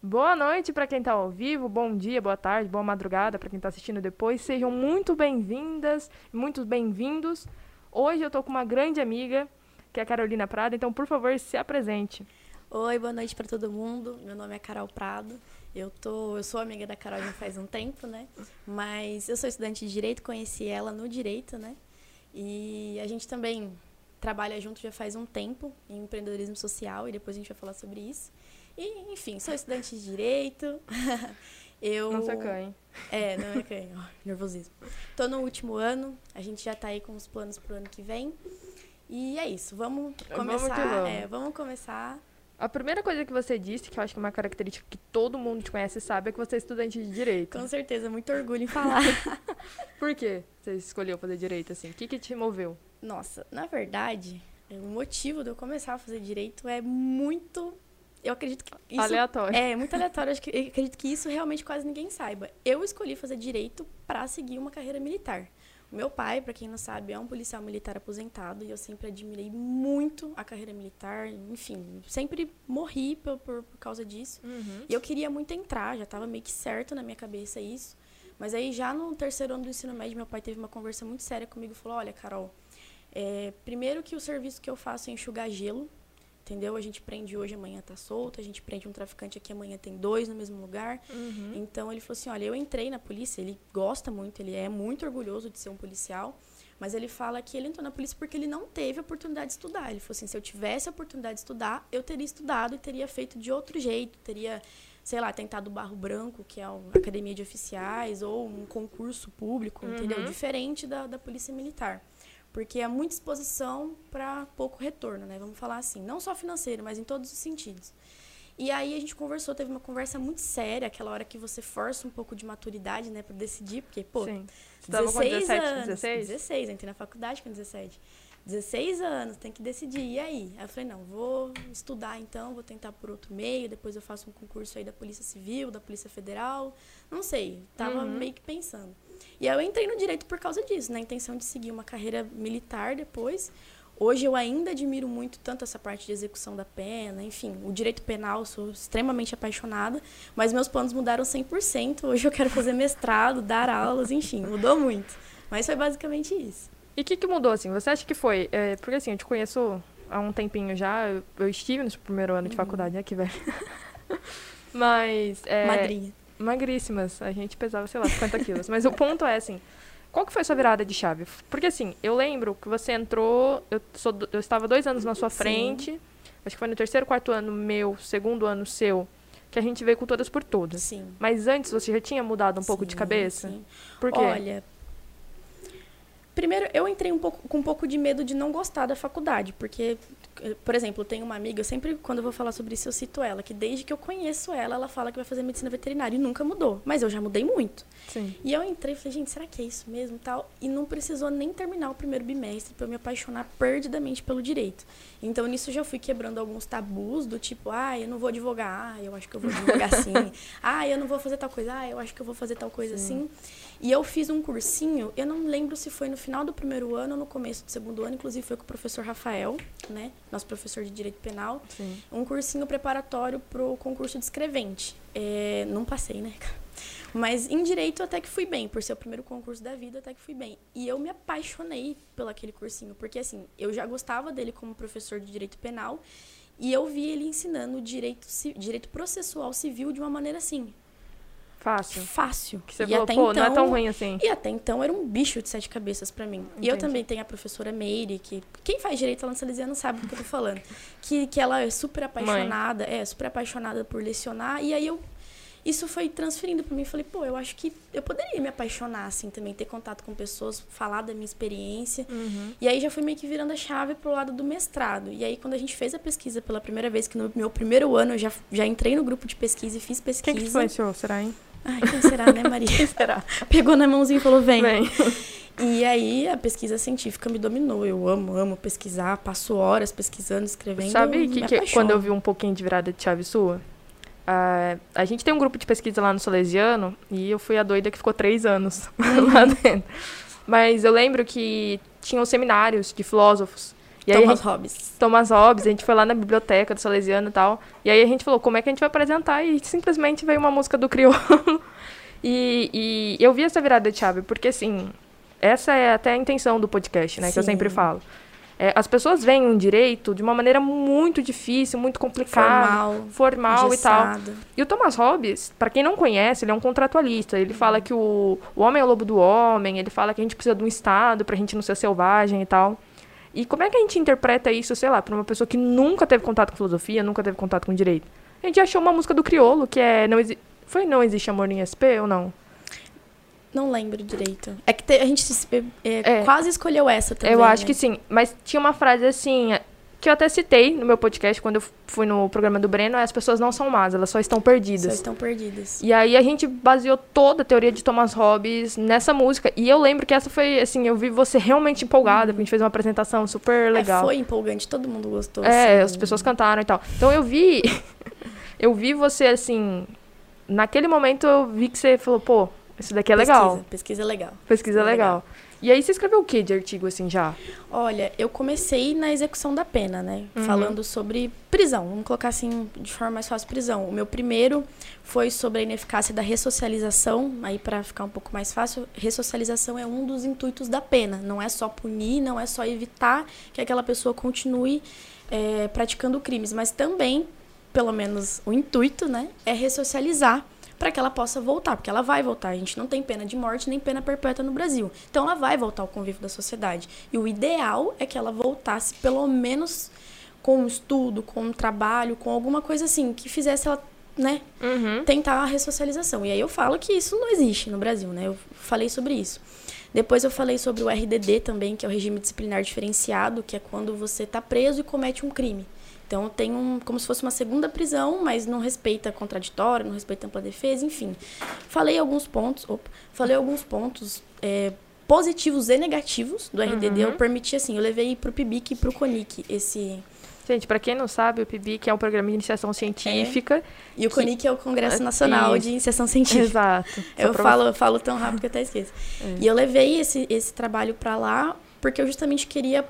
Boa noite para quem está ao vivo, bom dia, boa tarde, boa madrugada para quem está assistindo depois. Sejam muito bem-vindas, muito bem-vindos. Hoje eu estou com uma grande amiga, que é a Carolina Prado, então por favor se apresente. Oi, boa noite para todo mundo. Meu nome é Carol Prado. Eu tô, eu sou amiga da Carol já faz um tempo, né? Mas eu sou estudante de direito, conheci ela no direito, né? E a gente também trabalha junto já faz um tempo em empreendedorismo social e depois a gente vai falar sobre isso. E, enfim, sou estudante de direito. Eu... Não se acanhe. É, não é acanhe. Oh, nervosismo. Tô no último ano, a gente já tá aí com os planos pro ano que vem. E é isso, vamos começar. Vamos, vamos. É, vamos começar. A primeira coisa que você disse, que eu acho que é uma característica que todo mundo te conhece e sabe, é que você é estudante de direito. Com certeza, muito orgulho em falar. Por que você escolheu fazer direito assim? O que, que te moveu? Nossa, na verdade, o motivo de eu começar a fazer direito é muito eu acredito que isso aleatório. É, muito aleatório. Acho que, eu acredito que isso realmente quase ninguém saiba. Eu escolhi fazer direito para seguir uma carreira militar. O meu pai, para quem não sabe, é um policial militar aposentado e eu sempre admirei muito a carreira militar. Enfim, sempre morri por, por, por causa disso. Uhum. E eu queria muito entrar, já estava meio que certo na minha cabeça isso. Mas aí, já no terceiro ano do ensino médio, meu pai teve uma conversa muito séria comigo e falou: Olha, Carol, é, primeiro que o serviço que eu faço é enxugar gelo entendeu? A gente prende hoje, amanhã tá solto, a gente prende um traficante aqui, amanhã tem dois no mesmo lugar. Uhum. Então ele falou assim: olha, eu entrei na polícia, ele gosta muito, ele é muito orgulhoso de ser um policial. Mas ele fala que ele entrou na polícia porque ele não teve a oportunidade de estudar. Ele falou assim: se eu tivesse a oportunidade de estudar, eu teria estudado e teria feito de outro jeito. Teria, sei lá, tentado o Barro Branco, que é uma academia de oficiais, ou um concurso público, uhum. entendeu? Diferente da, da polícia militar porque é muita exposição para pouco retorno, né? Vamos falar assim, não só financeiro, mas em todos os sentidos. E aí a gente conversou, teve uma conversa muito séria, aquela hora que você força um pouco de maturidade, né, para decidir, porque, pô, Sim. Você 16 com 17, anos, 16? 16, entrei na faculdade com 17. 16 anos, tem que decidir. E aí? Aí eu falei, não, vou estudar então, vou tentar por outro meio, depois eu faço um concurso aí da Polícia Civil, da Polícia Federal, não sei, tava uhum. meio que pensando. E aí eu entrei no direito por causa disso, na intenção de seguir uma carreira militar depois. Hoje eu ainda admiro muito tanto essa parte de execução da pena, enfim, o direito penal, sou extremamente apaixonada, mas meus planos mudaram 100%. Hoje eu quero fazer mestrado, dar aulas, enfim, mudou muito. Mas foi basicamente isso. E o que, que mudou, assim? Você acha que foi? É, porque, assim, eu te conheço há um tempinho já, eu, eu estive no primeiro ano de uhum. faculdade, né, que velho. mas... É, Madrinha magríssimas. A gente pesava, sei lá, 50 quilos. Mas o ponto é assim. Qual que foi a sua virada de chave? Porque assim, eu lembro que você entrou, eu, sou, eu estava dois anos na sua frente, Sim. acho que foi no terceiro, quarto ano meu, segundo ano seu, que a gente veio com todas por todas. Sim. Mas antes você já tinha mudado um pouco de cabeça? Sim. Por quê? Olha, primeiro eu entrei um pouco, com um pouco de medo de não gostar da faculdade, porque por exemplo, eu tenho uma amiga, eu sempre, quando eu vou falar sobre isso, eu cito ela, que desde que eu conheço ela, ela fala que vai fazer medicina veterinária e nunca mudou. Mas eu já mudei muito. Sim. E eu entrei e falei, gente, será que é isso mesmo tal? E não precisou nem terminar o primeiro bimestre para eu me apaixonar perdidamente pelo direito. Então, nisso já fui quebrando alguns tabus do tipo, ah, eu não vou advogar, ah, eu acho que eu vou advogar assim. ah, eu não vou fazer tal coisa, ah, eu acho que eu vou fazer tal coisa Sim. assim. E eu fiz um cursinho, eu não lembro se foi no final do primeiro ano ou no começo do segundo ano, inclusive foi com o professor Rafael, né? Nosso professor de Direito Penal. Sim. Um cursinho preparatório para o concurso de escrevente. É, não passei, né? Mas em direito até que fui bem, por ser o primeiro concurso da vida, até que fui bem. E eu me apaixonei pelo aquele cursinho, porque assim, eu já gostava dele como professor de direito penal e eu vi ele ensinando direito, direito processual civil de uma maneira assim, Fácil. Fácil. Que você e falou, até então, não é tão então ruim assim. E até então era um bicho de sete cabeças para mim. Entendi. E eu também tenho a professora Meire, que quem faz direito lá no Salesiano sabe do que eu tô falando. que, que ela é super apaixonada, Mãe. é, super apaixonada por lecionar. E aí eu isso foi transferindo para mim. Falei, pô, eu acho que eu poderia me apaixonar, assim, também, ter contato com pessoas, falar da minha experiência. Uhum. E aí já fui meio que virando a chave pro lado do mestrado. E aí, quando a gente fez a pesquisa pela primeira vez, que no meu primeiro ano eu já, já entrei no grupo de pesquisa e fiz pesquisa. Quem que influenciou, será, hein? Ai, quem será, né, Maria? quem será? Pegou na mãozinha e falou, vem. Vem. E aí a pesquisa científica me dominou. Eu amo, amo pesquisar, passo horas pesquisando, escrevendo. Sabe que, que quando eu vi um pouquinho de virada de chave sua? Uh, a gente tem um grupo de pesquisa lá no Salesiano e eu fui a doida que ficou três anos uhum. lá dentro. Mas eu lembro que tinham seminários de filósofos E Thomas gente- Hobbes. Thomas Hobbes, a gente foi lá na biblioteca do Salesiano e tal. E aí a gente falou, como é que a gente vai apresentar? E simplesmente veio uma música do Criolo. e, e eu vi essa virada de chave, porque assim, essa é até a intenção do podcast, né? Que eu Sim. sempre falo. É, as pessoas veem um direito de uma maneira muito difícil, muito complicada, Formal. formal e tal. engessado. E o Thomas Hobbes, pra quem não conhece, ele é um contratualista. Ele fala que o, o homem é o lobo do homem, ele fala que a gente precisa de um Estado pra gente não ser selvagem e tal. E como é que a gente interpreta isso, sei lá, pra uma pessoa que nunca teve contato com filosofia, nunca teve contato com direito? A gente achou uma música do Criolo, que é. Não exi... Foi Não Existe Amor em SP ou não? Não lembro direito. É que te- a gente se- é, É. quase escolheu essa também. eu acho né? que sim. Mas tinha uma frase assim. É, Que eu até citei no meu podcast quando eu fui no programa do Breno, é as pessoas não são más, elas só estão perdidas. Só estão perdidas. E aí a gente baseou toda a teoria de Thomas Hobbes nessa música. E eu lembro que essa foi, assim, eu vi você realmente empolgada, porque a gente fez uma apresentação super legal. É, foi empolgante, todo mundo gostou. É, assim. as pessoas cantaram e tal. Então eu vi. eu vi você, assim. Naquele momento eu vi que você falou, pô, isso daqui é legal. Pesquisa, pesquisa é legal. Pesquisa é legal. legal. E aí você escreveu o que de artigo, assim, já? Olha, eu comecei na execução da pena, né? Uhum. Falando sobre prisão. Vamos colocar assim, de forma mais fácil, prisão. O meu primeiro foi sobre a ineficácia da ressocialização. Aí, para ficar um pouco mais fácil, ressocialização é um dos intuitos da pena. Não é só punir, não é só evitar que aquela pessoa continue é, praticando crimes, mas também, pelo menos o intuito, né, é ressocializar para que ela possa voltar, porque ela vai voltar. A gente não tem pena de morte nem pena perpétua no Brasil. Então ela vai voltar ao convívio da sociedade. E o ideal é que ela voltasse pelo menos com um estudo, com um trabalho, com alguma coisa assim que fizesse ela, né, Uhum. tentar a ressocialização. E aí eu falo que isso não existe no Brasil, né? Eu falei sobre isso. Depois eu falei sobre o RDD também, que é o regime disciplinar diferenciado, que é quando você está preso e comete um crime. Então tem um, como se fosse uma segunda prisão, mas não respeita contraditório, não respeita ampla defesa, enfim. Falei alguns pontos, opa, falei alguns pontos é, positivos e negativos do RDD. Uhum. Eu permiti assim, eu levei para o PIBIC e para o CONIC esse Gente, pra quem não sabe, o PIBIC é um programa de iniciação científica. e o Que- CONIC é o Congresso Ah, Nacional de Iniciação Científica. Exato. Eu falo, eu falo tão rápido que eu até esqueço. É. E eu levei esse, esse trabalho para lá porque eu justamente queria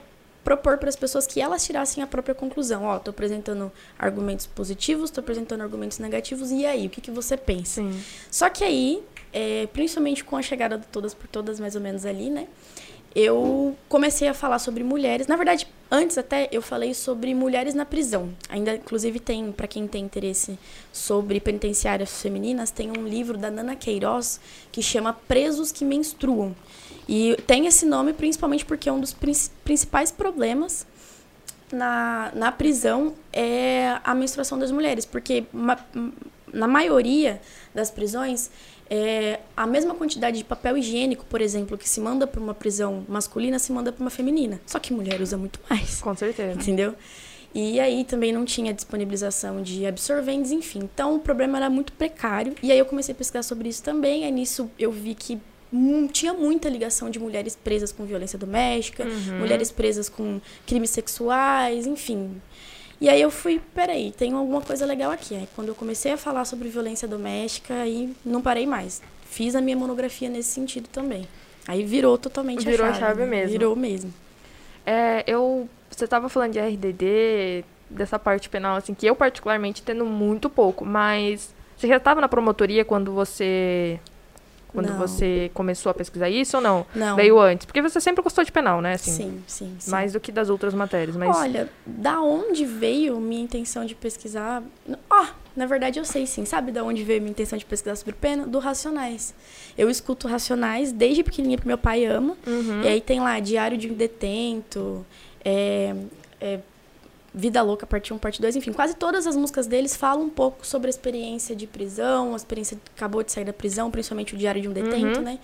propor para as pessoas que elas tirassem a própria conclusão. Ó, tô apresentando argumentos positivos, tô apresentando argumentos negativos, e aí, o que, que você pensa? Sim. Só que aí, é, principalmente com a chegada do Todas por Todas, mais ou menos ali, né? Eu comecei a falar sobre mulheres. Na verdade, antes até eu falei sobre mulheres na prisão. Ainda, inclusive, tem, para quem tem interesse sobre penitenciárias femininas, tem um livro da Nana Queiroz que chama Presos que Menstruam. E tem esse nome principalmente porque um dos princ- principais problemas na, na prisão é a menstruação das mulheres, porque ma- na maioria das prisões é, a mesma quantidade de papel higiênico, por exemplo, que se manda para uma prisão masculina, se manda para uma feminina. Só que mulher usa muito mais, Com certeza. entendeu? E aí também não tinha disponibilização de absorventes, enfim. Então o problema era muito precário. E aí eu comecei a pesquisar sobre isso também. Aí nisso eu vi que tinha muita ligação de mulheres presas com violência doméstica, Uhum. mulheres presas com crimes sexuais, enfim. E aí eu fui, peraí, tem alguma coisa legal aqui. Aí quando eu comecei a falar sobre violência doméstica, aí não parei mais. Fiz a minha monografia nesse sentido também. Aí virou totalmente Virou a a chave. chave né? mesmo. Virou mesmo. É, eu. Você estava falando de RDD, dessa parte penal, assim, que eu particularmente entendo muito pouco, mas você já estava na promotoria quando você. Quando Não. você começou a pesquisar isso ou não? Não. Veio antes? Porque você sempre gostou de penal, né? Assim, sim, sim, sim. Mais do que das outras matérias, mas. Olha, da onde veio minha intenção de pesquisar? Ó, na verdade eu sei sim. Sabe da onde veio minha intenção de pesquisar sobre pena? Do Racionais. Eu escuto Racionais desde pequenininha, porque meu pai ama. Uhum. E aí tem lá Diário de um Detento, é, é, Vida Louca, parte 1, parte 2, enfim, quase todas as músicas deles falam um pouco sobre a experiência de prisão, a experiência de acabou de sair da prisão, principalmente o Diário de um Detento, Uhum. né?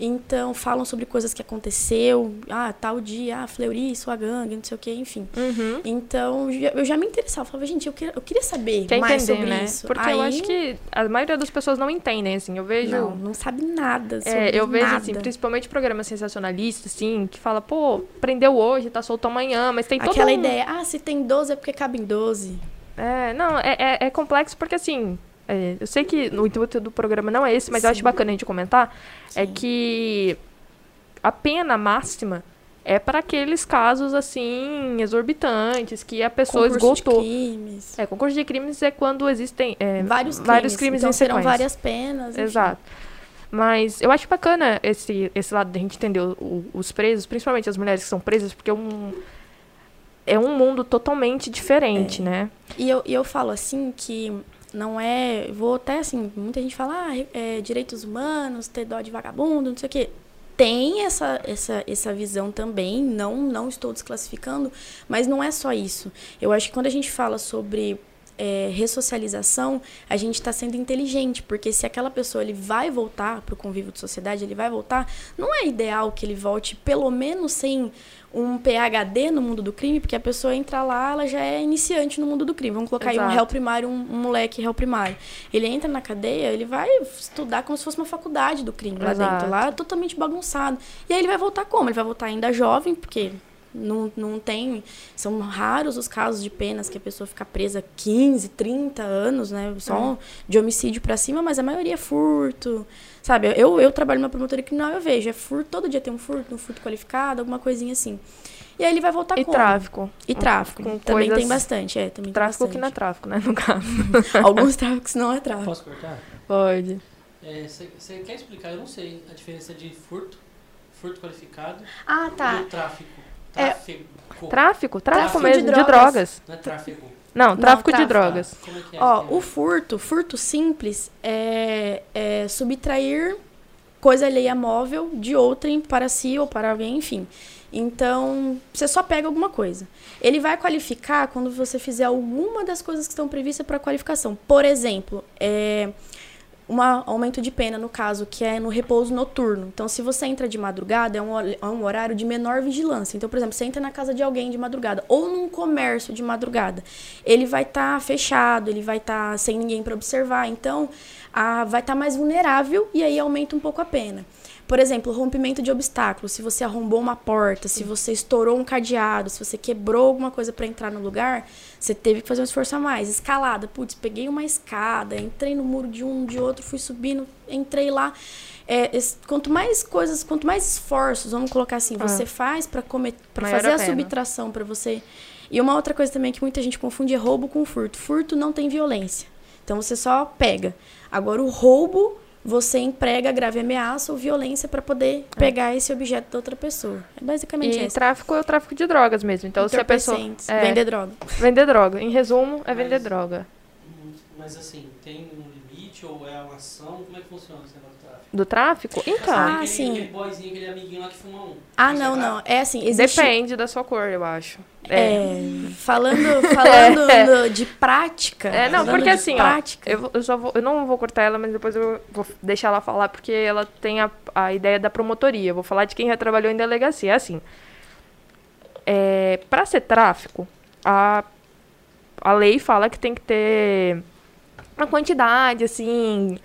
Então, falam sobre coisas que aconteceu, ah, tal dia, ah, Fleury, sua gangue, não sei o quê, enfim. Uhum. Então, eu já me interessava, falava, gente, eu queria, eu queria saber Quer mais entender, sobre né? isso. Porque Aí, eu acho que a maioria das pessoas não entendem, assim. Eu vejo. Não, não sabe nada sobre É, eu vejo, nada. assim, principalmente programas sensacionalistas, assim, que fala, pô, prendeu hoje, tá solto amanhã, mas tem toda Aquela um- ideia, ah, se tem 12 é porque cabe em 12. É, não, é, é, é complexo porque, assim, é, eu sei que o intuito do programa não é esse, mas eu acho Sim. bacana a gente comentar, é Sim. que a pena máxima é para aqueles casos assim exorbitantes que a pessoa Concurso esgotou. De crimes. É, concurso de crimes é quando existem é, vários crimes, vários crimes então em serão sequência. várias penas. enfim. Exato. Mas eu acho bacana esse, esse lado da gente entender o- o- os presos, principalmente as mulheres que são presas, porque é um, é um mundo totalmente diferente, né? E eu, e eu falo assim que não é. Vou até assim, muita gente fala, ah, é, direitos humanos, ter dó de vagabundo, não sei o quê. Tem essa, essa, essa visão também, não, não estou desclassificando, mas não é só isso. Eu acho que quando a gente fala sobre é, ressocialização, a gente está sendo inteligente, porque se aquela pessoa ele vai voltar para o convívio de sociedade, ele vai voltar, não é ideal que ele volte pelo menos sem um PhD no mundo do crime, porque a pessoa entra lá, ela já é iniciante no mundo do crime. Vamos colocar aí um Exato. réu primário, um, um moleque réu primário. Ele entra na cadeia, ele vai estudar como se fosse uma faculdade do crime lá Exato. dentro, lá totalmente bagunçado. E aí ele vai voltar como? Ele vai voltar ainda jovem, porque não, não tem. São raros os casos de penas que a pessoa fica presa 15, 30 anos, né? Só de homicídio pra cima, mas a maioria é furto. Sabe, eu, eu trabalho numa promotoria criminal, eu vejo, é furto, todo dia tem um furto, um furto qualificado, alguma coisinha assim. E aí ele vai voltar E como? tráfico. E tráfico. Com também coisas- tem bastante, é, também Tráfico tem que não é tráfico, né? No caso. Alguns tráficos não é tráfico. Posso cortar? Pode. Você quer explicar? Eu não sei a diferença de furto, furto qualificado Ah, e tá. o tráfico. É- Tráfico. Tráfico, tráfico Tráfico de mesmo, de drogas. drogas. Não é tráfico. Não, tráfico de tráfico. drogas. Como é que é? Ó, o furto, furto simples é, é subtrair coisa alheia móvel de outrem para si ou para alguém, enfim. Então, você só pega alguma coisa. Ele vai qualificar quando você fizer alguma das coisas que estão previstas para qualificação. Por exemplo, é um aumento de pena, no caso, que é no repouso noturno. Então, se você entra de madrugada, é um, é um horário de menor vigilância. Então, por exemplo, você entra na casa de alguém de madrugada ou num comércio de madrugada, ele vai estar fechado, ele vai estar sem ninguém para observar. Então, a, vai estar mais vulnerável e aí aumenta um pouco a pena. Por exemplo, rompimento de obstáculos. Se você arrombou uma porta, se você estourou um cadeado, se você quebrou alguma coisa para entrar no lugar, você teve que fazer um esforço a mais. Escalada, putz, peguei uma escada, entrei no muro de um, de outro, fui subindo, entrei lá. É, quanto mais coisas, quanto mais esforços, vamos colocar assim, Ah. você faz para fazer a a subtração para você. E uma outra coisa também que muita gente confunde é roubo com furto. Furto não tem violência. Então você só pega. Agora o roubo você emprega grave ameaça ou violência para poder pegar esse objeto da outra pessoa. É basicamente E isso. tráfico é o tráfico de drogas mesmo. Então, se a pessoa. É. Vender droga. Vender droga. Em resumo, é vender Mas- droga. Hum, Mas assim, tem um limite ou é uma ação? Como é que funciona esse negócio do tráfico? Então, Ah, aquele, sim. Aquele boyzinho, aquele amiguinho lá que fuma um. Ah, Isso é não, não. É assim, existe... depende da sua cor, eu acho. É, falando falando É. do- de prática. É, não, porque assim, ó, prática, Eu, vou- eu só vou, eu não vou cortar ela, mas depois eu vou deixar ela falar, porque ela tem a, a ideia da promotoria. Eu vou falar de quem já trabalhou em delegacia. É assim, é, para ser tráfico, a, a lei fala que tem que ter uma quantidade, assim,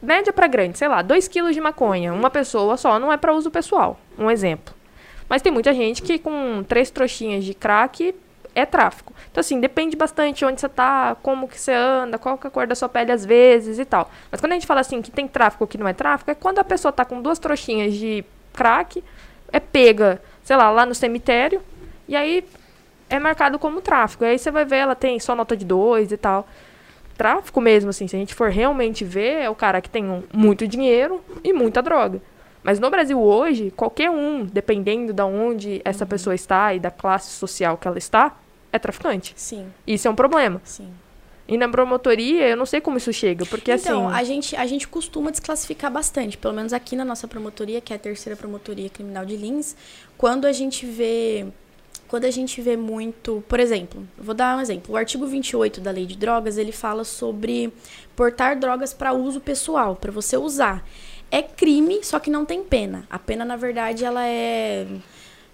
média para grande, sei lá, 2 quilos de maconha, uma pessoa só, não é para uso pessoal, um exemplo. Mas tem muita gente que com três trouxinhas de crack é tráfico. Então, assim, depende bastante onde você tá, como que você anda, qual que é a cor da sua pele às vezes e tal. Mas quando a gente fala assim que tem tráfico que não é tráfico, é quando a pessoa tá com duas trouxinhas de crack, é pega, sei lá, lá no cemitério, e aí é marcado como tráfico. E aí você vai ver, ela tem só nota de dois e tal. Tráfico mesmo, assim, se a gente for realmente ver, é o cara que tem um- muito dinheiro e muita droga. Mas no Brasil hoje, qualquer um, dependendo de onde essa pessoa está e da classe social que ela está, é traficante. Sim, Isso é um problema. sim. E na promotoria, eu não sei como isso chega, porque então, assim. a, gente, a gente costuma desclassificar bastante, pelo menos aqui na nossa promotoria, que é a terceira promotoria criminal de Lins, quando a gente vê. Quando a gente vê muito, por exemplo, vou dar um exemplo. O artigo 28 da Lei de Drogas, ele fala sobre portar drogas para uso pessoal, para você usar. É crime, só que não tem pena. A pena, na verdade, ela é,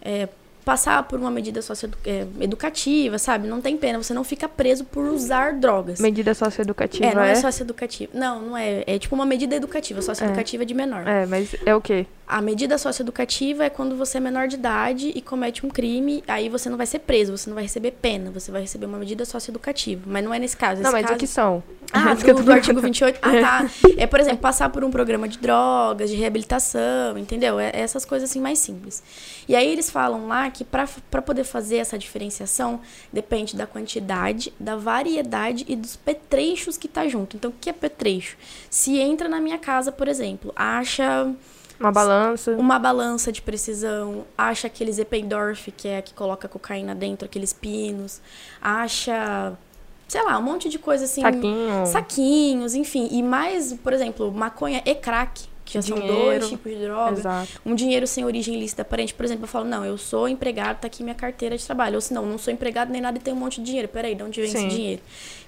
é passar por uma medida socioeducativa, sabe? Não tem pena, você não fica preso por usar drogas. Medida socioeducativa, É, não é, é? socioeducativa. Não, não é. É tipo uma medida educativa, socioeducativa de menor. É, mas é o quê? A medida socioeducativa é quando você é menor de idade e comete um crime, aí você não vai ser preso, você não vai receber pena, você vai receber uma medida socioeducativa. Mas não é nesse caso. Não, Nesse mas caso... o que são? Ah, do, tô do artigo perguntando. 28? Ah, tá. É, por exemplo, passar por um programa de drogas, de reabilitação, entendeu? É, essas coisas assim mais simples. E aí eles falam lá que para poder fazer essa diferenciação, depende da quantidade, da variedade e dos petrechos que tá junto. Então, o que é petrecho? Se entra na minha casa, por exemplo, acha Uma balança. uma balança de precisão, acha aqueles Eppendorf, que é a que coloca cocaína dentro, aqueles pinos, acha, sei lá, um monte de coisa assim. Saquinho. Saquinhos, enfim. E mais, por exemplo, maconha e crack, que são dois tipos de droga. Exato. Um dinheiro sem origem ilícita aparente, por exemplo, eu falo, não, eu sou empregado, tá aqui minha carteira de trabalho. Ou se não, não sou empregado nem nada e tenho um monte de dinheiro. Peraí, de onde vem Sim. esse dinheiro?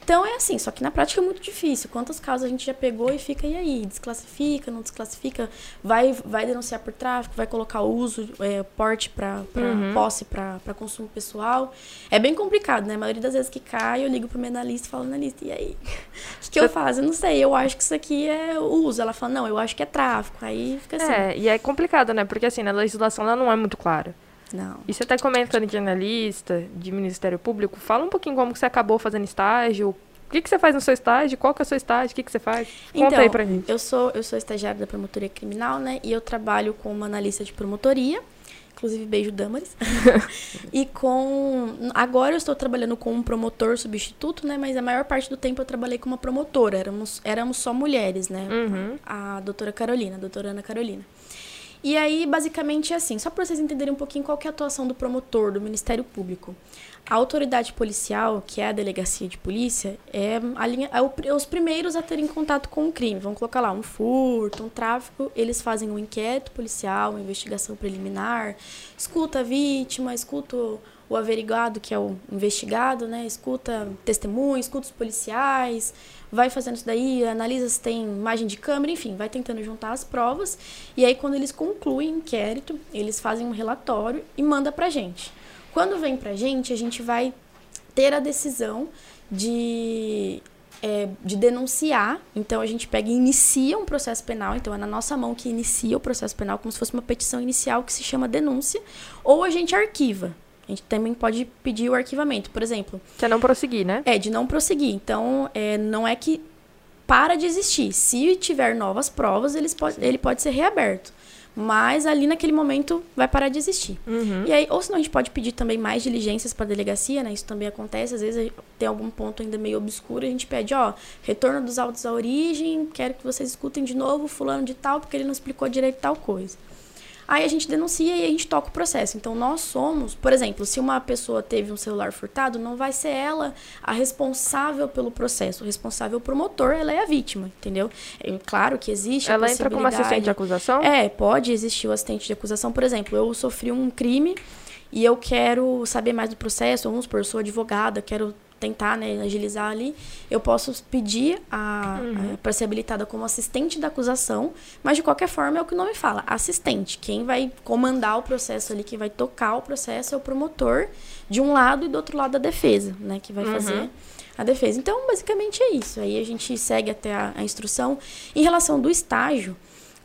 Então é assim, só que na prática é muito difícil. Quantos casos a gente já pegou e fica, e aí? Desclassifica, não desclassifica? Vai, vai denunciar por tráfico, vai colocar o uso, é, porte pra Uhum. posse pra consumo pessoal. É bem complicado, né? A maioria das vezes que cai, eu ligo pro meu analista e falo, analista, e aí? O que, que eu faço? Eu não sei, eu acho que isso aqui é uso. Ela fala, não, eu acho que é tráfico. Aí fica assim. É, e é complicado, né? Porque assim, na legislação ela não é muito clara. Não. E você tá comentando de analista, de Ministério Público, fala um pouquinho como que você acabou fazendo estágio, o que, que você faz no seu estágio, qual que é o seu estágio, o que, que você faz? Conta Então, aí pra gente. Eu sou, eu sou estagiária da promotoria criminal, né? E eu trabalho como analista de promotoria. Inclusive, beijo Damares. e com. Agora eu estou trabalhando com um promotor substituto, né? Mas a maior parte do tempo eu trabalhei com uma promotora. Éramos, éramos só mulheres, né? Uhum. A doutora Carolina, a doutora Ana Carolina. E aí, basicamente, é assim, só para vocês entenderem um pouquinho qual é a atuação do promotor, do Ministério Público. A autoridade policial, que é a delegacia de polícia, é, a linha, é os primeiros a terem contato com o crime. Vamos colocar lá um furto, um tráfico. Eles fazem um inquérito policial, uma investigação preliminar, escuta a vítima, escuta o, o averiguado, que é o investigado, né? Escuta testemunho, escuta os policiais, vai fazendo isso daí, analisa se tem imagem de câmera, enfim, vai tentando juntar as provas. E aí, quando eles concluem o inquérito, eles fazem um relatório e manda pra gente. Quando vem pra gente, a gente vai ter a decisão de, é, de denunciar. Então, a gente pega e inicia um processo penal. Então, é na nossa mão que inicia o processo penal, como se fosse uma petição inicial que se chama denúncia. Ou a gente arquiva. A gente também pode pedir o arquivamento. Por exemplo, Que é não prosseguir, né? é, de não prosseguir. Então, é, não é que para de existir. Se tiver novas provas, eles pode, ele pode ser reaberto. Mas ali naquele momento vai parar de existir. Uhum. E aí, ou senão a gente pode pedir também mais diligências para a delegacia, né? Isso também acontece. Às vezes tem algum ponto ainda meio obscuro e a gente pede, ó, retorno dos autos à origem, quero que vocês escutem de novo fulano de tal, porque ele não explicou direito tal coisa. Aí a gente denuncia e a gente toca o processo. Então nós somos, por exemplo, se uma pessoa teve um celular furtado, não vai ser ela a responsável pelo processo. O responsável promotor, ela é a vítima, entendeu? É claro que existe Ela entra como assistente de acusação? é, pode existir o assistente de acusação. Por exemplo, eu sofri um crime e eu quero saber mais do processo, vamos supor, eu sou advogada, quero tentar né, agilizar ali, eu posso pedir a, para ser habilitada como assistente da acusação, mas de qualquer forma é o que o nome fala, assistente. Quem vai comandar o processo ali, quem vai tocar o processo é o promotor de um lado e do outro lado a defesa, né, que vai Uhum. fazer a defesa. Então, basicamente é isso. Aí a gente segue até a, a instrução. Em relação do estágio,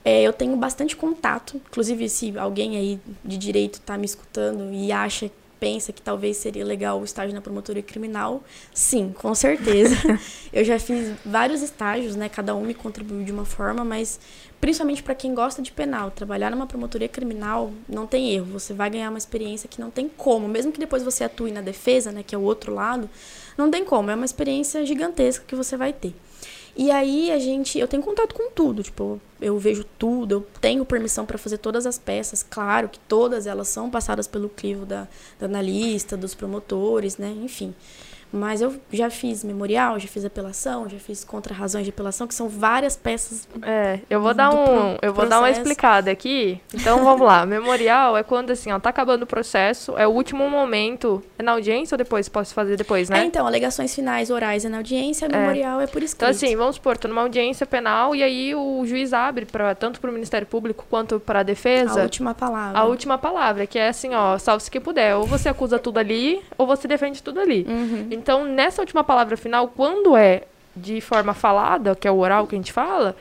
é, eu tenho bastante contato. Inclusive, se alguém aí de direito está me escutando e acha, pensa que talvez seria legal o estágio na promotoria criminal, sim, com certeza. eu já fiz vários estágios, né? Cada um me contribuiu de uma forma, mas principalmente para quem gosta de penal, trabalhar numa promotoria criminal não tem erro. Você vai ganhar uma experiência que não tem como, mesmo que depois você atue na defesa, né? Que é o outro lado, não tem como. É uma experiência gigantesca que você vai ter. E aí a gente, eu tenho contato com tudo, tipo, eu vejo tudo, eu tenho permissão para fazer todas as peças, claro que todas elas são passadas pelo crivo da, da analista, dos promotores, né, enfim. Mas eu já fiz memorial, já fiz apelação, já fiz contra-razões de apelação, que são várias peças. É, eu vou dar um, pro- eu vou dar uma explicada aqui. Então vamos lá. Memorial é quando assim, ó, tá acabando o processo, é o último momento. É na audiência ou depois? Posso fazer depois, É, né? então, alegações finais orais é na audiência, memorial é por escrito. Então, assim, vamos supor, tô numa audiência penal e aí o juiz abre pra, tanto para o Ministério Público quanto para a defesa a última palavra. a última palavra, que é assim, ó, salve-se quem puder. Ou você acusa tudo ali, ou você defende tudo ali. Uhum. Então, nessa última palavra final, quando é de forma falada, que é o oral que a gente fala,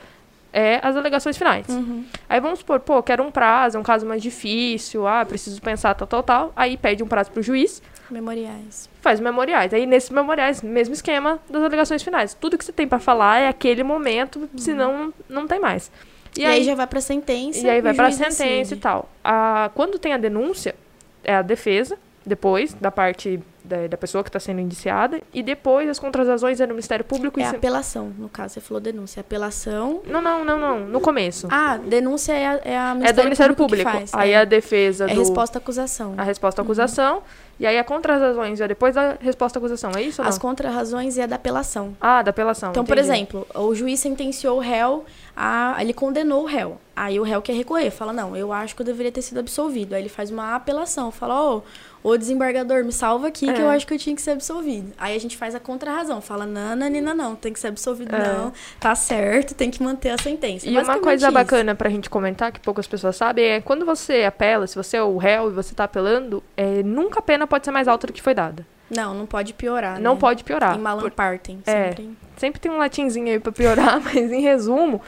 é as alegações finais. Uhum. Aí vamos supor, pô, quero um prazo, é um caso mais difícil, ah, preciso pensar, tal, tal, tal. Aí pede um prazo pro juiz, Memoriais. faz memoriais. Aí nesses memoriais, mesmo esquema das alegações finais. Tudo que você tem pra falar é aquele momento, senão não tem mais. E, aí, já vai pra sentença. e aí vai pra sentença decide. e tal. A, quando tem a denúncia, é a defesa, depois, da parte da, da pessoa que está sendo indiciada, e depois as contratações é no Ministério Público. É e se- apelação, no caso, você falou denúncia. Apelação. Não, não, não, não. No começo. Ah, denúncia é a, é a é do Ministério Público. faz, aí é. a defesa É do. resposta à acusação. A resposta à acusação. E aí a contratações é depois da resposta à acusação. É isso? As contrarrazões é da apelação. Ah, da apelação. Então, por entendi. exemplo, o juiz sentenciou o réu, a, ele condenou o réu. Aí o réu quer recorrer, fala, não, eu acho que eu deveria ter sido absolvido. Aí ele faz uma apelação, fala, ô, ô desembargador, me salva aqui que É. eu acho que eu tinha que ser absolvido. Aí a gente faz a contrarrazão, fala, não, Nina, não, tem que ser absolvido, É. não, tá certo, tem que manter a sentença. E uma coisa isso. bacana pra gente comentar, que poucas pessoas sabem, é quando você apela, se você é o réu e você tá apelando, é, nunca a pena pode ser mais alta do que foi dada. Não, não pode piorar, Não né? pode piorar. Em Malan Por- partem, É. sempre. Sempre tem um latinzinho aí pra piorar, mas em resumo,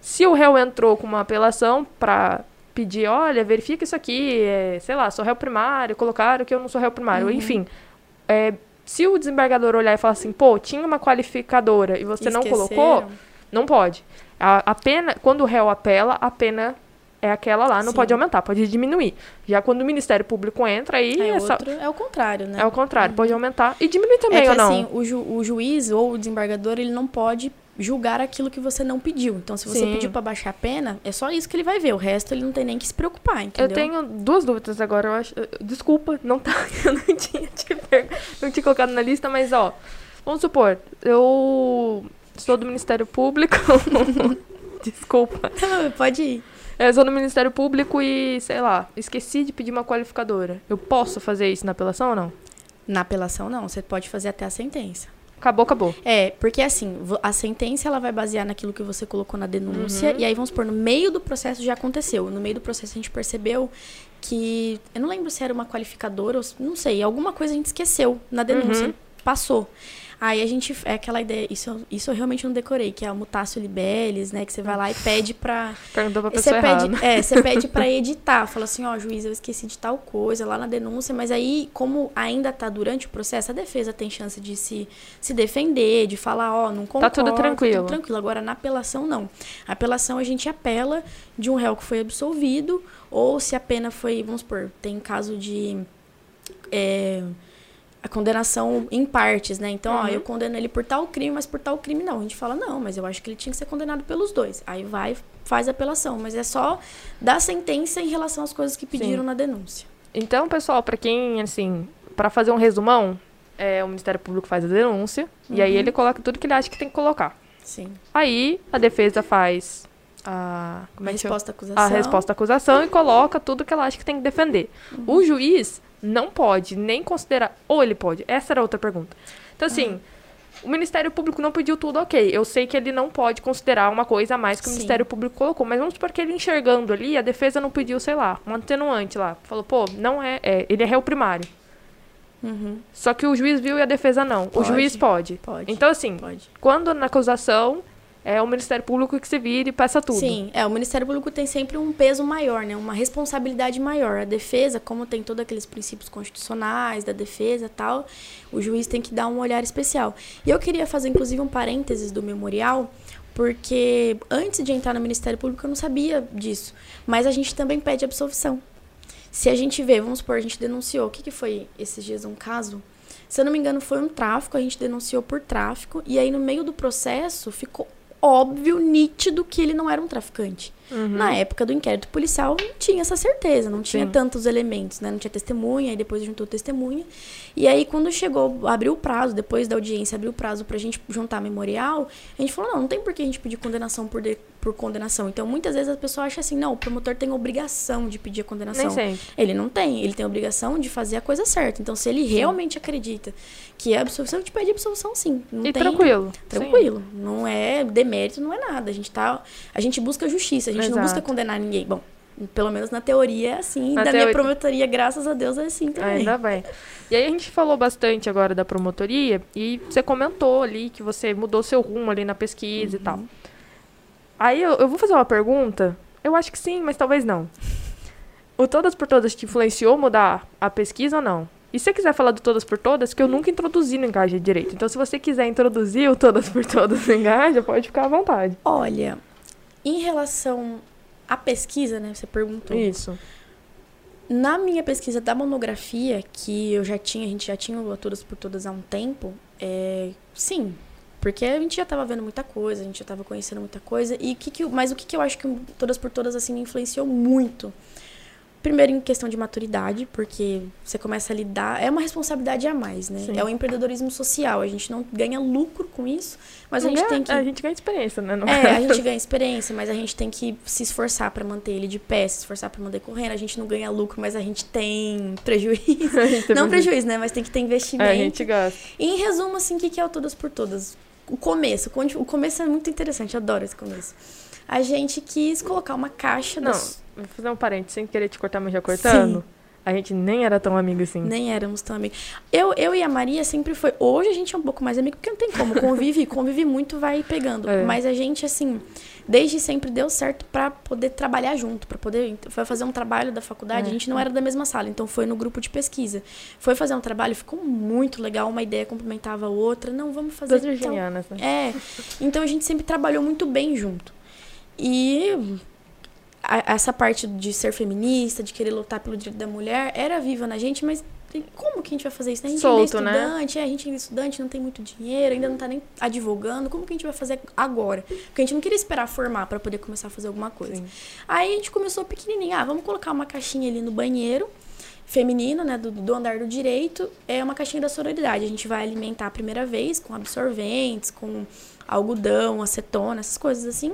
se o réu entrou com uma apelação pra pedir, olha, verifica isso aqui, é, sei lá, sou réu primário, colocaram que eu não sou réu primário, Uhum. enfim. é, se o desembargador olhar e falar assim, pô, tinha uma qualificadora e você não colocou, Esqueceram. não pode. A, a pena, quando o réu apela, a pena é aquela lá, não Sim. pode aumentar, pode diminuir. Já quando o Ministério Público entra, aí É, essa- outro, é o contrário, né? é o contrário, pode aumentar e diminuir também, É que ou não? assim, o, ju- o juiz ou o desembargador, ele não pode julgar aquilo que você não pediu. Então, se você Sim. pediu pra baixar a pena, é só isso que ele vai ver. O resto ele não tem nem que se preocupar, entendeu? Eu tenho duas dúvidas agora, eu acho. Desculpa, não tá. Eu não tinha te per- não tinha colocado na lista, mas ó. Vamos supor, eu sou do Ministério Público. Desculpa. Não, pode ir. Eu sou do Ministério Público e, sei lá, esqueci de pedir uma qualificadora. Eu posso fazer isso na apelação ou não? Na apelação, não. Você pode fazer até a sentença. Acabou, acabou. É, porque assim, a sentença ela vai basear naquilo que você colocou na denúncia. Uhum. E aí, vamos supor, no meio do processo já aconteceu. No meio do processo a gente percebeu que. Eu não lembro se era uma qualificadora ou. Não sei, alguma coisa a gente esqueceu na denúncia. Uhum. Passou. Aí a gente. É aquela ideia. Isso, eu- isso eu realmente não decorei, que é a mutácio libellis, né? Que você vai lá e pede pra. Perguntou pra Você pessoa errada. pede, é, você pede pra editar. Fala assim, ó, juiz, eu esqueci de tal coisa lá na denúncia, mas aí, como ainda tá durante o processo, a defesa tem chance de se, se defender, de falar, ó, não concordo. tudo tranquilo. Tudo tranquilo. Agora, na apelação, não. A apelação, a gente apela de um réu que foi absolvido, ou se a pena foi, vamos supor, tem caso de... é, a condenação em partes, né? Então, ó, Uhum. eu condeno ele por tal crime, mas por tal crime não. A gente fala, não, mas eu acho que ele tinha que ser condenado pelos dois. Aí vai, faz a apelação, mas é só dar sentença em relação às coisas que pediram Sim. na denúncia. Então, pessoal, pra quem, assim, pra fazer um resumão, é, o Ministério Público faz a denúncia e aí Uhum. ele coloca tudo que ele acha que tem que colocar. Sim. Aí a defesa faz a, como a é que chama? resposta à acusação. a resposta à acusação e coloca tudo que ela acha que tem que defender. Uhum. O juiz não pode nem considerar. Ou ele pode. Essa era outra pergunta. Então, assim. Uhum. O Ministério Público não pediu tudo, ok. Eu sei que ele não pode considerar uma coisa a mais que o Sim. Ministério Público colocou. Mas vamos supor que ele enxergando ali, a defesa não pediu, sei lá, um atenuante lá. Falou, pô, não é. é ele é réu primário. Uhum. Só que o juiz viu e a defesa não. O Pode. juiz pode. Pode. Então, assim, Pode. quando na acusação, é o Ministério Público que se vira e peça tudo. Sim, é, o Ministério Público tem sempre um peso maior, né? Uma responsabilidade maior. A defesa, como tem todos aqueles princípios constitucionais da defesa tal, o juiz tem que dar um olhar especial. E eu queria fazer, inclusive, um parênteses do memorial, porque antes de entrar no Ministério Público eu não sabia disso. Mas a gente também pede absolvição. Se a gente vê, vamos supor, a gente denunciou, o que, que foi esses dias um caso? Se eu não me engano, foi um tráfico, a gente denunciou por tráfico, e aí no meio do processo ficou óbvio, nítido que ele não era um traficante. Uhum. Na época do inquérito policial, não tinha essa certeza, não tinha Sim. tantos elementos, né? Não tinha testemunha, aí depois juntou testemunha. E aí, quando chegou, abriu o prazo, depois da audiência, abriu o prazo pra gente juntar memorial, a gente falou, não, não tem por que a gente pedir condenação por, de- por condenação. Então, muitas vezes a pessoa acha assim, não, o promotor tem obrigação de pedir a condenação. Ele não tem, ele tem a obrigação de fazer a coisa certa. Então, se ele realmente acredita que é absolvição, a gente pede absolvição sim. Não E tem, tranquilo. Tranquilo. Não é demérito, não é nada. A gente tá. A gente busca justiça, a gente não Exato. busca condenar ninguém. Bom, pelo menos na teoria é assim. Na da teoria- minha promotoria, graças a Deus, é assim também. Ainda bem. E aí a gente falou bastante agora da promotoria e você comentou ali que você mudou seu rumo ali na pesquisa e tal. Aí eu, eu vou fazer uma pergunta. Eu acho que sim, mas talvez não. O Todas por Todas te influenciou mudar a pesquisa ou não? E se você quiser falar do Todas por Todas, que eu nunca introduzi no Engaja direito. Então, se você quiser introduzir o Todas por Todas no Engaja, pode ficar à vontade. Olha, em relação à pesquisa, né? Você perguntou. Isso. Na minha pesquisa da monografia, que eu já tinha, a gente já tinha o Todas por Todas há um tempo, é, sim. Porque a gente já estava vendo muita coisa, a gente já estava conhecendo muita coisa. E que que, mas o que, que eu acho que Todas por Todas assim, me influenciou muito? Primeiro em questão de maturidade, porque você começa a lidar. É uma responsabilidade a mais, né? Sim. É o empreendedorismo social. A gente não ganha lucro com isso, mas a Não gente ganha- tem que. A gente ganha experiência, né? no É, a gente ganha experiência, mas a gente tem que se esforçar pra manter ele de pé, se esforçar pra manter correndo. A gente não ganha lucro, mas a gente tem prejuízo. A gente não prejuízo, né? Mas tem que ter investimento. É, a gente gasta. E em resumo, assim, o que que é o Todas por Todas? O começo. O começo é muito interessante, adoro esse começo. A gente quis colocar uma caixa Não, das... vou fazer um parênteses sem querer te cortar, mas já cortando. A gente nem era tão amigo assim. Nem éramos tão amigos. Eu, eu e a Maria sempre foi. Hoje a gente é um pouco mais amigo, porque não tem como. Convive, convive muito, vai pegando. É. Mas a gente, assim, desde sempre deu certo pra poder trabalhar junto, pra poder. Foi fazer um trabalho da faculdade. É. A gente não era da mesma sala, então foi no grupo de pesquisa. Foi fazer um trabalho, ficou muito legal. Uma ideia complementava a outra. Não, vamos fazer. Das tal. virginianas, né? É. Então a gente sempre trabalhou muito bem junto. E a- essa parte de ser feminista, de querer lutar pelo direito da mulher, era viva na gente, mas como que a gente vai fazer isso? né? A gente Solto, ainda né? é estudante, é, a gente ainda é estudante, não tem muito dinheiro, ainda não tá nem advogando. Como que a gente vai fazer agora? Porque a gente não queria esperar formar para poder começar a fazer alguma coisa. Sim. Aí a gente começou pequenininho, ah, vamos colocar uma caixinha ali no banheiro, feminino, né, do, do andar do direito, é uma caixinha da sororidade. A gente vai alimentar a primeira vez com absorventes, com algodão, acetona, essas coisas assim.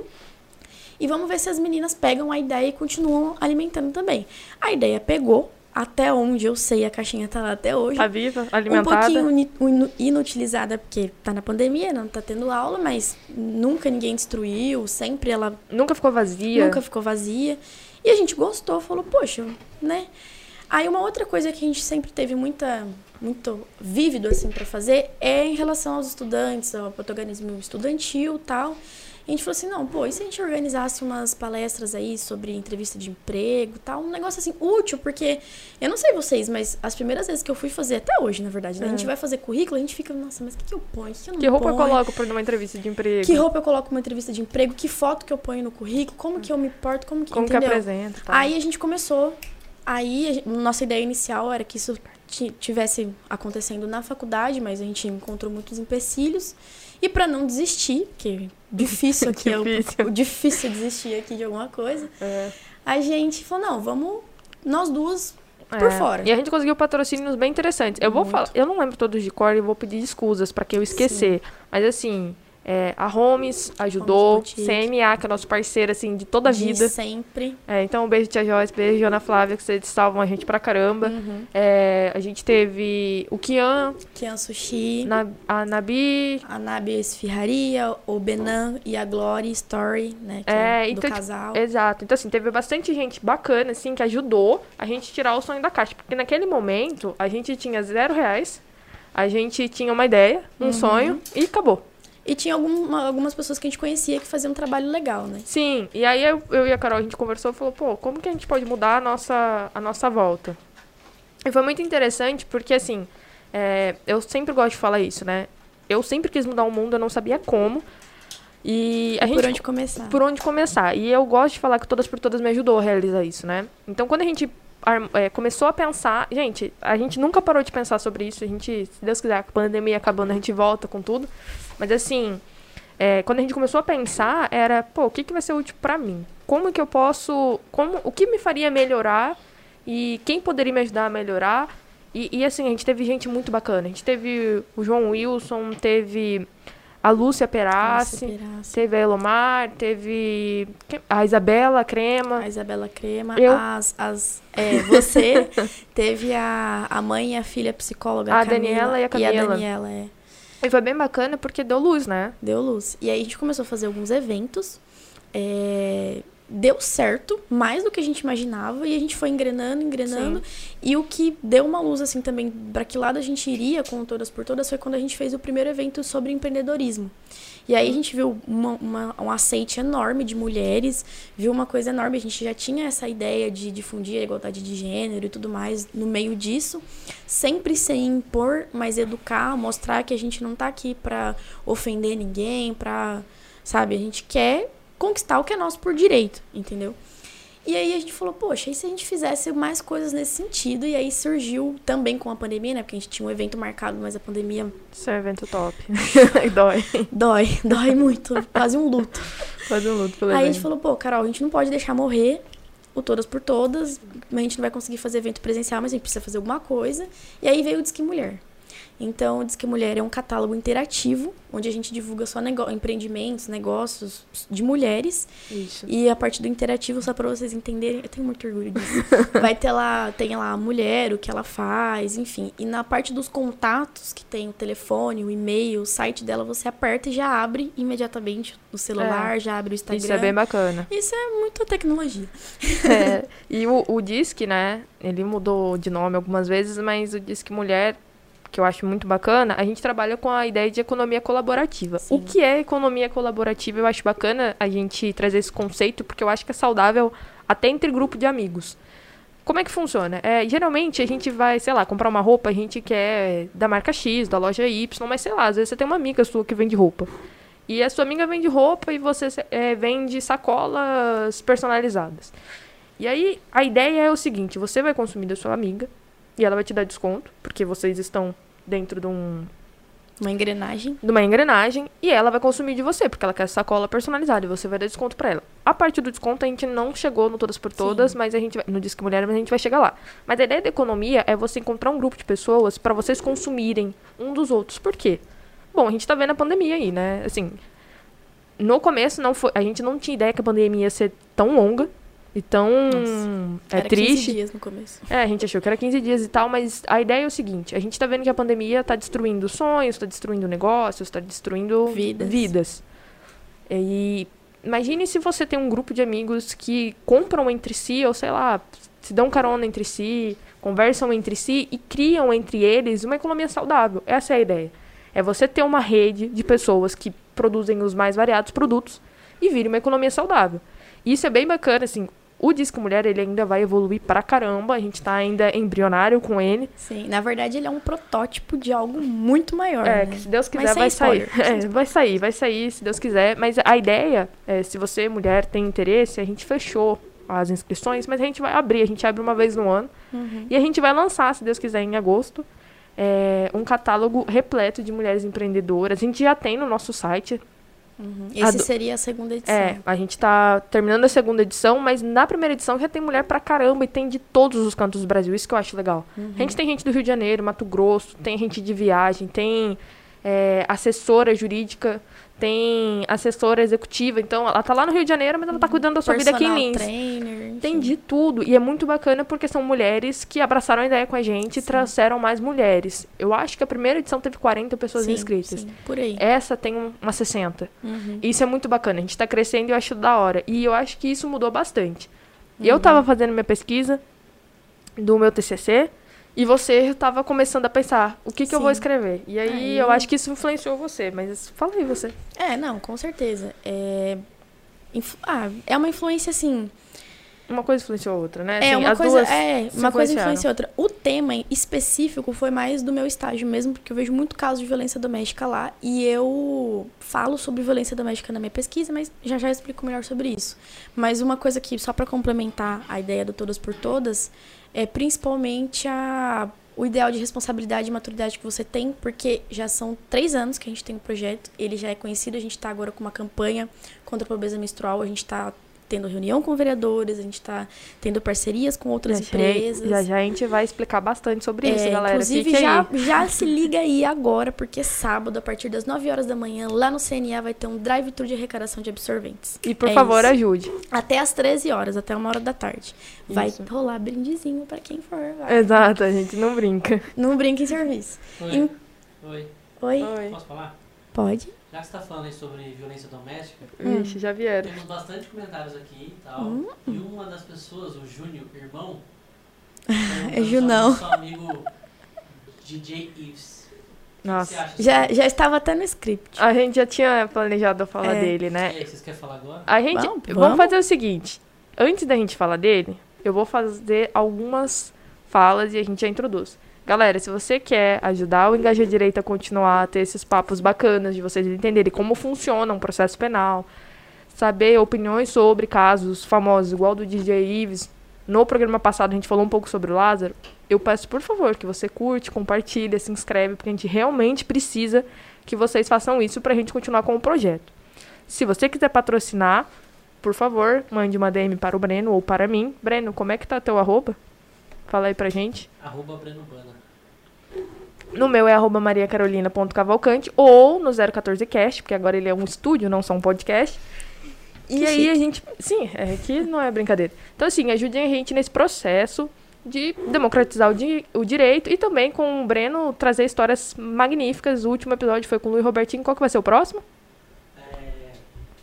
E vamos ver se as meninas pegam a ideia e continuam alimentando também. A ideia pegou, até onde eu sei, a caixinha tá lá até hoje Tá viva, um alimentada. pouquinho uni- inu- inutilizada porque tá na pandemia, não tá tendo aula, mas nunca ninguém destruiu, sempre ela Nunca ficou vazia. nunca ficou vazia. E a gente gostou, falou, poxa, né? Aí uma outra coisa que a gente sempre teve muita muito vívido assim para fazer é em relação aos estudantes, ao protagonismo estudantil, tal. A gente falou assim, não, pô, e se a gente organizasse umas palestras aí sobre entrevista de emprego, tal, um negócio assim útil, porque eu não sei vocês, mas as primeiras vezes que eu fui fazer até hoje, na verdade, né? A É. gente vai fazer currículo, a gente fica, nossa, mas o que, que eu ponho? O que, que eu não Que roupa eu ponho? coloco pra uma entrevista de emprego? Que roupa eu coloco numa entrevista de emprego? Que foto que eu ponho no currículo? Como que eu me porto? Como que, Como que entendeu? apresenta? Tá? Aí a gente começou. Aí a nossa ideia inicial era que isso ti- tivesse acontecendo na faculdade, mas a gente encontrou muitos empecilhos. E pra não desistir, que difícil aqui é o, Difícil. o difícil desistir aqui de alguma coisa, É. a gente falou, não, vamos nós duas por É. fora. E a gente conseguiu patrocínios bem interessantes. Eu vou Muito. falar, eu não lembro todos de cor e vou pedir escusas pra que eu esquecer. Mas assim, é, a Homes ajudou. CMA, que é nosso parceiro assim de toda a De vida. sempre. É, então um beijo tia Joyce, beijo Ana Flávia, que vocês salvam a gente pra caramba. Uhum. É, a gente teve o Kian, Kian Sushi, na, a Nabi, a Nabi Esfirraria, o Benan e a Glory Story, né? Que É, é, do então, tipo, casal. Exato. Então, assim, teve bastante gente bacana, assim, que ajudou a gente tirar o sonho da caixa. Porque naquele momento, a gente tinha zero reais, a gente tinha uma ideia, um Uhum. sonho, e acabou. E tinha alguma- algumas pessoas que a gente conhecia que faziam um trabalho legal, né? Sim, e aí eu, eu e a Carol, a gente conversou e falou, pô, como que a gente pode mudar a nossa, a nossa volta? E foi muito interessante, porque, assim, é, eu sempre gosto de falar isso, né? Eu sempre quis mudar o mundo, eu não sabia como. E a gente Por onde começar? por onde começar. E eu gosto de falar que Todas por Todas me ajudou a realizar isso, né? Então, quando a gente é, começou a pensar... Gente, a gente nunca parou de pensar sobre isso. A gente, se Deus quiser, a pandemia acabando, a gente volta com tudo. Mas, assim, é, quando a gente começou a pensar, era... Pô, o que, que vai ser útil pra mim? como que eu posso, como, o que me faria melhorar e quem poderia me ajudar a melhorar. E, e assim, a gente teve gente muito bacana. A gente teve o João Wilson, teve a Lúcia Perassi, Lúcia Perassi. teve a Elomar, teve a Isabela Crema. A Isabela Crema, Eu. as, as, é, você, teve a, a mãe e a filha psicóloga, A Camila, Daniela e a Camila. E a Daniela, é. E foi bem bacana porque deu luz, né? Deu luz. E aí a gente começou a fazer alguns eventos. é, Deu certo, mais do que a gente imaginava, e a gente foi engrenando, engrenando. E o que deu uma luz, assim, também, para que lado a gente iria com Todas por Todas, foi quando a gente fez o primeiro evento sobre empreendedorismo. E aí a gente viu uma, uma- um aceite enorme de mulheres, viu uma coisa enorme. A gente já tinha essa ideia de difundir a igualdade de gênero e tudo mais no meio disso, sempre sem impor, mas educar, mostrar que a gente não tá aqui pra ofender ninguém, pra, sabe, a gente quer conquistar o que é nosso por direito, entendeu? E aí a gente falou, poxa, e se a gente fizesse mais coisas nesse sentido? E aí surgiu também com a pandemia, né? Porque a gente tinha um evento marcado, mas a pandemia Isso é um evento top. Dói. dói, dói muito, quase um luto. Fazer um luto pelo Aí a gente falou, pô, Carol, a gente não pode deixar morrer o Todas por Todas, a gente não vai conseguir fazer evento presencial, mas a gente precisa fazer alguma coisa. E aí veio o Disque Mulher. Então, o Disque Mulher é um catálogo interativo, onde a gente divulga só nego- empreendimentos, negócios de mulheres. Isso. E a parte do interativo, só pra vocês entenderem, eu tenho muito orgulho disso. Vai ter lá, tem lá a mulher, o que ela faz, enfim. E na parte dos contatos, que tem o telefone, o e-mail, o site dela, você aperta e já abre imediatamente no celular, já abre o Instagram. Isso é bem bacana. Isso é muita tecnologia. É, e o, o Disque, né? Ele mudou de nome algumas vezes, mas o Disque Mulher, que eu acho muito bacana, a gente trabalha com a ideia de economia colaborativa. Sim. O que é economia colaborativa? Eu acho bacana a gente trazer esse conceito, porque eu acho que é saudável até entre grupo de amigos. Como é que funciona? É, geralmente a gente vai, sei lá, comprar uma roupa, a gente quer da marca X, da loja Y, mas sei lá, às vezes você tem uma amiga sua que vende roupa. E a sua amiga vende roupa e você é, vende sacolas personalizadas. E aí, a ideia é o seguinte: você vai consumir da sua amiga e ela vai te dar desconto, porque vocês estão dentro de, um, Uma engrenagem. de uma engrenagem, e ela vai consumir de você, porque ela quer sacola personalizada e você vai dar desconto pra ela. A parte do desconto, a gente não chegou no Todas por Todas, Sim. mas a gente vai, no Disque Mulher, mas a gente vai chegar lá. Mas a ideia da economia é você encontrar um grupo de pessoas pra vocês consumirem um dos outros. Por quê? Bom, a gente tá vendo a pandemia aí, né? Assim, no começo não foi, a gente não tinha ideia que a pandemia ia ser tão longa e tão Nossa. é Era triste. 15 dias no começo. É, a gente achou que era 15 dias e tal, mas a ideia é o seguinte: a gente tá vendo que a pandemia tá destruindo sonhos, tá destruindo negócios, tá destruindo Vidas. vidas. E imagine se você tem um grupo de amigos que compram entre si, ou sei lá, se dão carona entre si, conversam entre si e criam entre eles uma economia saudável. Essa é a ideia. É você ter uma rede de pessoas que produzem os mais variados produtos e vire uma economia saudável. Isso é bem bacana, assim. O Disque Mulher, ele ainda vai evoluir pra caramba. A gente tá ainda embrionário com ele. Sim, na verdade ele é um protótipo de algo muito maior. É, né? que se Deus quiser vai sair. spoiler, É, vai sair, vai sair, se Deus quiser. Mas a ideia, é, se você, mulher, tem interesse, a gente fechou as inscrições, mas a gente vai abrir. A gente abre uma vez no ano. Uhum. E a gente vai lançar, se Deus quiser, em agosto, é, um catálogo repleto de mulheres empreendedoras. A gente já tem no nosso site. Uhum. A Esse do- seria a segunda edição. É, a gente tá terminando a segunda edição, mas na primeira edição já tem mulher pra caramba e tem de todos os cantos do Brasil. Isso que eu acho legal. Uhum. A gente tem gente do Rio de Janeiro, Mato Grosso, tem gente de viagem, tem é, assessora jurídica, tem assessora executiva. Então, ela tá lá no Rio de Janeiro, mas ela tá cuidando da sua vida aqui em Personal Lins. trainer. Tem de tudo. E é muito bacana porque são mulheres que abraçaram a ideia com a gente e Sim. trouxeram mais mulheres. Eu acho que a primeira edição teve 40 pessoas Sim, inscritas. sim, por aí. Essa tem um, umas 60. Uhum. Isso é muito bacana. A gente tá crescendo e eu acho da hora. E eu acho que isso mudou bastante. E Uhum. eu tava fazendo minha pesquisa do meu TCC e você tava começando a pensar o que, que eu vou escrever. E aí Aí- eu acho que isso influenciou você. Mas fala aí você. É, não, com certeza. É... Ah, é uma influência assim. Uma coisa influenciou a outra, né? É, Assim, uma as coisa, duas é, uma coisa influenciaram. influencia outra. O tema em específico foi mais do meu estágio mesmo, porque eu vejo muito caso de violência doméstica lá e eu falo sobre violência doméstica na minha pesquisa, mas já já explico melhor sobre isso. Mas uma coisa que só para complementar a ideia do todas por todas é principalmente a o ideal de responsabilidade e maturidade que você tem, porque já são três anos que a gente tem o projeto, ele já é conhecido, a gente está agora com uma campanha contra a pobreza menstrual, a gente está tendo reunião com vereadores, a gente está tendo parcerias com outras já, empresas. Já já a gente vai explicar bastante sobre É, isso, galera. Inclusive, Fique já, aí. já se liga aí agora, porque sábado, a partir das 9 horas da manhã, lá no CNA vai ter um drive-thru de arrecadação de absorventes. E por É favor, isso. ajude. Até às 13 horas, até uma hora da tarde. Vai Isso. rolar brindezinho pra quem for. vai. Exato, a gente não brinca. Não brinca em serviço. Oi. Em- Oi. Oi? Oi. Posso falar? Pode? Já que você tá falando aí sobre violência doméstica, Hum. Vixe, já vieram. temos bastante comentários aqui e tal. Hum. E uma das pessoas, o Júnior, irmão, É Junão. Seu amigo DJ Ives. Nossa. você acha? Já, já estava até no script. A gente já tinha planejado falar É. dele, E né? aí, vocês querem falar agora? A gente. Vamos, Vamos, vamos. fazer o seguinte. Antes da gente falar dele, eu vou fazer algumas falas e a gente já introduz. Galera, se você quer ajudar o Engaja Direito a continuar a ter esses papos bacanas de vocês entenderem como funciona um processo penal, saber opiniões sobre casos famosos, igual do DJ Ives. No programa passado a gente falou um pouco sobre o Lázaro. Eu peço, por favor, que você curte, compartilha, se inscreve, porque a gente realmente precisa que vocês façam isso pra gente continuar com o projeto. Se você quiser patrocinar, por favor, mande uma DM para o Breno ou para mim. Breno, como é que tá teu arroba? Fala aí pra gente. Arroba Breno Bana. No meu é arroba mariacarolina.cavalcante ou no 014cast, porque agora ele é um estúdio, não só um podcast. E Que aí chique. a gente. Sim, é que não é brincadeira. Então, assim, ajudem a gente nesse processo de democratizar o, di- o direito e também com o Breno trazer histórias magníficas. O último episódio foi com o Luiz Robertinho. Qual que vai ser o próximo?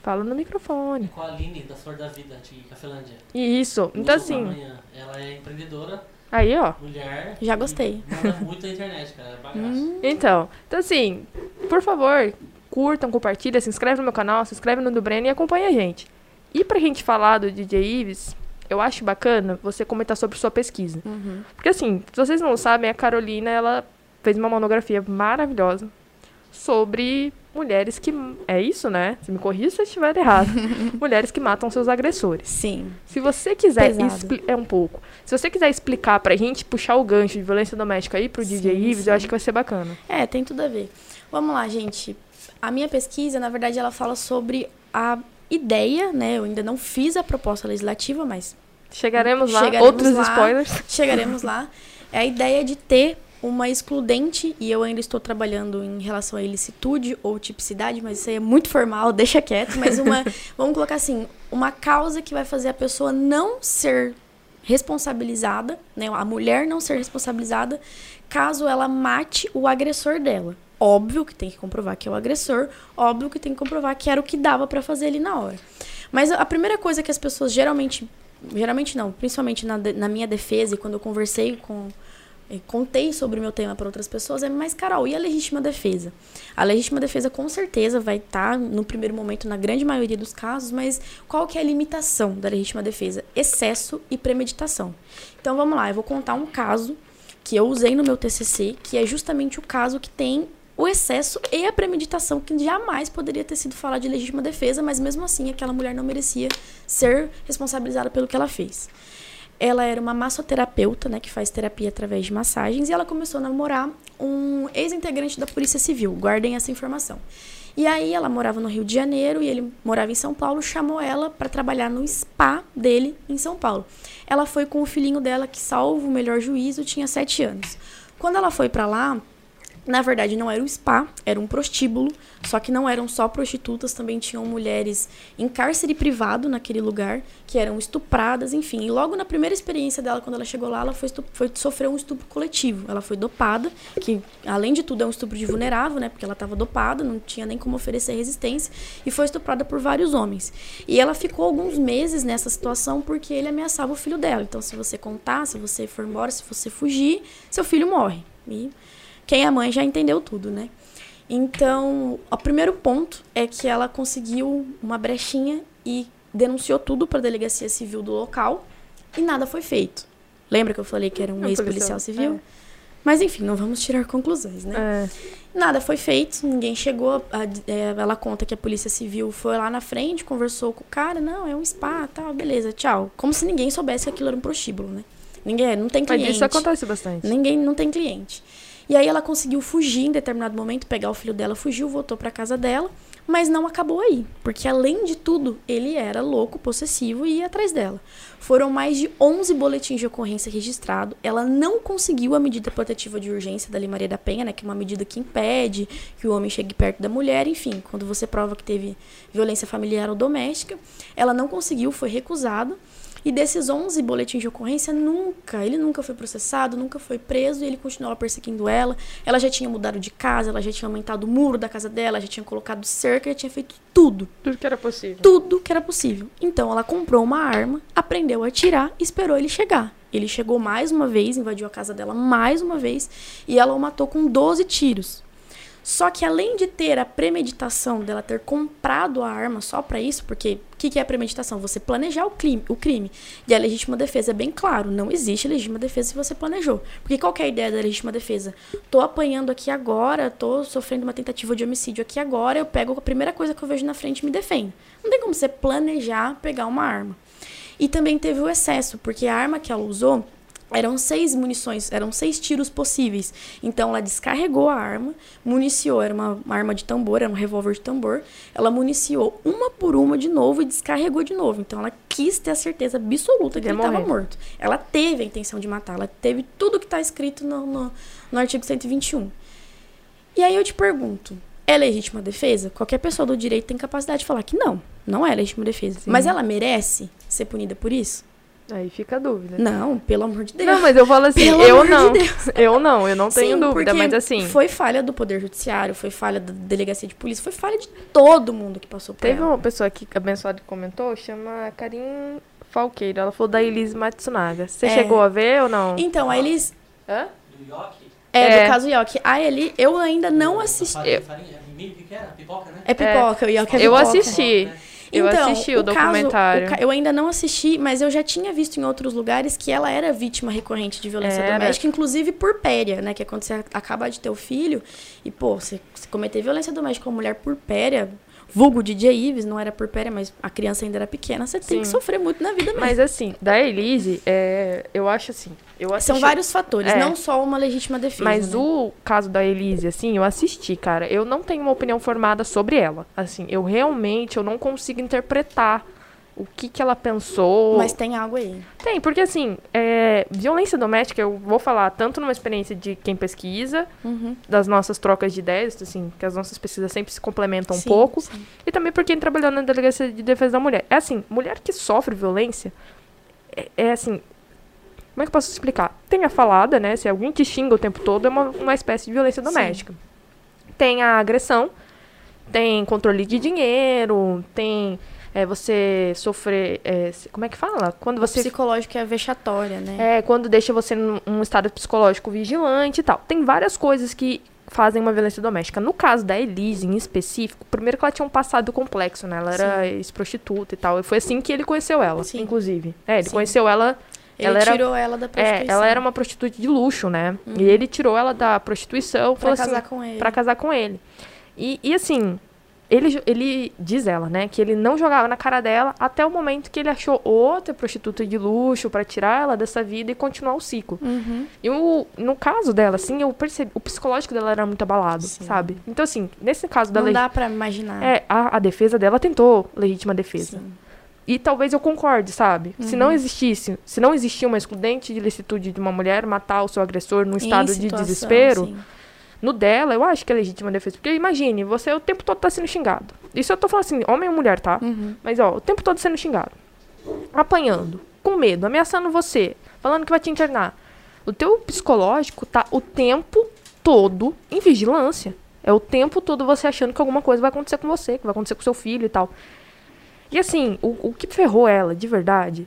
Fala no microfone. com a Aline, da Flor da Vida, de Cafelândia. Isso. Então, Muito assim. Ela é empreendedora, aí, ó. mulher. Já gostei. Manda muito na internet, cara. É. Hum, Então, então assim, por favor, curtam, compartilhem, se inscreve no meu canal, se inscreve no do Breno e acompanha a gente. E pra gente falar do DJ Ives, eu acho bacana você comentar sobre sua pesquisa. uhum. Porque assim, se vocês não sabem, a Carolina, ela fez uma monografia maravilhosa sobre mulheres que... É isso, né? Se me corrija se eu estiver errado. mulheres que matam seus agressores. Sim. Se você quiser... É um pouco. Se você quiser explicar pra gente, puxar o gancho de violência doméstica aí pro DJ Sim, Ives, sim. eu acho que vai ser bacana. É, tem tudo a ver. Vamos lá, gente. A minha pesquisa, na verdade, ela fala sobre a ideia, né? Eu ainda não fiz a proposta legislativa, mas Chegaremos lá. Chegaremos Outros lá. spoilers. chegaremos lá. É a ideia de ter uma excludente, e eu ainda estou trabalhando em relação a ilicitude ou tipicidade, mas isso aí é muito formal, deixa quieto, mas uma, vamos colocar assim, uma causa que vai fazer a pessoa não ser responsabilizada, né, a mulher não ser responsabilizada, caso ela mate o agressor dela. Óbvio que tem que comprovar que é o agressor, óbvio que tem que comprovar que era o que dava pra fazer ali na hora. Mas a primeira coisa que as pessoas geralmente, geralmente não, principalmente na, na minha defesa e quando eu conversei com, contei sobre o meu tema para outras pessoas, é, mas Carol, e a legítima defesa? A legítima defesa com certeza vai estar no primeiro momento na grande maioria dos casos, mas qual que é a limitação da legítima defesa? Excesso e premeditação. Então vamos lá, eu vou contar um caso que eu usei no meu TCC, que é justamente o caso que tem o excesso e a premeditação, que jamais poderia ter sido falado de legítima defesa, mas mesmo assim aquela mulher não merecia ser responsabilizada pelo que ela fez. Ela era uma massoterapeuta, né, que faz terapia através de massagens, e ela começou a namorar um ex-integrante da Polícia Civil. Guardem essa informação. E aí ela morava no Rio de Janeiro e ele morava em São Paulo, chamou ela para trabalhar no spa dele em São Paulo. Ela foi com o filhinho dela, que salvo o melhor juízo, tinha sete anos. Quando ela foi para lá, na verdade, não era um spa, era um prostíbulo, só que não eram só prostitutas, também tinham mulheres em cárcere privado naquele lugar, que eram estupradas, enfim. E logo na primeira experiência dela, quando ela chegou lá, ela foi, foi sofreu um estupro coletivo. Ela foi dopada, que além de tudo é um estupro de vulnerável, né? Porque ela estava dopada, não tinha nem como oferecer resistência, e foi estuprada por vários homens. E ela ficou alguns meses nessa situação porque ele ameaçava o filho dela. Então, se você contar, se você for embora, se você fugir, seu filho morre. E quem é mãe já entendeu tudo, né? Então, o primeiro ponto é que ela conseguiu uma brechinha e denunciou tudo para a delegacia civil do local e nada foi feito. Lembra que eu falei que era um É ex-policial policial, civil? Mas enfim, não vamos tirar conclusões, né? É. Nada foi feito, ninguém chegou. a- é, ela conta que a polícia civil foi lá na frente, conversou com o cara, não, é um spa, tal, beleza, tchau. Como se ninguém soubesse que aquilo era um prostíbulo, né? Ninguém, não tem Mas cliente. isso acontece bastante. Ninguém não tem cliente. E aí ela conseguiu fugir em determinado momento, pegar o filho dela, fugiu, voltou para casa dela. Mas não acabou aí, porque além de tudo, ele era louco, possessivo e ia atrás dela. Foram mais de 11 boletins de ocorrência registrados. Ela não conseguiu a medida protetiva de urgência da Lei Maria da Penha, né, que é uma medida que impede que o homem chegue perto da mulher, enfim, quando você prova que teve violência familiar ou doméstica. Ela não conseguiu, foi recusada. E desses 11 boletins de ocorrência, nunca, ele nunca foi processado, nunca foi preso e ele continuava perseguindo ela. Ela já tinha mudado de casa, ela já tinha aumentado o muro da casa dela, já tinha colocado cerca, já tinha feito tudo. Tudo que era possível. Tudo que era possível. Então ela comprou uma arma, aprendeu a atirar e esperou ele chegar. Ele chegou mais uma vez, invadiu a casa dela mais uma vez e ela o matou com 12 tiros. Só que além de ter a premeditação dela ter comprado a arma só para isso, porque o que, que, é a premeditação? Você planejar o crime, o crime. E a legítima defesa é bem claro, não existe legítima defesa se você planejou. Porque qual é ideia da legítima defesa? Tô apanhando aqui agora, tô sofrendo uma tentativa de homicídio aqui agora, eu pego a primeira coisa que eu vejo na frente e me defendo. Não tem como você planejar pegar uma arma. E também teve o excesso, porque a arma que ela usou eram seis munições, eram seis tiros possíveis. Então ela descarregou a arma, municiou, era uma, uma, arma de tambor, era um revólver de tambor. Ela municiou uma por uma de novo e descarregou de novo. Então ela quis ter a certeza absoluta que ele estava morto. Ela teve a intenção de matar, ela teve tudo que está escrito no, no, no artigo 121. E aí eu te pergunto, é legítima defesa? Qualquer pessoa do direito tem capacidade de falar que não, não é legítima defesa. Sim. Mas ela merece ser punida por isso? Aí fica a dúvida. Não, pelo amor de Deus. Não, mas eu falo assim, pelo eu não. De eu não, eu não tenho Sim, dúvida, mas assim. Foi falha do Poder Judiciário, foi falha da delegacia de polícia, foi falha de todo mundo que passou por Teve ela. uma pessoa que abençoada que comentou, chama Karim Falqueiro. Ela falou da Elise Matsunaga. Você é. chegou a ver ou não? Então, a Elise. Hã? Do Yoki? É, é, do caso Yoki. A Eli, eu ainda não assisti. É que era? Pipoca, né? É pipoca, é. o Yoki é pipoca. Eu assisti. Eu então, assisti o, o documentário. Caso, o, eu ainda não assisti, mas eu já tinha visto em outros lugares que ela era vítima recorrente de violência era. doméstica, inclusive por péria, né? Que é quando você acaba de ter o filho e, pô, você, você cometer violência doméstica com uma mulher por péria, vulgo DJ Ives, não era por péria, mas a criança ainda era pequena, você tem que sofrer muito na vida mesmo. Mas assim, da Elise, é, eu acho assim. Eu assisti, São vários fatores, é, não só uma legítima defesa. Mas né? o caso da Elise, assim, eu assisti, cara. Eu não tenho uma opinião formada sobre ela. Assim, eu realmente eu não consigo interpretar o que, que ela pensou. Mas tem algo aí. Tem, porque assim, é, violência doméstica, eu vou falar tanto numa experiência de quem pesquisa, uhum. das nossas trocas de ideias, assim, que as nossas pesquisas sempre se complementam sim, um pouco, sim. e também por quem trabalhou na Delegacia de Defesa da Mulher. É assim, mulher que sofre violência, é, é assim, como é que eu posso explicar? Tem a falada, né, se alguém te xinga o tempo todo, é uma, uma espécie de violência doméstica. Sim. Tem a agressão, tem controle de dinheiro, tem é, você sofrer. É, como é que fala? Quando você. O psicológico é vexatória, né? É, quando deixa você num um estado psicológico vigilante e tal. Tem várias coisas que fazem uma violência doméstica. No caso da Elise, em específico, primeiro que ela tinha um passado complexo, né? Ela era ex-prostituta e tal. E foi assim que ele conheceu ela, Sim. inclusive. É, ele Sim. conheceu ela. Ele ela tirou ela da prostituição. É, ela era uma prostituta de luxo, né? Uhum. E ele tirou ela da prostituição pra casar assim, com ele. Pra casar com ele. E, e assim, ele, ele diz ela, né, que ele não jogava na cara dela até o momento que ele achou outra prostituta de luxo para tirar ela dessa vida e continuar o ciclo. Uhum. E o, no caso dela, assim, eu percebi, o psicológico dela era muito abalado, Sim. sabe? Então, assim, nesse caso da Não dá pra imaginar. É, a, a defesa dela tentou legítima defesa. Sim. E talvez eu concorde, sabe? Uhum. Se não existisse, se não existia uma excludente de licitude de uma mulher matar o seu agressor num estado de desespero, sim. No dela, eu acho que é legítima defesa. Porque imagine, você o tempo todo tá sendo xingado. Isso eu tô falando assim, homem ou mulher, tá? Uhum. Mas, ó, o tempo todo sendo xingado. Apanhando, com medo, ameaçando você, falando que vai te internar. O teu psicológico tá o tempo todo em vigilância. É o tempo todo você achando que alguma coisa vai acontecer com você, que vai acontecer com seu filho e tal. E assim, o, o que ferrou ela, de verdade,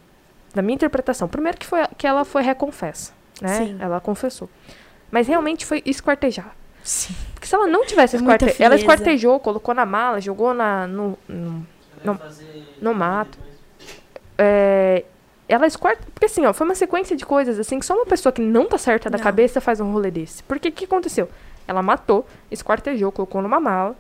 na minha interpretação, primeiro que, foi, que ela foi reconfessa, né? Sim. Ela confessou. Mas realmente foi esquartejar. Sim. Porque se ela não tivesse É esquartejado. Ela esquartejou, colocou na mala, jogou na, no, no- Não- no mato. é, ela esquarta. Porque assim, ó, foi uma sequência de coisas assim que só uma pessoa que não tá certa da Não. cabeça faz um rolê desse. Porque o que aconteceu? Ela matou, esquartejou, colocou numa mala,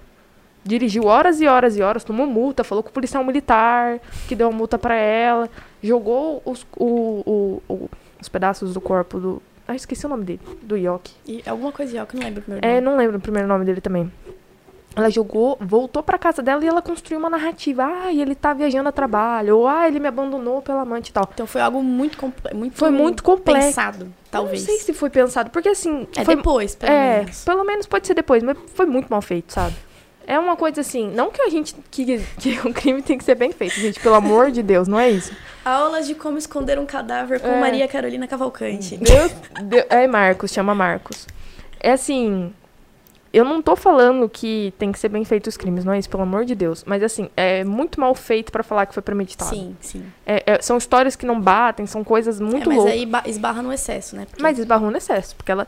dirigiu horas e horas e horas, tomou multa, falou com o policial militar, que deu uma multa pra ela, jogou os, o- o- o- os pedaços do corpo do. Ah, esqueci o nome dele, do Yoki. E alguma coisa de álcool, não lembro o primeiro É, nome. não lembro o primeiro nome dele também. Ela jogou, voltou pra casa dela e ela construiu uma narrativa. Ah, ele tá viajando a trabalho. Ou, ah, ele me abandonou pela amante e tal. Então foi algo muito, muito, Foi muito complexo. pensado, talvez. Eu não sei se foi pensado, porque assim. É foi, depois, pelo é, menos. pelo menos pode ser depois, mas foi muito mal feito, sabe? É uma coisa assim, não que a gente. que, que o crime tem que ser bem feito, gente, pelo amor de Deus, não é isso. Aulas de como esconder um cadáver com É. Maria Carolina Cavalcante. Deus, Deus- é Marcos, chama Marcos. É assim, eu não tô falando que tem que ser bem feito os crimes, não é isso, pelo amor de Deus. Mas assim, é muito mal feito pra falar que foi premeditado. Sim, sim. É- é- são histórias que não batem, são coisas muito é, mas loucas. aí ba- esbarra no excesso, né? Porque- Mas esbarrou no excesso, porque ela.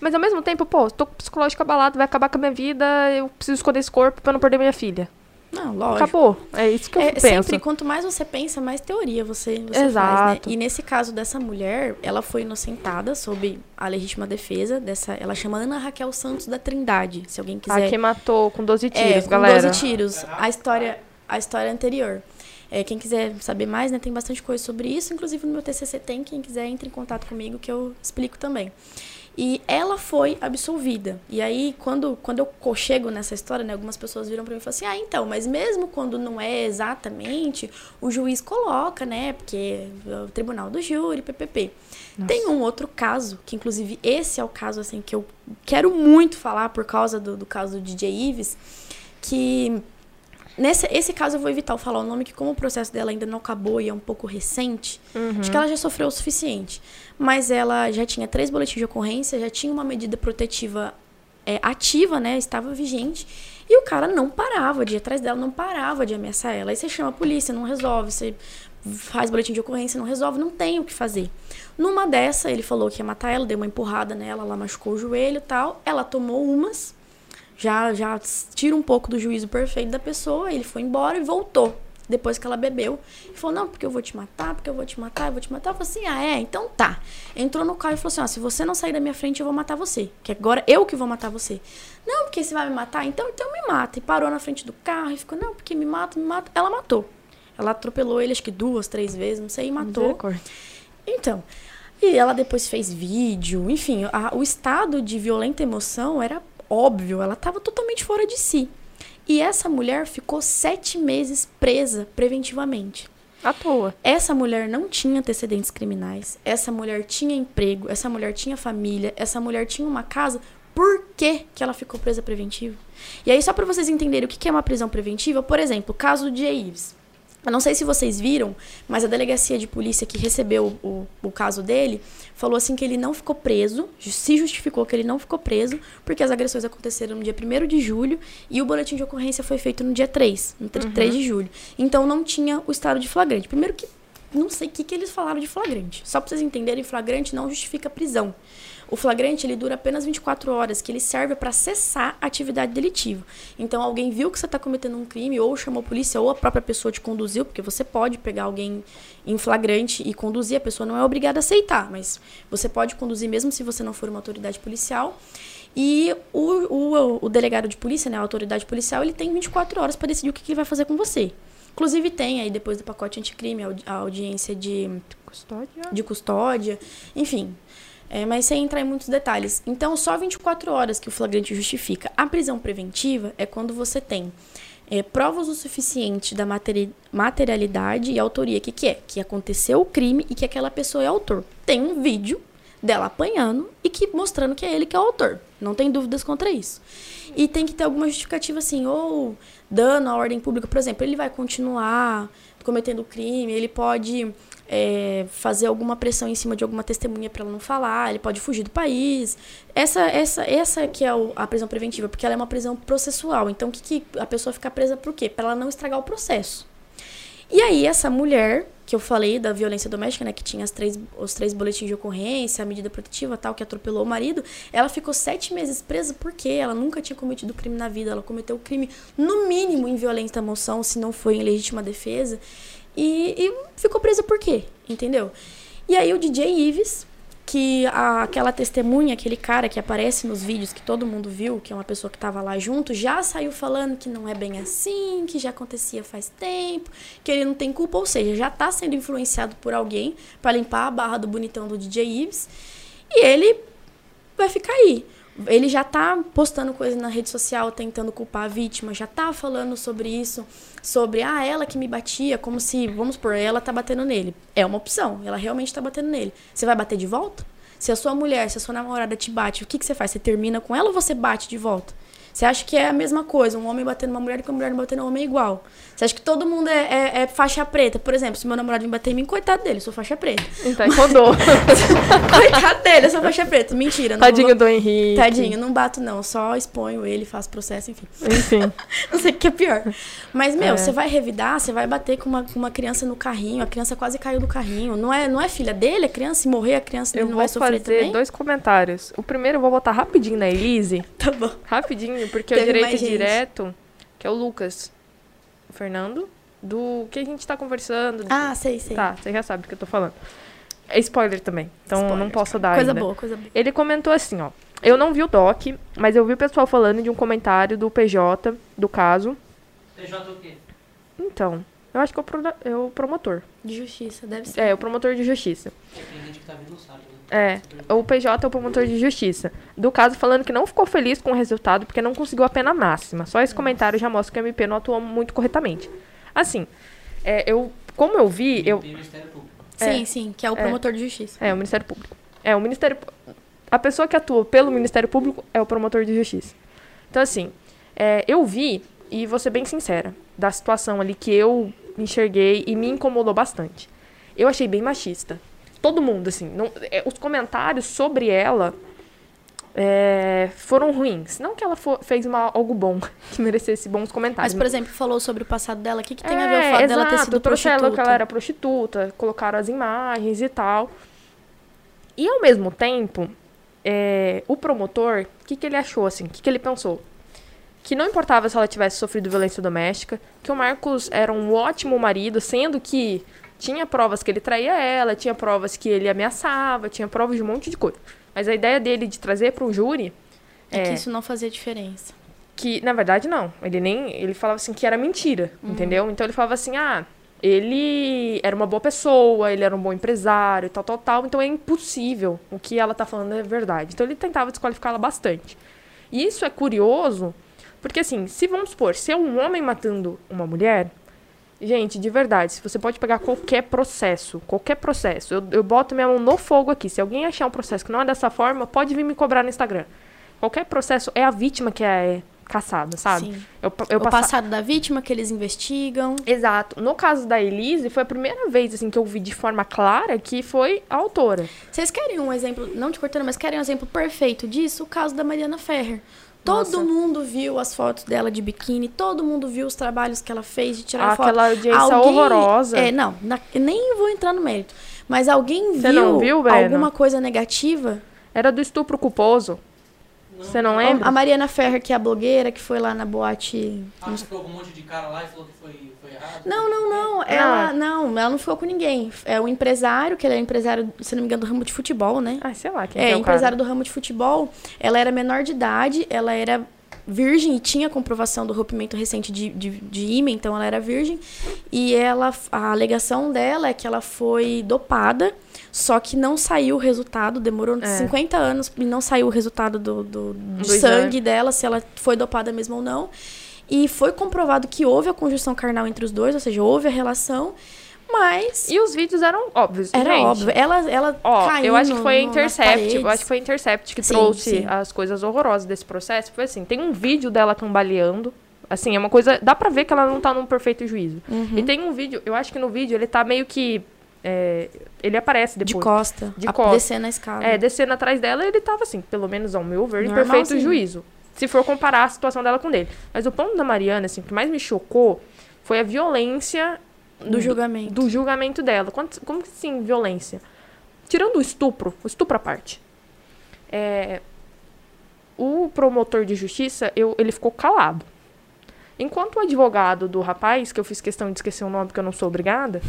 Mas ao mesmo tempo, pô, tô com psicológico abalado, vai acabar com a minha vida, eu preciso esconder esse corpo pra não perder minha filha. Não, lógico. Acabou. É isso que eu É, penso. sempre, quanto mais você pensa, mais teoria você, você faz, né? Exato. E nesse caso dessa mulher, ela foi inocentada sob a legítima defesa dessa... Ela chama Ana Raquel Santos da Trindade, se alguém A quiser... que matou com 12 é, tiros, com galera. 12 tiros. A história, a história anterior. É, quem quiser saber mais, né, tem bastante coisa sobre isso. Inclusive no meu TCC tem. Quem quiser, entre em contato comigo que eu explico também. E ela foi absolvida. E aí, quando, quando eu chego nessa história, né, algumas pessoas viram pra mim e falam assim: ah, então, mas mesmo quando não é exatamente, o juiz coloca, né, porque é o tribunal do júri, PPP. Tem um outro caso, que inclusive esse é o caso, assim, que eu quero muito falar por causa do, do caso do DJ Ives, que Nesse esse caso eu vou evitar falar o nome, que como o processo dela ainda não acabou e é um pouco recente, Uhum. acho que ela já sofreu o suficiente. Mas ela já tinha três boletins de ocorrência, já tinha uma medida protetiva é, ativa, né? Estava vigente. E o cara não parava de ir atrás dela, não parava de ameaçar ela. Aí você chama a polícia, não resolve. Você faz boletim de ocorrência, não resolve, não tem o que fazer. Numa dessa, ele falou que ia matar ela, deu uma empurrada nela, ela machucou o joelho e tal. Ela tomou umas, já, já tira um pouco do juízo perfeito da pessoa, ele foi embora e voltou. Depois que ela bebeu, e falou: Não, porque eu vou te matar, porque eu vou te matar, eu vou te matar. Eu falei assim: Ah, é? Então tá. Entrou no carro e falou assim: Ó, se você não sair da minha frente, eu vou matar você. Que agora eu que vou matar você. Não, porque você vai me matar? Então, então me mata. E parou na frente do carro e ficou: Não, porque me mata, me mata. Ela matou. Ela atropelou ele, acho que duas, três vezes, não sei, e matou. Então, e ela depois fez vídeo, enfim, a- o estado de violenta emoção era óbvio, ela estava totalmente fora de si. E essa mulher ficou sete meses presa preventivamente. À toa. Essa mulher não tinha antecedentes criminais, essa mulher tinha emprego, essa mulher tinha família, essa mulher tinha uma casa. Por que, que ela ficou presa preventiva? E aí, só para vocês entenderem o que é uma prisão preventiva, por exemplo, o caso de Ives. Eu não sei se vocês viram, mas a delegacia de polícia que recebeu o, o caso dele falou assim que ele não ficou preso, se justificou que ele não ficou preso, porque as agressões aconteceram no dia 1 de julho e o boletim de ocorrência foi feito no dia 3, no 3 de julho. Então não tinha o estado de flagrante. Primeiro que não sei o que, que eles falaram de flagrante. Só pra vocês entenderem, flagrante não justifica prisão. O flagrante ele dura apenas 24 horas, que ele serve para cessar a atividade delitiva. Então alguém viu que você está cometendo um crime, ou chamou a polícia, ou a própria pessoa te conduziu, porque você pode pegar alguém em flagrante e conduzir, a pessoa não é obrigada a aceitar, mas você pode conduzir mesmo se você não for uma autoridade policial. E o, o, o delegado de polícia, né, a autoridade policial, ele tem 24 horas para decidir o que, que ele vai fazer com você. Inclusive tem aí, depois do pacote anticrime, a audi- a audiência de Custódia. de custódia, enfim. É, mas sem entrar em muitos detalhes. Então, só 24 horas que o flagrante justifica. A prisão preventiva é quando você tem é, provas o suficiente da materi materialidade e autoria. O que, que é? Que aconteceu o crime e que aquela pessoa é autor. Tem um vídeo dela apanhando e que mostrando que é ele que é o autor. Não tem dúvidas contra isso. E tem que ter alguma justificativa assim, ou dano à ordem pública, por exemplo, ele vai continuar cometendo crime, ele pode é, fazer alguma pressão em cima de alguma testemunha para ela não falar, ele pode fugir do país. Essa essa essa que é a prisão preventiva, porque ela é uma prisão processual. Então, o que, que a pessoa fica presa por quê? Para ela não estragar o processo. E aí, essa mulher, que eu falei da violência doméstica, né? Que tinha as três, os três boletins de ocorrência, a medida protetiva tal, que atropelou o marido, ela ficou sete meses presa porque ela nunca tinha cometido crime na vida. Ela cometeu o crime, no mínimo, em violência moção, se não foi em legítima defesa. E, e por? Entendeu? E aí o DJ Ives, que a- aquela testemunha, aquele cara que aparece nos vídeos que todo mundo viu, que é uma pessoa que estava lá junto, já saiu falando que não é bem assim, que já acontecia faz tempo, que ele não tem culpa, ou seja, já tá sendo influenciado por alguém para limpar a barra do bonitão do DJ Ives, e ele vai ficar aí. Ele já tá postando coisa na rede social, tentando culpar a vítima, já tá falando sobre isso, sobre, ah, ela que me batia, como se, vamos por ela tá batendo nele. É uma opção, ela realmente tá batendo nele. Você vai bater de volta? Se a sua mulher, se a sua namorada te bate, o que, que você faz? Você termina com ela ou você bate de volta? Você acha que é a mesma coisa, um homem batendo uma mulher e uma mulher batendo um homem é igual. Você acha que todo mundo é, é, é, faixa preta? Por exemplo, se meu namorado me bater em mim, coitado dele, eu sou faixa preta. Então, rodou. coitado dele, eu sou faixa preta. Mentira. Tadinho do Henrique. Tadinho, não bato não, só exponho ele, faço processo, enfim. Enfim. não sei o que é pior. Mas, meu, é. você vai revidar, você vai bater com uma, com uma criança no carrinho, a criança quase caiu do carrinho. Não é, não é filha dele, a criança, se morrer, a criança eu não vai sofrer também? Eu vou fazer dois comentários. O primeiro eu vou botar rapidinho na Elise. Tá bom. Rapidinho, porque Teve o direito direto, que é o Lucas. O Fernando do que a gente tá conversando. Ah, sei, sei. Tá, você já sabe do que eu tô falando. É spoiler também, então spoiler. não posso dar Coisa ainda. boa, coisa boa. Ele comentou assim, ó. Eu não vi o doc, mas eu vi o pessoal falando de um comentário do PJ do caso. PJ o quê? Então, eu acho que é o, pro, é o promotor. De justiça, deve ser. É, o promotor de justiça. É, tem gente que tá vendo, não sabe, né? É, o PJ é o promotor de justiça. Do caso, falando que não ficou feliz com o resultado porque não conseguiu a pena máxima. Só esse comentário já mostra que o MP não atuou muito corretamente. Assim, é, eu, como eu vi, eu... Ministério Público. Sim, sim, que é o é. promotor de justiça. É, o Ministério Público. É, o Ministério... A pessoa que atua pelo Ministério Público é o promotor de justiça. Então, assim, é, eu vi, e vou ser bem sincera, da situação ali que eu enxerguei e me incomodou bastante. Eu achei bem machista. Todo mundo, assim, não, é, os comentários sobre ela é, foram ruins. Não que ela for, fez uma, algo bom, que merecesse bons comentários. Mas, por exemplo, falou sobre o passado dela. O que, que tem é, a ver o fato exato, dela ter sido prostituta? ela que ela era prostituta, colocaram as imagens e tal. E, ao mesmo tempo, é, o promotor, o que, que ele achou, assim? O que, que ele pensou? Que não importava se ela tivesse sofrido violência doméstica, que o Marcos era um ótimo marido, sendo que tinha provas que ele traía ela, tinha provas que ele ameaçava, tinha provas de um monte de coisa. Mas a ideia dele de trazer para o júri é, é que isso não fazia diferença. Que na verdade não, ele nem ele falava assim que era mentira, uhum. entendeu? Então ele falava assim: "Ah, ele era uma boa pessoa, ele era um bom empresário, tal, tal, tal, então é impossível. O que ela tá falando é verdade. Então ele tentava desqualificá-la bastante. E isso é curioso, porque assim, se vamos supor, se é um homem matando uma mulher, Gente, de verdade, se você pode pegar qualquer processo, qualquer processo, eu, eu boto minha mão no fogo aqui. Se alguém achar um processo que não é dessa forma, pode vir me cobrar no Instagram. Qualquer processo é a vítima que é caçada, sabe? Sim. Eu, eu o passa... passado da vítima que eles investigam. Exato. No caso da Elise, foi a primeira vez assim que eu vi de forma clara que foi a autora. Vocês querem um exemplo, não te cortando, mas querem um exemplo perfeito disso? O caso da Mariana Ferrer. Todo Nossa. mundo viu as fotos dela de biquíni, todo mundo viu os trabalhos que ela fez de tirar foto. Aquela audiência alguém, horrorosa. É, não, na, nem vou entrar no mérito. Mas alguém viu, viu alguma coisa negativa? Era do estupro culposo. Você não lembra? A Mariana Ferrer, que é a blogueira, que foi lá na boate. Ah, com um monte de cara lá e falou que foi, foi errado? Não, não, não. Ela não, ela não ficou com ninguém. É o empresário, que ele é empresário, se não me engano, do ramo de futebol, né? Ah, sei lá quem é. É, é empresário do ramo de futebol. Ela era menor de idade, ela era virgem e tinha comprovação do rompimento recente de, de, de ímã, então ela era virgem. E ela, a alegação dela é que ela foi dopada só que não saiu o resultado, demorou é. 50 anos e não saiu o resultado do, do, do sangue dela, se ela foi dopada mesmo ou não. E foi comprovado que houve a conjunção carnal entre os dois, ou seja, houve a relação. Mas. E os vídeos eram óbvios. Era gente. óbvio. Ela, ela Ó, eu acho que foi no, Intercept. Eu acho que foi Intercept que sim, trouxe sim. as coisas horrorosas desse processo. Foi assim: tem um vídeo dela cambaleando. Assim, é uma coisa. Dá pra ver que ela não tá num perfeito juízo. Uhum. E tem um vídeo, eu acho que no vídeo ele tá meio que é, ele aparece depois. De costa. De costa. Descendo a escada. É, descendo atrás dela, ele tava assim, pelo menos ao meu ver, em perfeito juízo. Se for comparar a situação dela com dele. Mas o ponto da Mariana, assim, que mais me chocou foi a violência do julgamento. Do julgamento dela. Quanto, como assim, violência? Tirando o estupro, o estupro à parte. É, o promotor de justiça, eu, ele ficou calado. Enquanto o advogado do rapaz, que eu fiz questão de esquecer o nome porque eu não sou obrigada,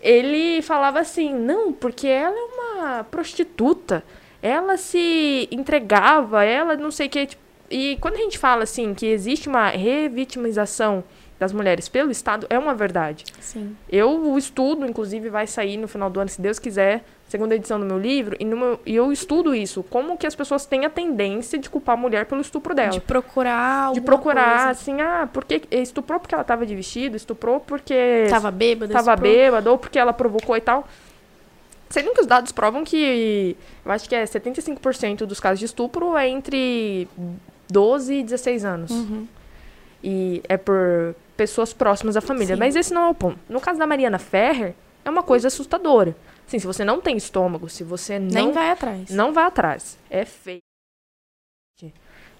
ele falava assim: não, porque ela é uma prostituta, ela se entregava, ela não sei o que. Tipo, e quando a gente fala assim que existe uma revitimização das mulheres pelo Estado é uma verdade. Sim. Eu o estudo, inclusive vai sair no final do ano, se Deus quiser, segunda edição do meu livro, e, no meu- e eu estudo isso, como que as pessoas têm a tendência de culpar a mulher pelo estupro dela. De procurar De procurar, coisa. assim, ah, porque estuprou porque ela tava de vestido, estuprou porque Tava bêbada. tava estuprou. bêbada, ou porque ela provocou e tal. Sendo que os dados provam que, eu acho que é 75% dos casos de estupro é entre 12 e 16 anos. Uhum. E é por pessoas próximas à família. Sim. Mas esse não é o ponto. No caso da Mariana Ferrer, é uma coisa assustadora. Assim, se você não tem estômago, se você Nem não, vai atrás. não vai atrás, é feio.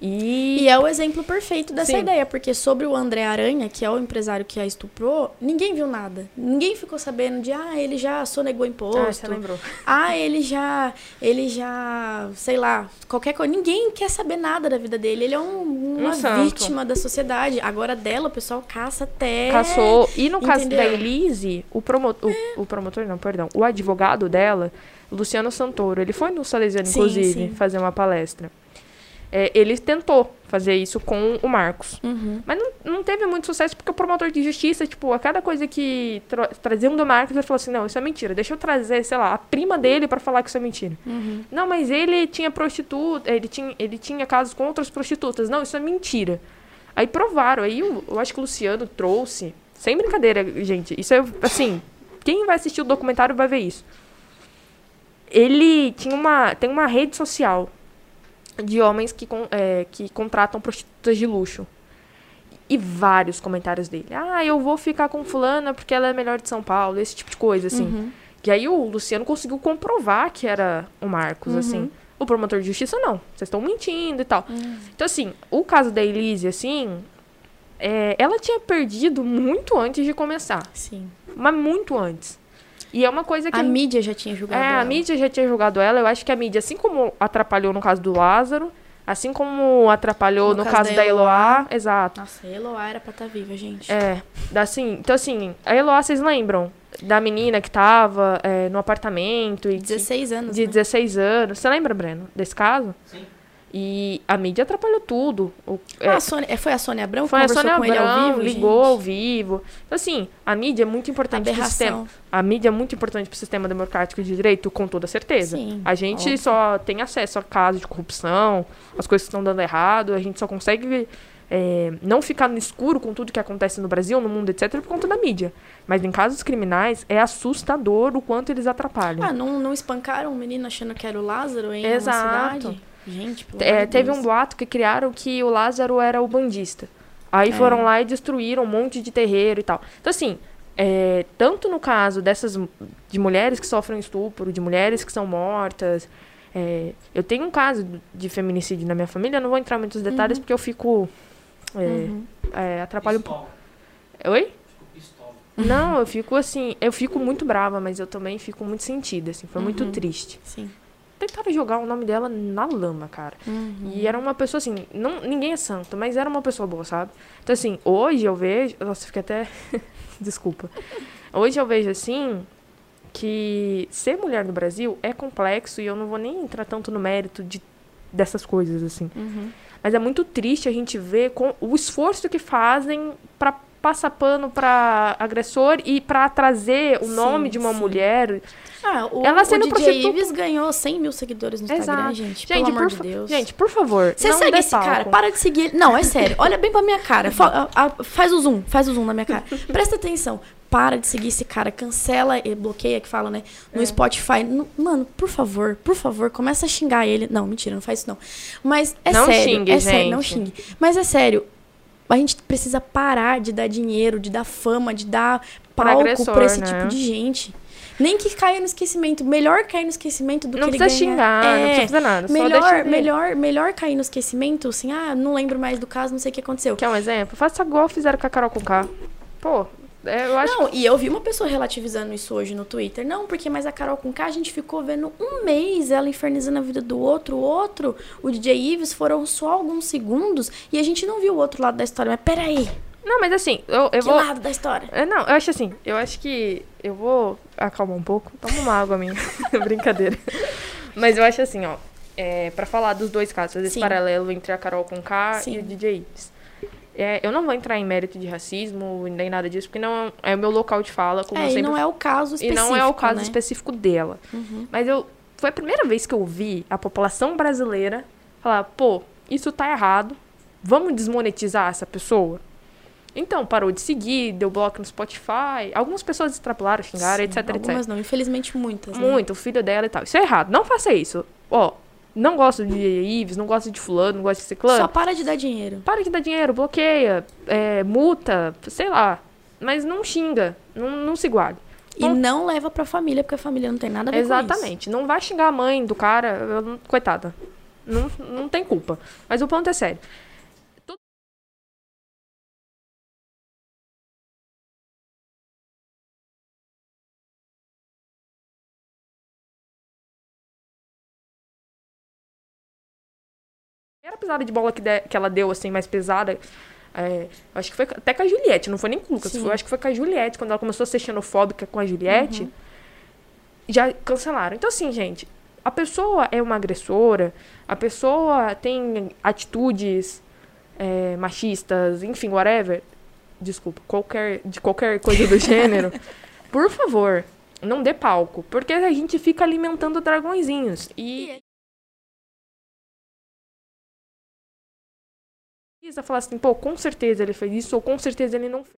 E, E é o exemplo perfeito dessa Sim. ideia, porque sobre o André Aranha, que é o empresário que a estuprou, ninguém viu nada. Ninguém ficou sabendo de, ah, ele já sonegou imposto. Ah, você lembrou. Ah, ele já, ele já, sei lá, qualquer coisa. Ninguém quer saber nada da vida dele. Ele é um- uma Um vítima da sociedade. Agora dela, o pessoal caça até. Caçou. E no caso da entendeu? Elise, o, promo o, o promotor, não, perdão, o advogado dela, Luciano Santoro, ele foi no Salesiano, Sim, inclusive, sim. fazer uma palestra. É, ele tentou fazer isso com o Marcos. Uhum. Mas não, não teve muito sucesso porque o promotor de justiça, tipo, a cada coisa que tra traziam do Marcos, ele falou assim: não, isso é mentira. Deixa eu trazer, sei lá, a prima dele pra falar que isso é mentira. Uhum. Não, mas ele tinha prostituta, ele tinha, ele tinha casos com outras prostitutas. Não, isso é mentira. Aí provaram. Aí eu, eu acho que o Luciano trouxe. Sem brincadeira, gente. Isso é assim. Quem vai assistir o documentário vai ver isso. Ele tinha uma. Tem uma rede social de homens que, é, que contratam prostitutas de luxo. E vários comentários dele. Ah, eu vou ficar com fulana porque ela é melhor de São Paulo. Esse tipo de coisa, assim. Uhum. E aí o Luciano conseguiu comprovar que era o Marcos, Uhum. assim. O promotor de justiça, não. Vocês estão mentindo e tal. Uhum. Então, assim, o caso da Elise, assim, é, ela tinha perdido muito antes de começar. Sim. Mas muito antes. E é uma coisa que... A mídia já tinha julgado. é, a ela. mídia já tinha julgado ela. Eu acho que a mídia, assim como atrapalhou no caso do Lázaro, assim como atrapalhou No no, caso caso, da da Eloá, exato. Nossa, a Eloá era pra estar viva, gente. É, assim, então assim, a Eloá, vocês lembram? Da menina que tava é, no apartamento e que- 16 anos. de né? 16 anos. Você lembra, Breno, desse caso? Sim. E a mídia atrapalhou tudo. O- é, Ah, a Sônia, é, foi a Sônia Abrão que foi a conversou Sônia com ele ao Abrão, vivo? ligou gente? ao vivo. Então, assim, a mídia é muito importante pro sistema. Aberração. A mídia é muito importante pro sistema democrático de direito, com toda certeza. Sim, a gente óbvio. só tem acesso a casos de corrupção, as coisas que estão dando errado, a gente só consegue é, não ficar no escuro com tudo que acontece no Brasil, no mundo, etc., por conta da mídia. Mas em casos criminais, é assustador o quanto eles atrapalham. Ah, não, não espancaram um menino achando que era o Lázaro em Exato. Gente, pelo É, teve Deus. um boato que criaram que o Lázaro era o bandista. Aí É. foram lá e destruíram um monte de terreiro e tal. Então, assim, é, tanto no caso dessas de mulheres que sofrem estupro, de mulheres que são mortas. é, eu tenho um caso de feminicídio na minha família, não vou entrar em muitos detalhes porque eu fico. É, Uhum. é, atrapalho um pouco. Pistola. Oi? Fico pistola. Não, eu fico assim. Eu fico muito brava, mas eu também fico muito sentida, assim. Foi muito Uhum. triste. Sim. Tentaram jogar o nome dela na lama, cara. Uhum. E era uma pessoa assim, não, ninguém é santo, mas era uma pessoa boa, sabe? Então, assim, hoje eu vejo. Nossa, fiquei até. Desculpa. Hoje eu vejo assim que ser mulher no Brasil é complexo e eu não vou nem entrar tanto no mérito de, dessas coisas, assim. Uhum. Mas é muito triste a gente ver com o esforço que fazem pra passar pano pra agressor e pra trazer o Sim, nome de uma sim. mulher. Ah, o, Ela o sendo DJ prostituta- Ives ganhou 100 mil seguidores no Instagram, Exato. gente. Pelo Gente, amor por, de Deus. gente, por favor. Você não segue dê esse cara, palco. para de seguir ele. Não, é sério. Olha bem pra minha cara. Fa- a- a- faz o zoom, faz o zoom na minha cara. Presta atenção. Para de seguir esse cara. Cancela e bloqueia, que fala, né? No É. Spotify. No- mano, por favor, por favor, começa a xingar ele. Não, mentira, não faz isso não. Mas é Não sério. xingue, é sério, não gente. xingue. Mas é sério. A gente precisa parar de dar dinheiro, de dar fama, de dar palco pra esse né? tipo de gente. Nem que caia no esquecimento. Melhor cair no esquecimento do Não que ele precisa ganhar. xingar, não É. precisa fazer nada. Melhor, melhor, melhor cair no esquecimento, assim, ah, não lembro mais do caso, não sei o que aconteceu. Quer um exemplo? Faça igual fizeram com a Carol com K. Pô, é, eu acho Não, e eu vi uma pessoa relativizando isso hoje no Twitter. Não, porque mais a Carol com K, a gente ficou vendo um mês ela infernizando a vida do outro, o outro, o DJ Ives, foram só alguns segundos e a gente não viu o outro lado da história. Mas peraí, Não, mas assim, eu, eu que vou. lado da história? É, não, eu acho assim, eu acho que eu vou acalmar um pouco. Toma uma água minha. Brincadeira. Mas eu acho assim, ó. É, pra falar dos dois casos, esse Sim. paralelo entre a Carol com K e o DJ Ives. É, eu não vou entrar em mérito de racismo nem nada disso, porque não é o meu local de fala, como eu É, e sempre não é o caso e específico, não é o caso né? específico dela. Uhum. Mas eu foi a primeira vez que eu vi a população brasileira falar, pô, isso tá errado. Vamos desmonetizar essa pessoa? Então, parou de seguir, deu bloco no Spotify. Algumas pessoas extrapolaram, xingaram, Sim, etc, etc. Algumas não, infelizmente muitas. né? Muito, o filho dela e tal. Isso é errado. Não faça isso. Ó, não gosto de Ives, não gosto de fulano, não gosto de ciclano. Só para de dar dinheiro. Para de dar dinheiro, bloqueia, é, multa, sei lá. Mas não xinga, não, não se iguale. E Bom- não leva pra família, porque a família não tem nada a ver com isso. Exatamente. Não vai xingar a mãe do cara, coitada. Não, não tem culpa. Mas o ponto é sério. Pisada de bola que, de- que ela deu, assim, mais pesada. é, acho que foi até com a Juliette, não foi nem com o Lucas. Foi, acho que foi com a Juliette, quando ela começou a ser xenofóbica com a Juliette. Uhum. Já cancelaram. Então, assim, gente, a pessoa é uma agressora, a pessoa tem atitudes é, machistas, enfim, whatever. Desculpa, qualquer, de qualquer coisa do gênero. Por favor, não dê palco. Porque a gente fica alimentando dragõezinhos. E. Precisa falar assim, pô, com certeza ele fez isso, ou com certeza ele não fez.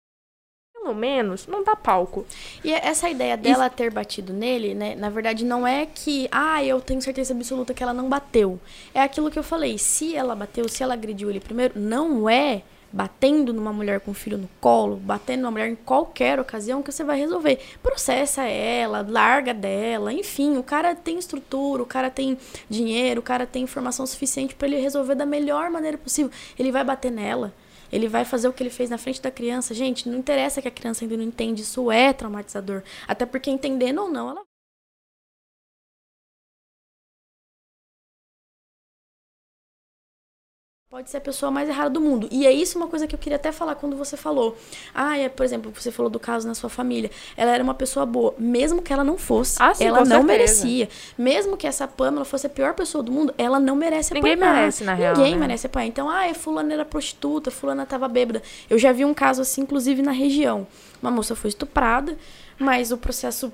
Pelo menos, não dá palco. E essa ideia dela ter batido nele, né? Na verdade, não é que, ah, eu tenho certeza absoluta que ela não bateu. É aquilo que eu falei. Se ela bateu, se ela agrediu ele primeiro, não é batendo numa mulher com filho no colo, batendo numa mulher em qualquer ocasião que você vai resolver. Processa ela, larga dela, enfim, o cara tem estrutura, o cara tem dinheiro, o cara tem informação suficiente pra ele resolver da melhor maneira possível. Ele vai bater nela. Ele vai fazer o que ele fez na frente da criança. Gente, não interessa que a criança ainda não entende, isso é traumatizador. Até porque entendendo ou não, ela pode ser a pessoa mais errada do mundo. E é isso uma coisa que eu queria até falar quando você falou. Ah, é, por exemplo, você falou do caso na sua família. Ela era uma pessoa boa, mesmo que ela não fosse. Ah, sim, ela não certeza. merecia. Mesmo que essa Pamela fosse a pior pessoa do mundo, ela não merece Ninguém apanhar. merece, na real, Ninguém né? merece apanhar. Então, ah, é fulana era prostituta, fulana tava bêbada. Eu já vi um caso assim, inclusive na região. Uma moça foi estuprada, mas o processo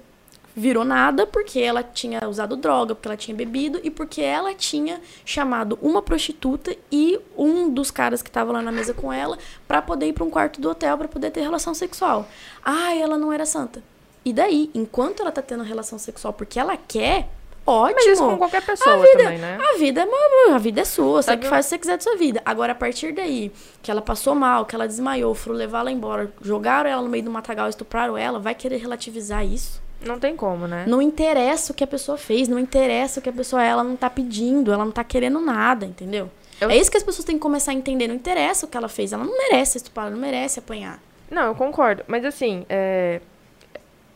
virou nada porque ela tinha usado droga, porque ela tinha bebido e porque ela tinha chamado uma prostituta e um dos caras que estava lá na mesa com ela pra poder ir pra um quarto do hotel pra poder ter relação sexual. Ah, ela não era santa. E daí, enquanto ela tá tendo relação sexual porque ela quer, ótimo. Mas isso com qualquer pessoa vida- também, né? A vida é uma, a vida é sua, você Sabe- que faz o que você quiser da sua vida. Agora, a partir daí, que ela passou mal, que ela desmaiou, foram levar ela embora, jogaram ela no meio do matagal, estupraram ela, vai querer relativizar isso? Não tem como, né? Não interessa o que a pessoa fez, não interessa o que a pessoa é, ela não tá pedindo, ela não tá querendo nada, entendeu? Eu- É isso que as pessoas têm que começar a entender. Não interessa o que ela fez, ela não merece estuprar, ela não merece apanhar. Não, eu concordo. Mas assim, é...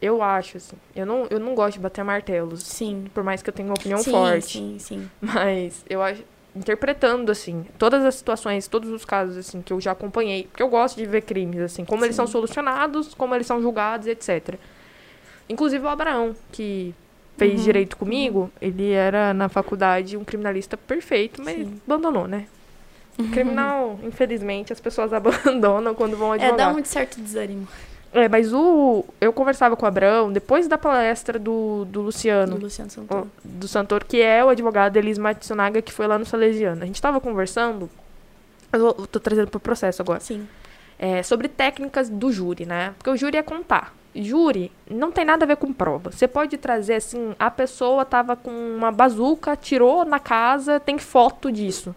eu acho, assim, eu não, eu não gosto de bater martelos. Sim. Por mais que eu tenha uma opinião sim, forte. Sim, sim. Mas eu acho. Interpretando, assim, todas as situações, todos os casos, assim, que eu já acompanhei. Porque eu gosto de ver crimes, assim, como eles Sim. são solucionados, como eles são julgados, etc. Inclusive o Abraão, que fez Uhum, direito comigo, ele era na faculdade um criminalista perfeito, mas Sim. abandonou, né? Criminal, infelizmente, as pessoas abandonam quando vão É, advogar. dá um certo desânimo É, mas o. Eu conversava com o Abrão depois da palestra do, do Luciano, do Luciano Santoro. do Santor, que é o advogado Elis Matsunaga, que foi lá no Salesiano. A gente tava conversando. Eu tô trazendo pro processo agora. Sim. É, sobre técnicas do júri, né? Porque o júri é contar. Júri não tem nada a ver com prova. Você pode trazer assim, a pessoa tava com uma bazuca, tirou na casa, tem foto disso.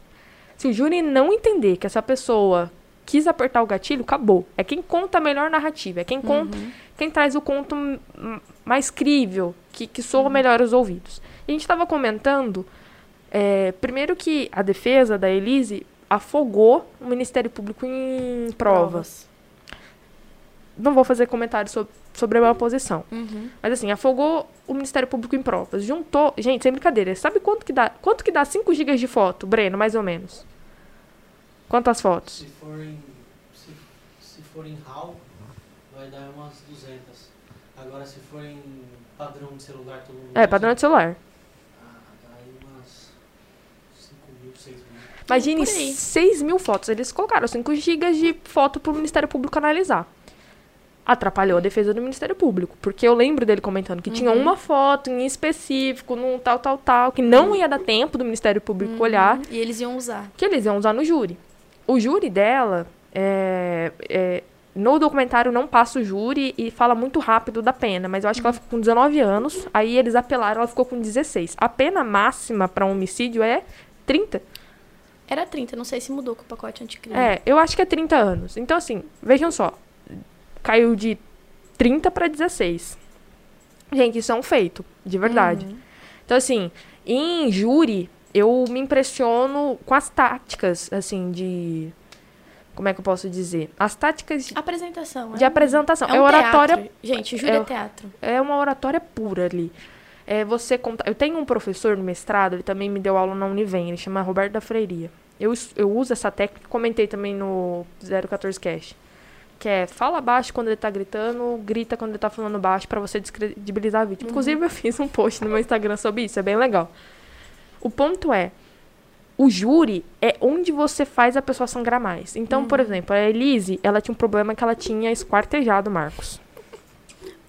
Se o júri não entender que essa pessoa quis apertar o gatilho, acabou. É quem conta a melhor narrativa, é quem conta, quem traz o conto mais crível, que, que soa melhor aos ouvidos. E a gente estava comentando, é, primeiro que a defesa da Elise afogou o Ministério Público em provas. Não vou fazer comentário sobre, sobre a minha posição. Uhum. Mas assim, afogou o Ministério Público em provas. Juntou. Gente, sem brincadeira. Sabe quanto que dá? Quanto que dá 5 GB de foto, Breno, mais ou menos? Quantas fotos? Se for em, se, se for em RAW, vai dar umas 200. Agora, se for em padrão de celular, todo mundo É, usa, padrão de celular. Ah, dá aí umas 5 mil mil, 6 mil. Imagine Por aí. 6 mil fotos. Eles colocaram 5 gigas de foto pro Ministério Público analisar. Atrapalhou a defesa do Ministério Público. Porque eu lembro dele comentando que tinha Uhum. uma foto em específico, num tal, tal, tal, que não ia dar tempo do Ministério Público olhar, Uhum. E eles iam usar. que eles iam usar no júri. O júri dela, é, é, no documentário não passa o júri e fala muito rápido da pena, mas eu acho que ela ficou com 19 anos, aí eles apelaram, ela ficou com 16. A pena máxima para um homicídio é 30. Era 30, não sei se mudou com o pacote anticrime. É, eu acho que é 30 anos. Então, assim, vejam só. Caiu de 30 para 16. Gente, isso é um feito, de verdade. Uhum. Então, assim, em júri, eu me impressiono com as táticas, assim, de. Como é que eu posso dizer? As táticas de, Apresentação. de é um- apresentação. É, É, um oratória. teatro. Gente, júri é, é- teatro. É uma oratória pura ali. É você contar. Eu tenho um professor no mestrado, ele também me deu aula na Univem, ele chama Roberto da Freiria. Eu, eu uso essa técnica, comentei também no 014 Cash. Que é fala baixo quando ele tá gritando, grita quando ele tá falando baixo pra você descredibilizar a vítima. Inclusive, eu fiz um post no meu Instagram sobre isso, é bem legal. O ponto é, o júri é onde você faz a pessoa sangrar mais. Então, por exemplo, a Elise, ela tinha um problema que ela tinha esquartejado o Marcos.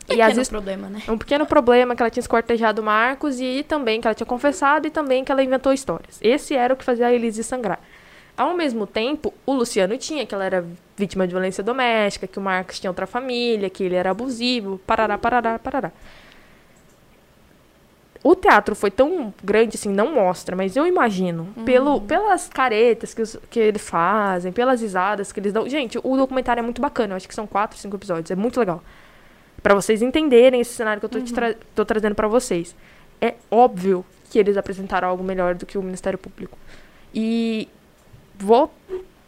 E às Pequeno vezes problema, né? um pequeno problema que ela tinha esquartejado o Marcos e também que ela tinha confessado e também que ela inventou histórias. Esse era o que fazia a Elise sangrar. Ao mesmo tempo, o Luciano tinha, que ela era vítima de violência doméstica, que o Marcos tinha outra família, que ele era abusivo, parará, parará, parará. O teatro foi tão grande assim, não mostra, mas eu imagino, pelo, pelas caretas que, os- que eles fazem, pelas risadas que eles dão. Gente, o documentário é muito bacana, eu acho que são quatro, cinco episódios, é muito legal. Pra vocês entenderem esse cenário que eu tô, te tra- tô trazendo pra vocês. É óbvio que eles apresentaram algo melhor do que o Ministério Público. E vou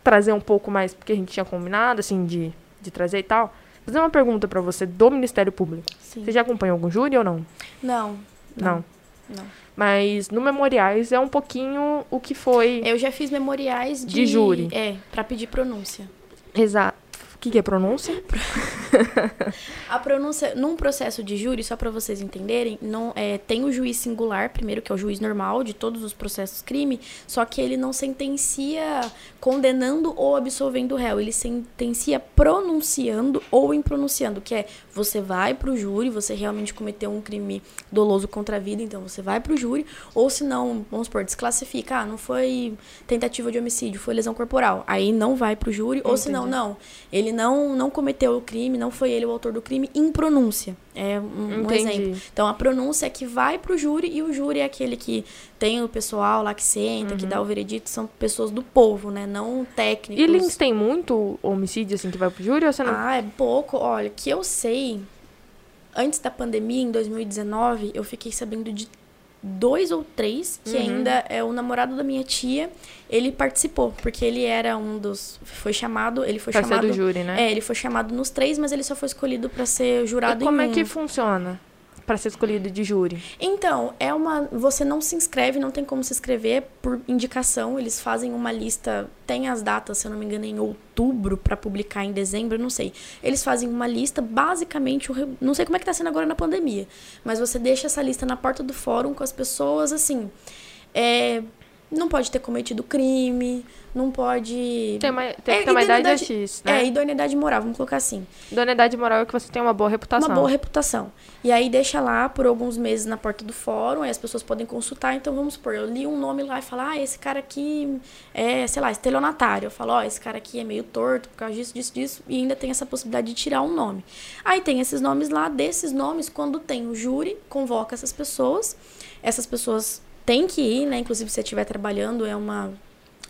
trazer um pouco mais, porque a gente tinha combinado, assim, de, de trazer e tal. Fazer uma pergunta pra você do Ministério Público. Sim. Você já acompanhou algum júri ou não? Não. Não. Não. Mas no Memoriais é um pouquinho o que foi. Eu já fiz memoriais de... De júri. É, pra pedir pronúncia. Exato. Que, que é pronúncia? A pronúncia, num processo de júri, só pra vocês entenderem, não é, tem o juiz singular, primeiro, que é o juiz normal de todos os processos crime, só que ele não sentencia condenando ou absolvendo o réu, ele sentencia pronunciando ou impronunciando, que é você vai pro júri, você realmente cometeu um crime doloso contra a vida, então você vai pro júri, ou se não, vamos supor, desclassifica, ah, não foi tentativa de homicídio, foi lesão corporal, aí não vai pro júri, ou se não, não, ele não, não cometeu o crime, não foi ele o autor do crime, em pronúncia. É um, um exemplo. Então, a pronúncia é que vai pro júri e o júri é aquele que tem o pessoal lá que senta, que dá o veredito, são pessoas do povo, né? Não técnicos. E Lins tem muito homicídio assim que vai pro júri ou você não? Ah, é pouco. Olha, que eu sei, antes da pandemia, em 2019, eu fiquei sabendo de dois ou três, que Uhum. ainda é o namorado da minha tia, ele participou, porque ele era um dos. Foi chamado. Ele foi pra ser chamado. do júri, né? É, ele foi chamado nos três, mas ele só foi escolhido pra ser jurado E como em é um. que funciona pra ser escolhido de júri? Então, é uma. Você não se inscreve, não tem como se inscrever por indicação. Eles fazem uma lista, tem as datas, se eu não me engano, em outubro para publicar em dezembro, não sei. Eles fazem uma lista, basicamente, não sei como é que tá sendo agora na pandemia, mas você deixa essa lista na porta do fórum com as pessoas, assim. É, não pode ter cometido crime, não pode. Tem uma, tem É, que ter uma idade X, né? É, idoneidade moral, vamos colocar assim. Idoneidade moral é que você tem uma boa reputação. Uma boa reputação. E aí deixa lá por alguns meses na porta do fórum, aí as pessoas podem consultar. Então vamos supor, eu li um nome lá e falo, ah, esse cara aqui é, sei lá, estelionatário. Eu falo, ó, esse cara aqui é meio torto por causa disso, disso, disso. E ainda tem essa possibilidade de tirar um nome. Aí tem esses nomes lá, desses nomes, quando tem o júri, convoca essas pessoas. Essas pessoas têm que ir, né? Inclusive, se você estiver trabalhando, é uma,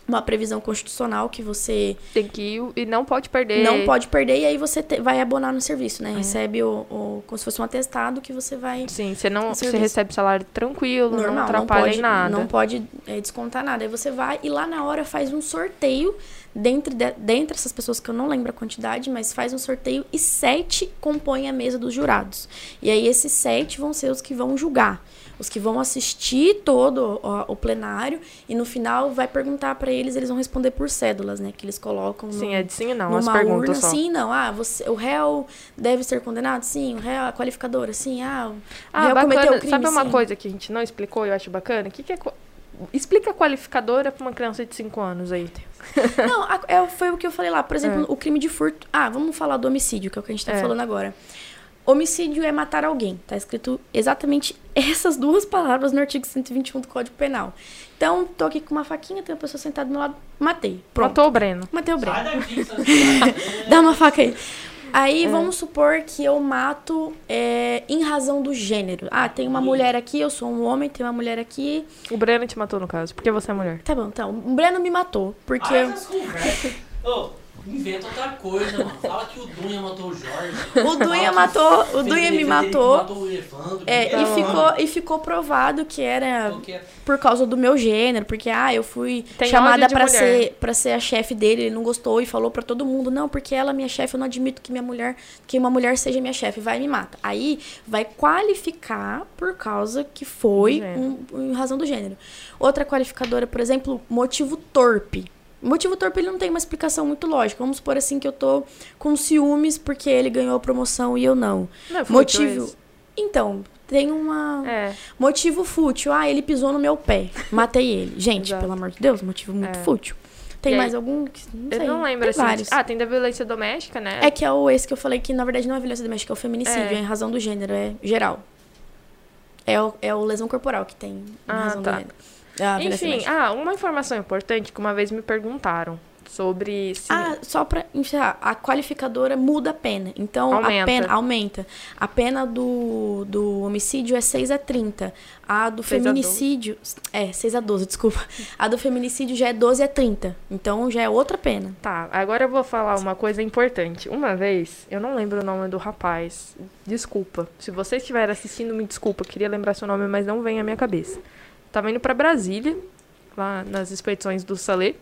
uma previsão constitucional que você Tem que ir e não pode perder. não pode perder e aí você te- vai abonar no serviço, É. né? Recebe o, o- como se fosse um atestado que você vai Sim, você não você recebe salário tranquilo, não normal, não atrapalha pode, em nada. não pode é, descontar nada. Aí você vai e lá na hora faz um sorteio dentre, de, dentre essas pessoas que eu não lembro a quantidade, mas faz um sorteio e sete compõem a mesa dos jurados. E aí esses sete vão ser os que vão julgar. Os que vão assistir todo o, o plenário e no final vai perguntar pra eles, eles vão responder por cédulas, né? Que eles colocam no, Sim, é de sim e não, as perguntas urna, só. sim, não. Ah, você, o réu deve ser condenado? Sim. O réu, a qualificadora? Sim. Ah, o Ah, réu cometeu bacana. crime? Sabe uma sim. coisa que a gente não explicou e eu acho bacana? O que, que é. Explica a qualificadora pra uma criança de 5 anos aí. Não, a- é, foi o que eu falei lá. Por exemplo, o crime de furto. Ah, vamos falar do homicídio, que é o que a gente tá É. falando agora. Homicídio é matar alguém. Tá escrito exatamente essas duas palavras no artigo 121 do Código Penal. Então, tô aqui com uma faquinha, tem uma pessoa sentada do meu lado, matei. Pronto. Matou o Breno. Matei o Breno. Sai daqui. Dá uma faca aí. É. Aí vamos supor que eu mato é, em razão do gênero. Ah, tem uma mulher aqui, eu sou um homem, tem uma mulher aqui. O Breno te matou, no caso, porque você é mulher. Tá bom, então. O Breno me matou, porque. Ah, essas conversas. Ô, inventa outra coisa, mano. Fala que o Dunha matou o Jorge. O Dunha matou, o Dunha me matou. matou o Evandro. É, e bom. ficou, e ficou provado que era Qualquer- por causa do meu gênero, porque ah, eu fui Tem chamada ódio de pra ser para ser a chefe dele, ele não gostou e falou pra todo mundo: "Não, porque ela é minha chefe, eu não admito que minha mulher, que uma mulher seja minha chefe, vai e me mata". Aí vai qualificar por causa que foi um, em razão do gênero. Outra qualificadora, por exemplo, motivo torpe. Motivo torpe ele não tem uma explicação muito lógica. Vamos supor assim que eu tô com ciúmes porque ele ganhou a promoção e eu não. Não, é Motivo. esse. Então, tem uma. É. Motivo fútil. Ah, ele pisou no meu pé. Matei ele. Gente, Exato. pelo amor de Deus, motivo muito É. fútil. Tem mais algum? que- Não sei. Eu não lembro, tem assim. vários. Ah, tem da violência doméstica, né? É que é o esse que eu falei que, na verdade, não é violência doméstica, é o feminicídio, É. é, em razão do gênero, é geral. É o, é o lesão corporal que tem em Ah, razão tá. do gênero. É a violência Enfim, ah, uma informação importante que uma vez me perguntaram sobre se. Ah, só pra encerrar, a qualificadora muda a pena. Então, Aumenta. a pena aumenta. A pena do, do homicídio é 6 a 30. A do 6 a 12. feminicídio. É, 6 a 12, desculpa. A do feminicídio já é 12 a 30. Então já é outra pena. Tá, agora eu vou falar uma coisa importante. Uma vez, eu não lembro o nome do rapaz. Desculpa. Se você estiver assistindo, me desculpa. Queria lembrar seu nome, mas não vem à minha cabeça. Tava indo pra Brasília, lá nas expedições do Salê.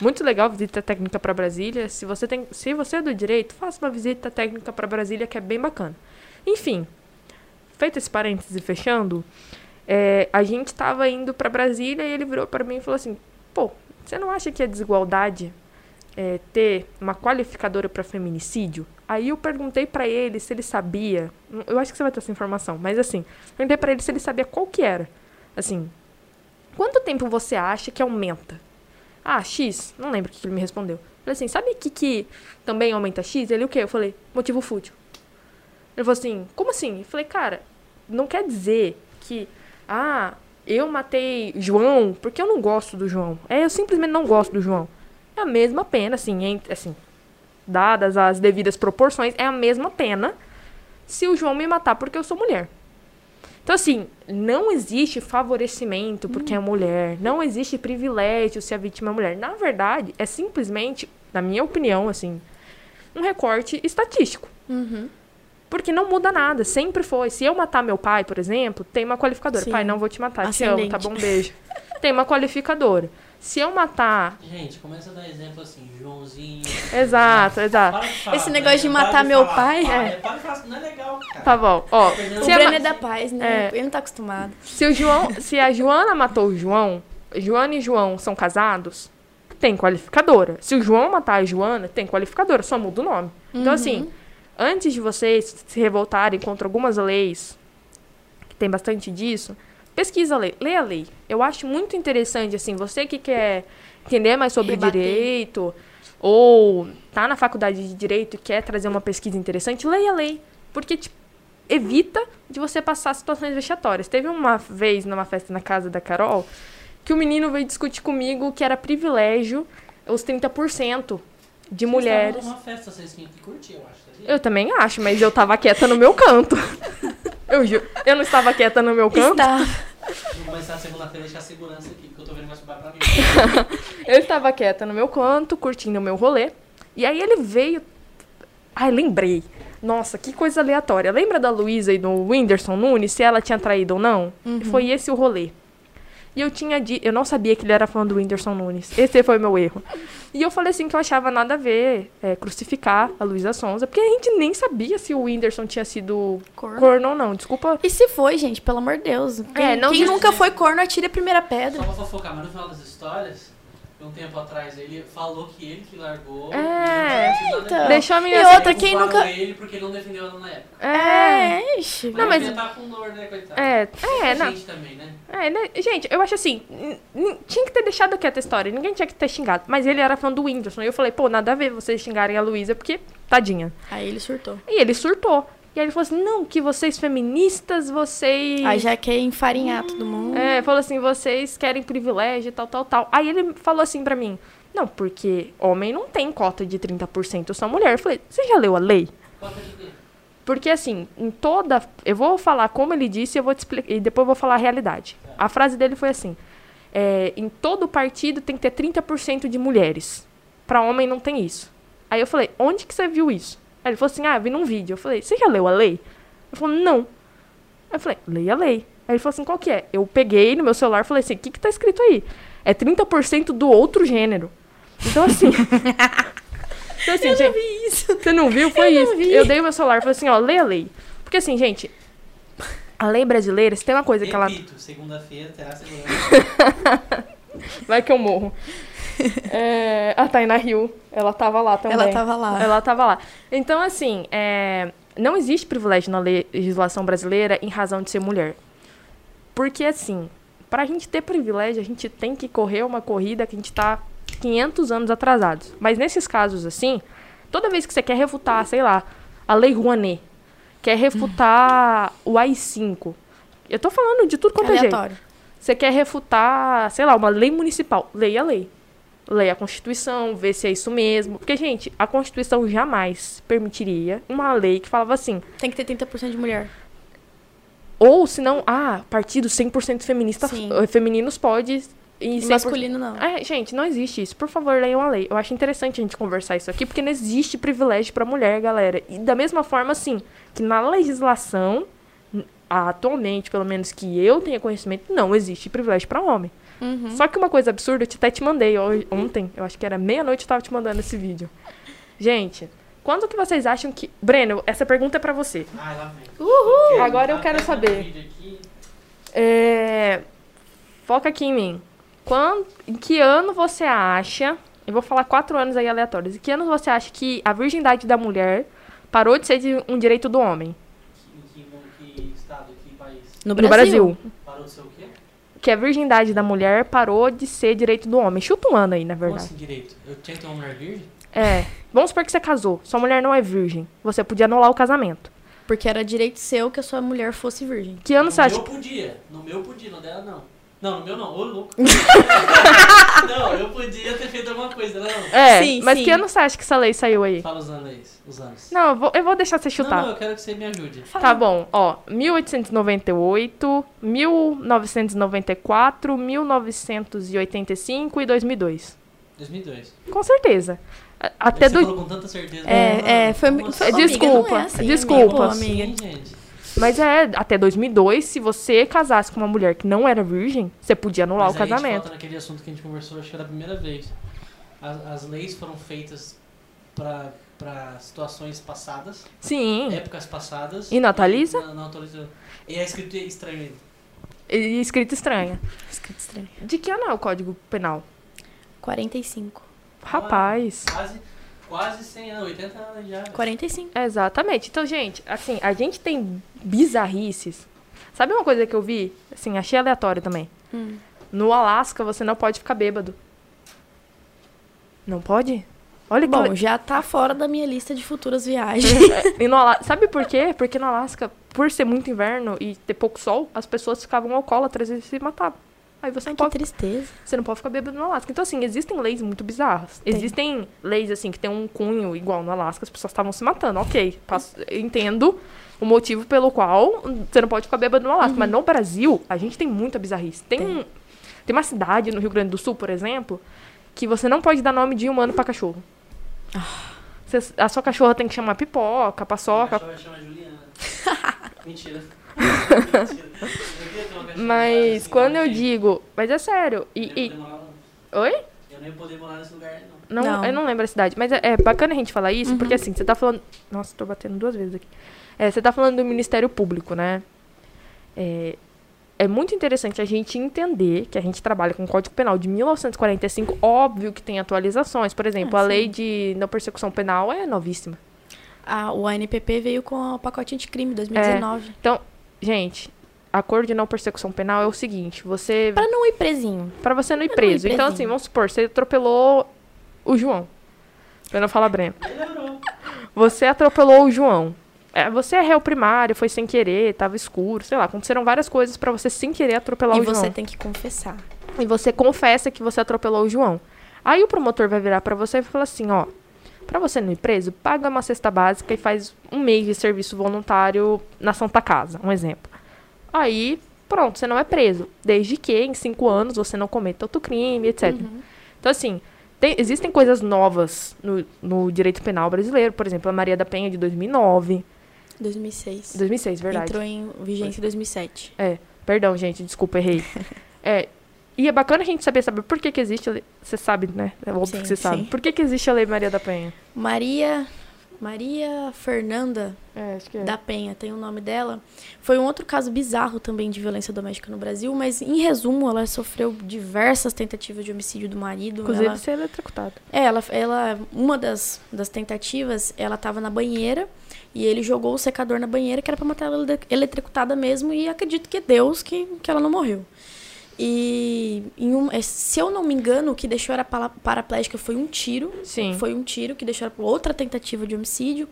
Muito legal visita técnica pra Brasília. Se você tem, se você é do direito, faça uma visita técnica pra Brasília que é bem bacana. Enfim, feito esse parênteses e fechando, é, a gente tava indo pra Brasília e ele virou pra mim e falou assim: "Pô, você não acha que é desigualdade é, ter uma qualificadora pra feminicídio?" Aí eu perguntei pra ele se ele sabia. Eu acho que você vai ter essa informação, mas assim, perguntei pra ele se ele sabia qual que era. Assim, quanto tempo você acha que aumenta? Ah, X. Não lembro o que ele me respondeu. Falei assim, sabe o que, que também aumenta X? Ele o quê? Eu falei, motivo fútil. Ele falou assim, como assim? Eu falei, cara, não quer dizer que, ah, eu matei João porque eu não gosto do João. É, eu simplesmente não gosto do João. É a mesma pena, assim, entre, assim, dadas as devidas proporções, é a mesma pena se o João me matar porque eu sou mulher. Então, assim, não existe favorecimento porque é mulher. Não existe privilégio se a vítima é mulher. Na verdade, é simplesmente, na minha opinião, assim, um recorte estatístico. Porque não muda nada, sempre foi. Se eu matar meu pai, por exemplo, tem uma qualificadora. Sim. Pai, não vou te matar, te amo, Ascendente. tá bom? Beijo. tem uma qualificadora. Se eu matar. Gente, começa a dar exemplo assim, Joãozinho. Exato, exato. Para de falar, Esse negócio de para matar meu falar, pai, Para, é. para de falar, não é legal, cara. Tá bom. Ó, O se, a, Breno é da paz, né? É. Ele não tá acostumado. se o João, se a Joana matou o João, Joana e João são casados, tem qualificadora. Se o João matar a Joana, tem qualificadora, só muda o nome. Então, assim, antes de vocês se revoltarem contra algumas leis, que tem bastante disso, pesquisa a lei, lê a lei. Eu acho muito interessante, assim, você que quer entender mais sobre Rebater. direito, ou tá na faculdade de direito e quer trazer uma pesquisa interessante, leia a lei. Porque, tipo, evita de você passar situações vexatórias. Teve uma vez numa festa na casa da Carol que o menino veio discutir comigo que era privilégio os 30% de Vocês mulheres. festa, vocês tinham que curtir, eu acho. Sabia? Eu também acho, mas eu tava quieta no meu canto. Eu. Eu não estava quieta no meu canto. Está. Vou começar a segunda-feira deixar a segurança aqui, porque eu tô vendo mais pra mim. Eu estava quieta no meu canto, curtindo o meu rolê. E aí ele veio. Ai, lembrei. Nossa, que coisa aleatória. Lembra da Luísa e do Whindersson Nunes, se ela tinha traído ou não? Foi esse o rolê. E eu tinha dito. Eu não sabia que ele era fã do Whindersson Nunes. Esse foi meu erro. E eu falei assim que eu achava nada a ver é, crucificar a Luísa Sonza, porque a gente nem sabia se o Whindersson tinha sido Corno. corno ou não. Desculpa. E se foi, gente, pelo amor de Deus. Quem, É, não quem nunca foi corno, atire a primeira pedra. Só pra fofocar, mas no final das histórias, um tempo atrás, ele falou que ele que largou. É, e então. Deixou a E menina. outra, quem nunca- ele porque ele não defendeu ela na época. É. É, Ixi, Não, mas- Não, tá com dor, né, coitado? É, é, não. gente também, né? É, né? Gente, eu acho assim, tinha que ter deixado quieta a história, ninguém tinha que ter xingado. Mas ele era fã do Whindersson. E eu falei, pô, nada a ver vocês xingarem a Luísa, porque, tadinha. Aí ele surtou. E ele surtou. E aí ele falou assim, não, que vocês feministas, vocês... Aí já quer enfarinhar todo mundo. É, falou assim, vocês querem privilégio, tal, tal, tal. Aí ele falou assim pra mim, não, porque homem não tem cota de 30%, só mulher. Eu falei, você já leu a lei? Cota de quê? Porque assim, em toda. Eu vou falar como ele disse e eu vou te explicar. E depois eu vou falar a realidade. A frase dele foi assim: é, em todo partido tem que ter 30% de mulheres. Pra homem não tem isso. Aí eu falei, onde que você viu isso? Aí ele falou assim: ah, eu vi num vídeo. Eu falei, você já leu a lei? Ele falou, não. Aí eu falei, leia a lei. Aí ele falou assim, qual que é? Eu peguei no meu celular e falei assim, o que que tá escrito aí? É 30% do outro gênero. Então assim. então, assim, gente, vi isso. você não viu? Foi Eu isso. não vi. Eu dei o meu celular e falei assim, ó, lê a lei. Porque assim, gente, a lei brasileira, se tem uma coisa que ela. Repito, segunda-feira terá segurança. Vai que eu morro. É, a Taina Rio, ela tava lá também. Ela tava lá. Ela tava lá. Então, assim, é, não existe privilégio na legislação brasileira em razão de ser mulher. Porque, assim, pra gente ter privilégio, a gente tem que correr uma corrida que a gente tá 500 anos atrasados. Mas nesses casos, assim, toda vez que você quer refutar, sei lá, a Lei Rouanet, quer refutar o AI-5, eu tô falando de tudo quanto é jeito. Você quer refutar, sei lá, uma lei municipal. Leia a lei. Leia a Constituição, vê se é isso mesmo. Porque, gente, a Constituição jamais permitiria uma lei que falava assim. Tem que ter 30% de mulher. Ou, se não, ah, partido 100% feminista, Sim. eh, femininos pode... E 100%... Masculino não. É, gente, não existe isso. Por favor, leiam a lei. Eu acho interessante a gente conversar isso aqui, porque não existe privilégio pra mulher, galera. E da mesma forma, assim, que na legislação, atualmente, pelo menos que eu tenha conhecimento, não existe privilégio pra homem. Uhum. Só que uma coisa absurda, eu te- até te mandei hoje- ontem, eu acho que era meia-noite eu tava te mandando esse vídeo. Gente, quando que vocês acham que. Breno, essa pergunta é pra você. Ai, lá vem. Uhul! Agora eu Tá quero saber. É, Foca aqui em mim. Quando, em que ano você acha. Eu vou falar quatro anos aí aleatórios. Em que ano você acha que a virgindade da mulher parou de ser de- um direito do homem? Que, que, que estado, que No No Brasil. Parou de ser o quê? Que a virgindade da mulher parou de ser direito do homem. Chuta um ano aí, na Como verdade. assim direito? Eu tinha que ter uma mulher virgem? É. Vamos supor que você casou. Sua mulher não é virgem. Você podia anular o casamento. Porque era direito seu que a sua mulher fosse virgem. Que ano no você acha? meu podia. No meu podia, no dela não. Não, no meu não. Ô, louco. não, eu podia ter feito alguma coisa, não. É, Sim, mas sim. que ano você acha que essa lei saiu aí? Fala os anos aí, os anos. Não, eu vou, eu vou deixar você chutar. Não, não, eu quero que você me ajude. Tá bom, ó, 1898, 1994, 1985 e 2002. 2002. Com certeza. Até você do... falou com tanta certeza. É, é, foi, foi assim? amiga, Desculpa, não é assim, desculpa. amiga. Pô, amiga. Sim, gente. Mas é, até 2002, se você casasse com uma mulher que não era virgem, você podia anular Mas o aí A gente casamento. volta naquele assunto que a gente conversou, acho que era a primeira vez. As, as leis foram feitas para situações passadas, Sim, épocas passadas. E não atualiza? Não, não atualiza. E é escrito estranho ainda. e escrita estranha. Escrito estranho. De que ano é o Código Penal? 45. Rapaz. Quase, quase 100 anos, 80 anos já. velho. 45. Exatamente. Então, gente, assim, a gente tem bizarrices. Sabe uma coisa que eu vi? Assim, achei aleatório também. Hum. No Alasca, você não pode ficar bêbado. Não pode? Olha que... Bom, já tá fora da minha lista de futuras viagens. É, e no Ala- Sabe por quê? Porque no Alasca, por ser muito inverno e ter pouco sol, as pessoas ficavam alcoólatras e se matavam. Aí você não que pode tristeza. Você não pode ficar bêbado no Alasca. Então, assim, existem leis muito bizarras. Tem. Existem leis, assim, que tem um cunho igual no Alasca, as pessoas estavam se matando. Ok, passo- entendo o motivo pelo qual você não pode ficar bêbado no Alasca. Mas no Brasil, a gente tem muita bizarrice. Tem, Tem. tem uma cidade no Rio Grande do Sul, por exemplo, que você não pode dar nome de humano pra cachorro. Você- a sua cachorra tem que chamar pipoca, paçoca. Cachorra chama Juliana. Mentira. Mentira. Mas assim, quando eu digo. Mas é sério. E, e-. Oi? Eu não ia poder morar nesse lugar, não. Não, Não. Eu não lembro a cidade. Mas é, é bacana a gente falar isso, Uhum. porque assim, você tá falando. Nossa, tô batendo duas vezes aqui. É, você tá falando do Ministério Público, né? É, é muito interessante a gente entender que a gente trabalha com o Código Penal de 1945. Óbvio que tem atualizações. Por exemplo, Ah, a lei de não persecução penal é novíssima. A, o ANPP veio com o pacote anticrime 2019. Então, gente, a cor de não persecução penal é o seguinte, você Pra não ir presinho. Pra você não ir Pra não ir preso. Então, assim, vamos supor, você atropelou o João. Pra não falar Breno. Você atropelou o João. É, você é réu primário, foi sem querer, tava escuro, sei lá, aconteceram várias coisas pra você sem querer atropelar e o você João. tem que confessar. E você confessa que você atropelou o João. Aí o promotor vai virar pra você e falar assim, ó, pra você não ir preso, paga uma cesta básica e faz um mês de serviço voluntário na Santa Casa, um exemplo. Aí, pronto, você não é preso. Desde que em cinco anos você não cometa outro crime, etc. Uhum. Então, assim, tem- existem coisas novas no, no direito penal brasileiro. Por exemplo, a Maria da Penha de 2009. 2006. 2006, verdade. Entrou em vigência em 2007. Perdão, gente, desculpa, errei. é, e é bacana a gente saber, saber por que, que existe a lei. Você sabe, né? É óbvio Sim, que você sabe. Por que, que existe a lei Maria da Penha? Maria Maria Fernanda É, é. da Penha, tem o nome dela. Foi um outro caso bizarro também de violência doméstica no Brasil, mas em resumo, ela sofreu diversas tentativas de homicídio do marido. Inclusive, ela, ser eletrocutado. é, ela, ela, uma das, das tentativas, ela tava na banheira e ele jogou o secador na banheira, que era pra matar ela ele- eletrocutada mesmo, e acredito que é Deus que, que ela não morreu. E um, é, se eu não me engano, o que deixou ela para- paraplégica foi um tiro. Sim. Foi um tiro que deixou ela por outra tentativa de homicídio.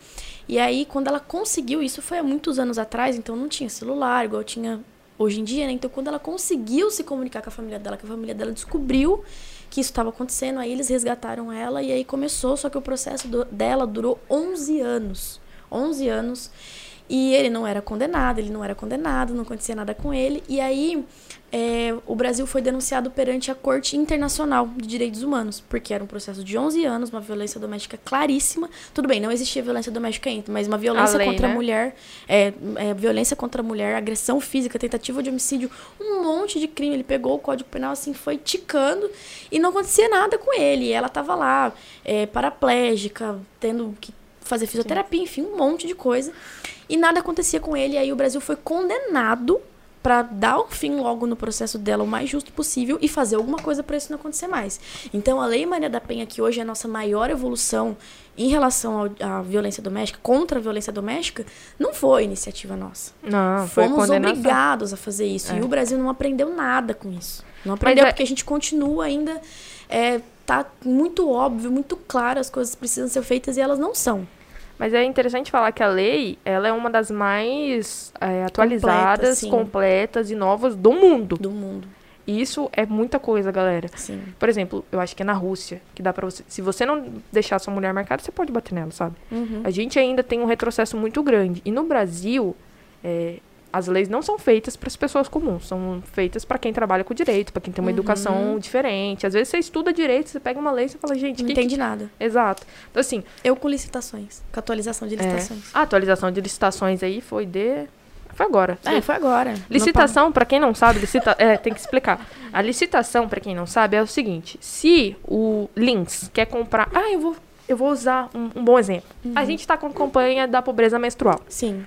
E aí, quando ela conseguiu, isso foi há muitos anos atrás, então não tinha celular, igual tinha hoje em dia, né? Então, quando ela conseguiu se comunicar com a família dela, que a família dela descobriu que isso estava acontecendo, aí eles resgataram ela e aí começou, só que o processo do- dela durou 11 anos. 11 anos. E ele não era condenado, ele não era condenado, não acontecia nada com ele. E aí, é, o Brasil foi denunciado perante a Corte Internacional de Direitos Humanos, porque era um processo de 11 anos, uma violência doméstica claríssima. Tudo bem, não existia violência doméstica ainda, mas uma violência lei, contra né? a mulher, é, é, violência contra a mulher, agressão física, tentativa de homicídio, um monte de crime. Ele pegou o Código Penal assim, foi ticando e não acontecia nada com ele. Ela tava lá, é, paraplégica, tendo que fazer fisioterapia, enfim, um monte de coisa. E nada acontecia com ele. E aí o Brasil foi condenado para dar um fim logo no processo dela o mais justo possível e fazer alguma coisa para isso não acontecer mais. Então a Lei Maria da Penha, que hoje é a nossa maior evolução em relação à violência doméstica, contra a violência doméstica, não foi iniciativa nossa. Não, foi Fomos obrigados a fazer isso. É. E o Brasil não aprendeu nada com isso. Não aprendeu é- porque a gente continua ainda. É, tá muito óbvio, muito claro, as coisas precisam ser feitas e elas não são. Mas é interessante falar que a lei, ela é uma das mais é, atualizadas, sim. completas e novas do mundo. Do mundo. E isso é muita coisa, galera. Sim. Por exemplo, eu acho que é na Rússia, que dá pra você... Se você não deixar sua mulher marcada, você pode bater nela, sabe? Uhum. A gente ainda tem um retrocesso muito grande. E no Brasil, é, as leis não são feitas para as pessoas comuns, são feitas para quem trabalha com direito, para quem tem uma Uhum. educação diferente. Às vezes você estuda direito, você pega uma lei e você fala, gente, Não que entende nada. que... Exato. Então, assim, Eu com licitações, com atualização de é, licitações. a atualização de licitações aí foi de... Foi agora. É, foi agora. Licitação, para quem não sabe, licita... é, tem que explicar. A licitação, para quem não sabe, é o seguinte: se o Lins quer comprar, ah, eu vou, eu vou usar um, um bom exemplo. A Uhum. gente tá com campanha da pobreza menstrual. Sim.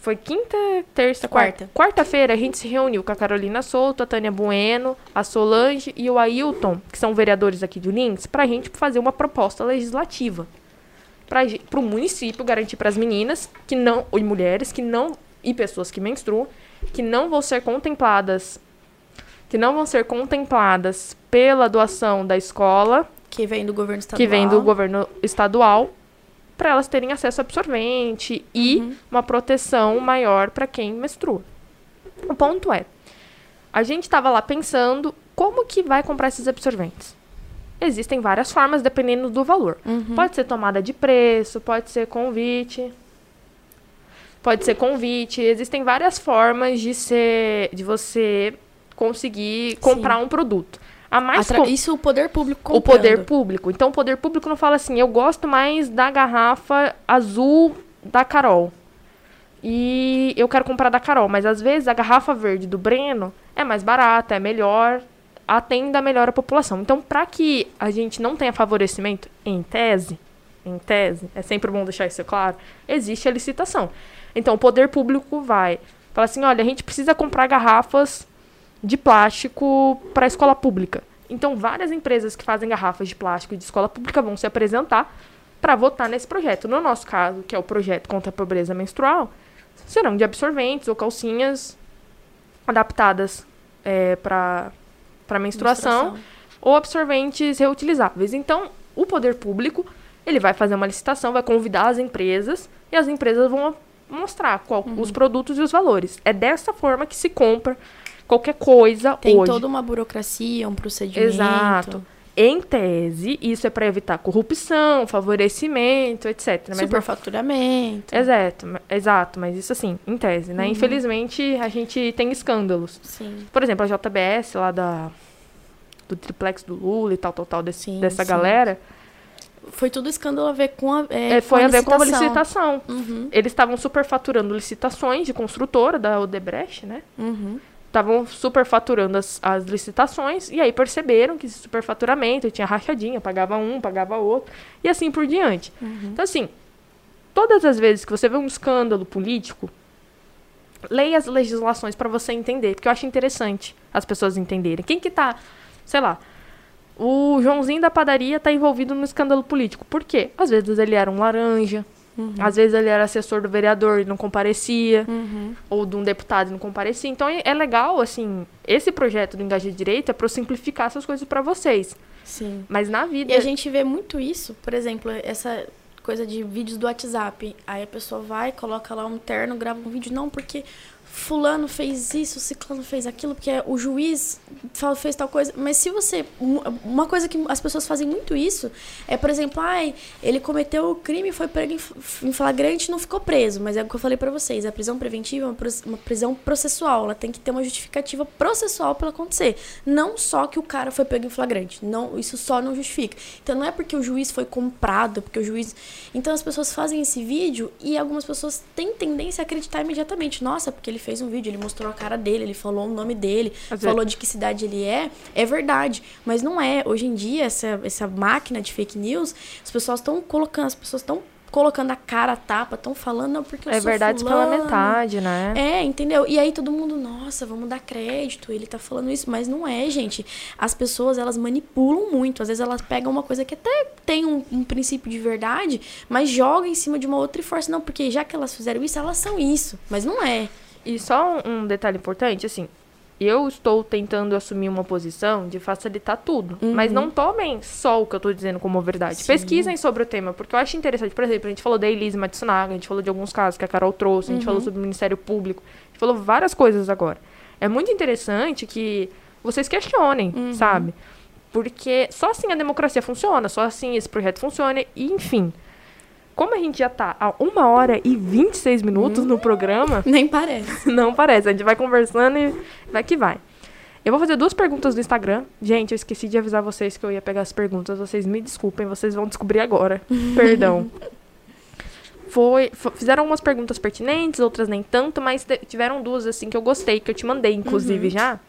Foi quinta, terça, Quarta. quarta. Quarta-feira a gente se reuniu com a Carolina Souto, a Tânia Bueno, a Solange e o Ailton, que são vereadores aqui do Lins, pra gente fazer uma proposta legislativa. Para o município garantir para as meninas que não, e mulheres que não e pessoas que menstruam, que não vão ser contempladas que não vão ser contempladas pela doação da escola, Que vem do governo estadual. que vem do governo estadual, para elas terem acesso a absorvente e Uhum. uma proteção maior para quem menstrua. O ponto é, a gente estava lá pensando como que vai comprar esses absorventes. Existem várias formas dependendo do valor. Uhum. Pode ser tomada de preço, pode ser convite. Pode ser convite. Existem várias formas de ser de você conseguir comprar um produto. A mais Atra- com- Isso o poder público o comprando. poder público. Então, o poder público não fala assim, eu gosto mais da garrafa azul da Carol. E eu quero comprar da Carol. Mas, às vezes, a garrafa verde do Breno é mais barata, é melhor, atenda melhor a população. Então, para que a gente não tenha favorecimento, em tese, em tese, é sempre bom deixar isso claro, existe a licitação. Então, o poder público vai falar assim, olha, a gente precisa comprar garrafas de plástico para a escola pública. Então, várias empresas que fazem garrafas de plástico de escola pública vão se apresentar para votar nesse projeto. No nosso caso, que é o projeto contra a pobreza menstrual, serão de absorventes ou calcinhas adaptadas é, para menstruação, menstruação ou absorventes reutilizáveis. Então, o poder público ele vai fazer uma licitação, vai convidar as empresas e as empresas vão mostrar qual, uhum. os produtos e os valores. É dessa forma que se compra qualquer coisa Tem hoje. Tem toda uma burocracia, um procedimento. Exato. Em tese, isso é para evitar corrupção, favorecimento, etc. Mas Superfaturamento. Não... Exato, exato, mas isso assim, em tese, né? Uhum. Infelizmente, a gente tem escândalos. Sim. Por exemplo, a JBS lá da do triplex do Lula e tal, tal, tal, desse, sim, dessa sim. galera. Foi tudo escândalo a ver com a. É, é, foi a, a ver com a licitação. Uhum. Eles estavam superfaturando licitações de construtora da Odebrecht, né? Estavam superfaturando as, as licitações e aí perceberam que esse superfaturamento tinha rachadinha, pagava um, pagava outro, e assim por diante. Uhum. Então, assim, todas as vezes que você vê um escândalo político, leia as legislações para você entender, porque eu acho interessante as pessoas entenderem. Quem que tá sei lá, o Joãozinho da padaria está envolvido no escândalo político. Por quê? Às vezes ele era um laranja, uhum. às vezes ele era assessor do vereador e não comparecia, uhum. ou de um deputado e não comparecia. Então é, é legal, assim, esse projeto do Engaje Direito é para simplificar essas coisas para vocês. Sim. Mas na vida. E a gente vê muito isso, por exemplo, essa coisa de vídeos do WhatsApp. Aí a pessoa vai, coloca lá um terno, grava um vídeo. Não, porque fulano fez isso, ciclano fez aquilo, porque o juiz fez tal coisa. Mas se você. Uma coisa que as pessoas fazem muito isso é, por exemplo, ai, ele cometeu o crime, foi pego em flagrante não ficou preso. Mas é o que eu falei para vocês: a prisão preventiva é uma prisão processual. Ela tem que ter uma justificativa processual para acontecer. Não só que o cara foi pego em flagrante. Não, isso só não justifica. Então não é porque o juiz foi comprado, porque o juiz. Então as pessoas fazem esse vídeo e algumas pessoas têm tendência a acreditar imediatamente. Nossa, porque ele fez um vídeo, ele mostrou a cara dele, ele falou o nome dele, Às falou vezes. de que cidade ele é, é verdade. Mas não é. Hoje em dia, essa, essa máquina de fake news, as pessoas estão colocando, as pessoas estão colocando a cara a tapa, estão falando, não, porque eu é verdade fulano. pela metade, né? É, entendeu? E aí todo mundo, nossa, vamos dar crédito, ele tá falando isso, mas não é, gente. As pessoas, elas manipulam muito. Às vezes elas pegam uma coisa que até tem um, um princípio de verdade, mas jogam em cima de uma outra e força. Não, porque já que elas fizeram isso, elas são isso. Mas não é. E só um, um detalhe importante, assim, eu estou tentando assumir uma posição de facilitar tudo. Uhum. Mas não tomem só o que eu estou dizendo como verdade. Sim. Pesquisem sobre o tema, porque eu acho interessante. Por exemplo, a gente falou da Elise Matsunaga, a gente falou de alguns casos que a Carol trouxe, a gente uhum. falou sobre o Ministério Público, a gente falou várias coisas agora. É muito interessante que vocês questionem, uhum. sabe? Porque só assim a democracia funciona, só assim esse projeto funciona, e enfim. Como a gente já tá há uma hora e 26 minutos hum, no programa. Nem parece. Não parece. A gente vai conversando e vai que vai. Eu vou fazer duas perguntas no Instagram. Gente, eu esqueci de avisar vocês que eu ia pegar as perguntas. Vocês me desculpem, vocês vão descobrir agora. Perdão. Foi, fizeram algumas perguntas pertinentes, outras nem tanto, mas tiveram duas assim que eu gostei, que eu te mandei, inclusive, uhum. já.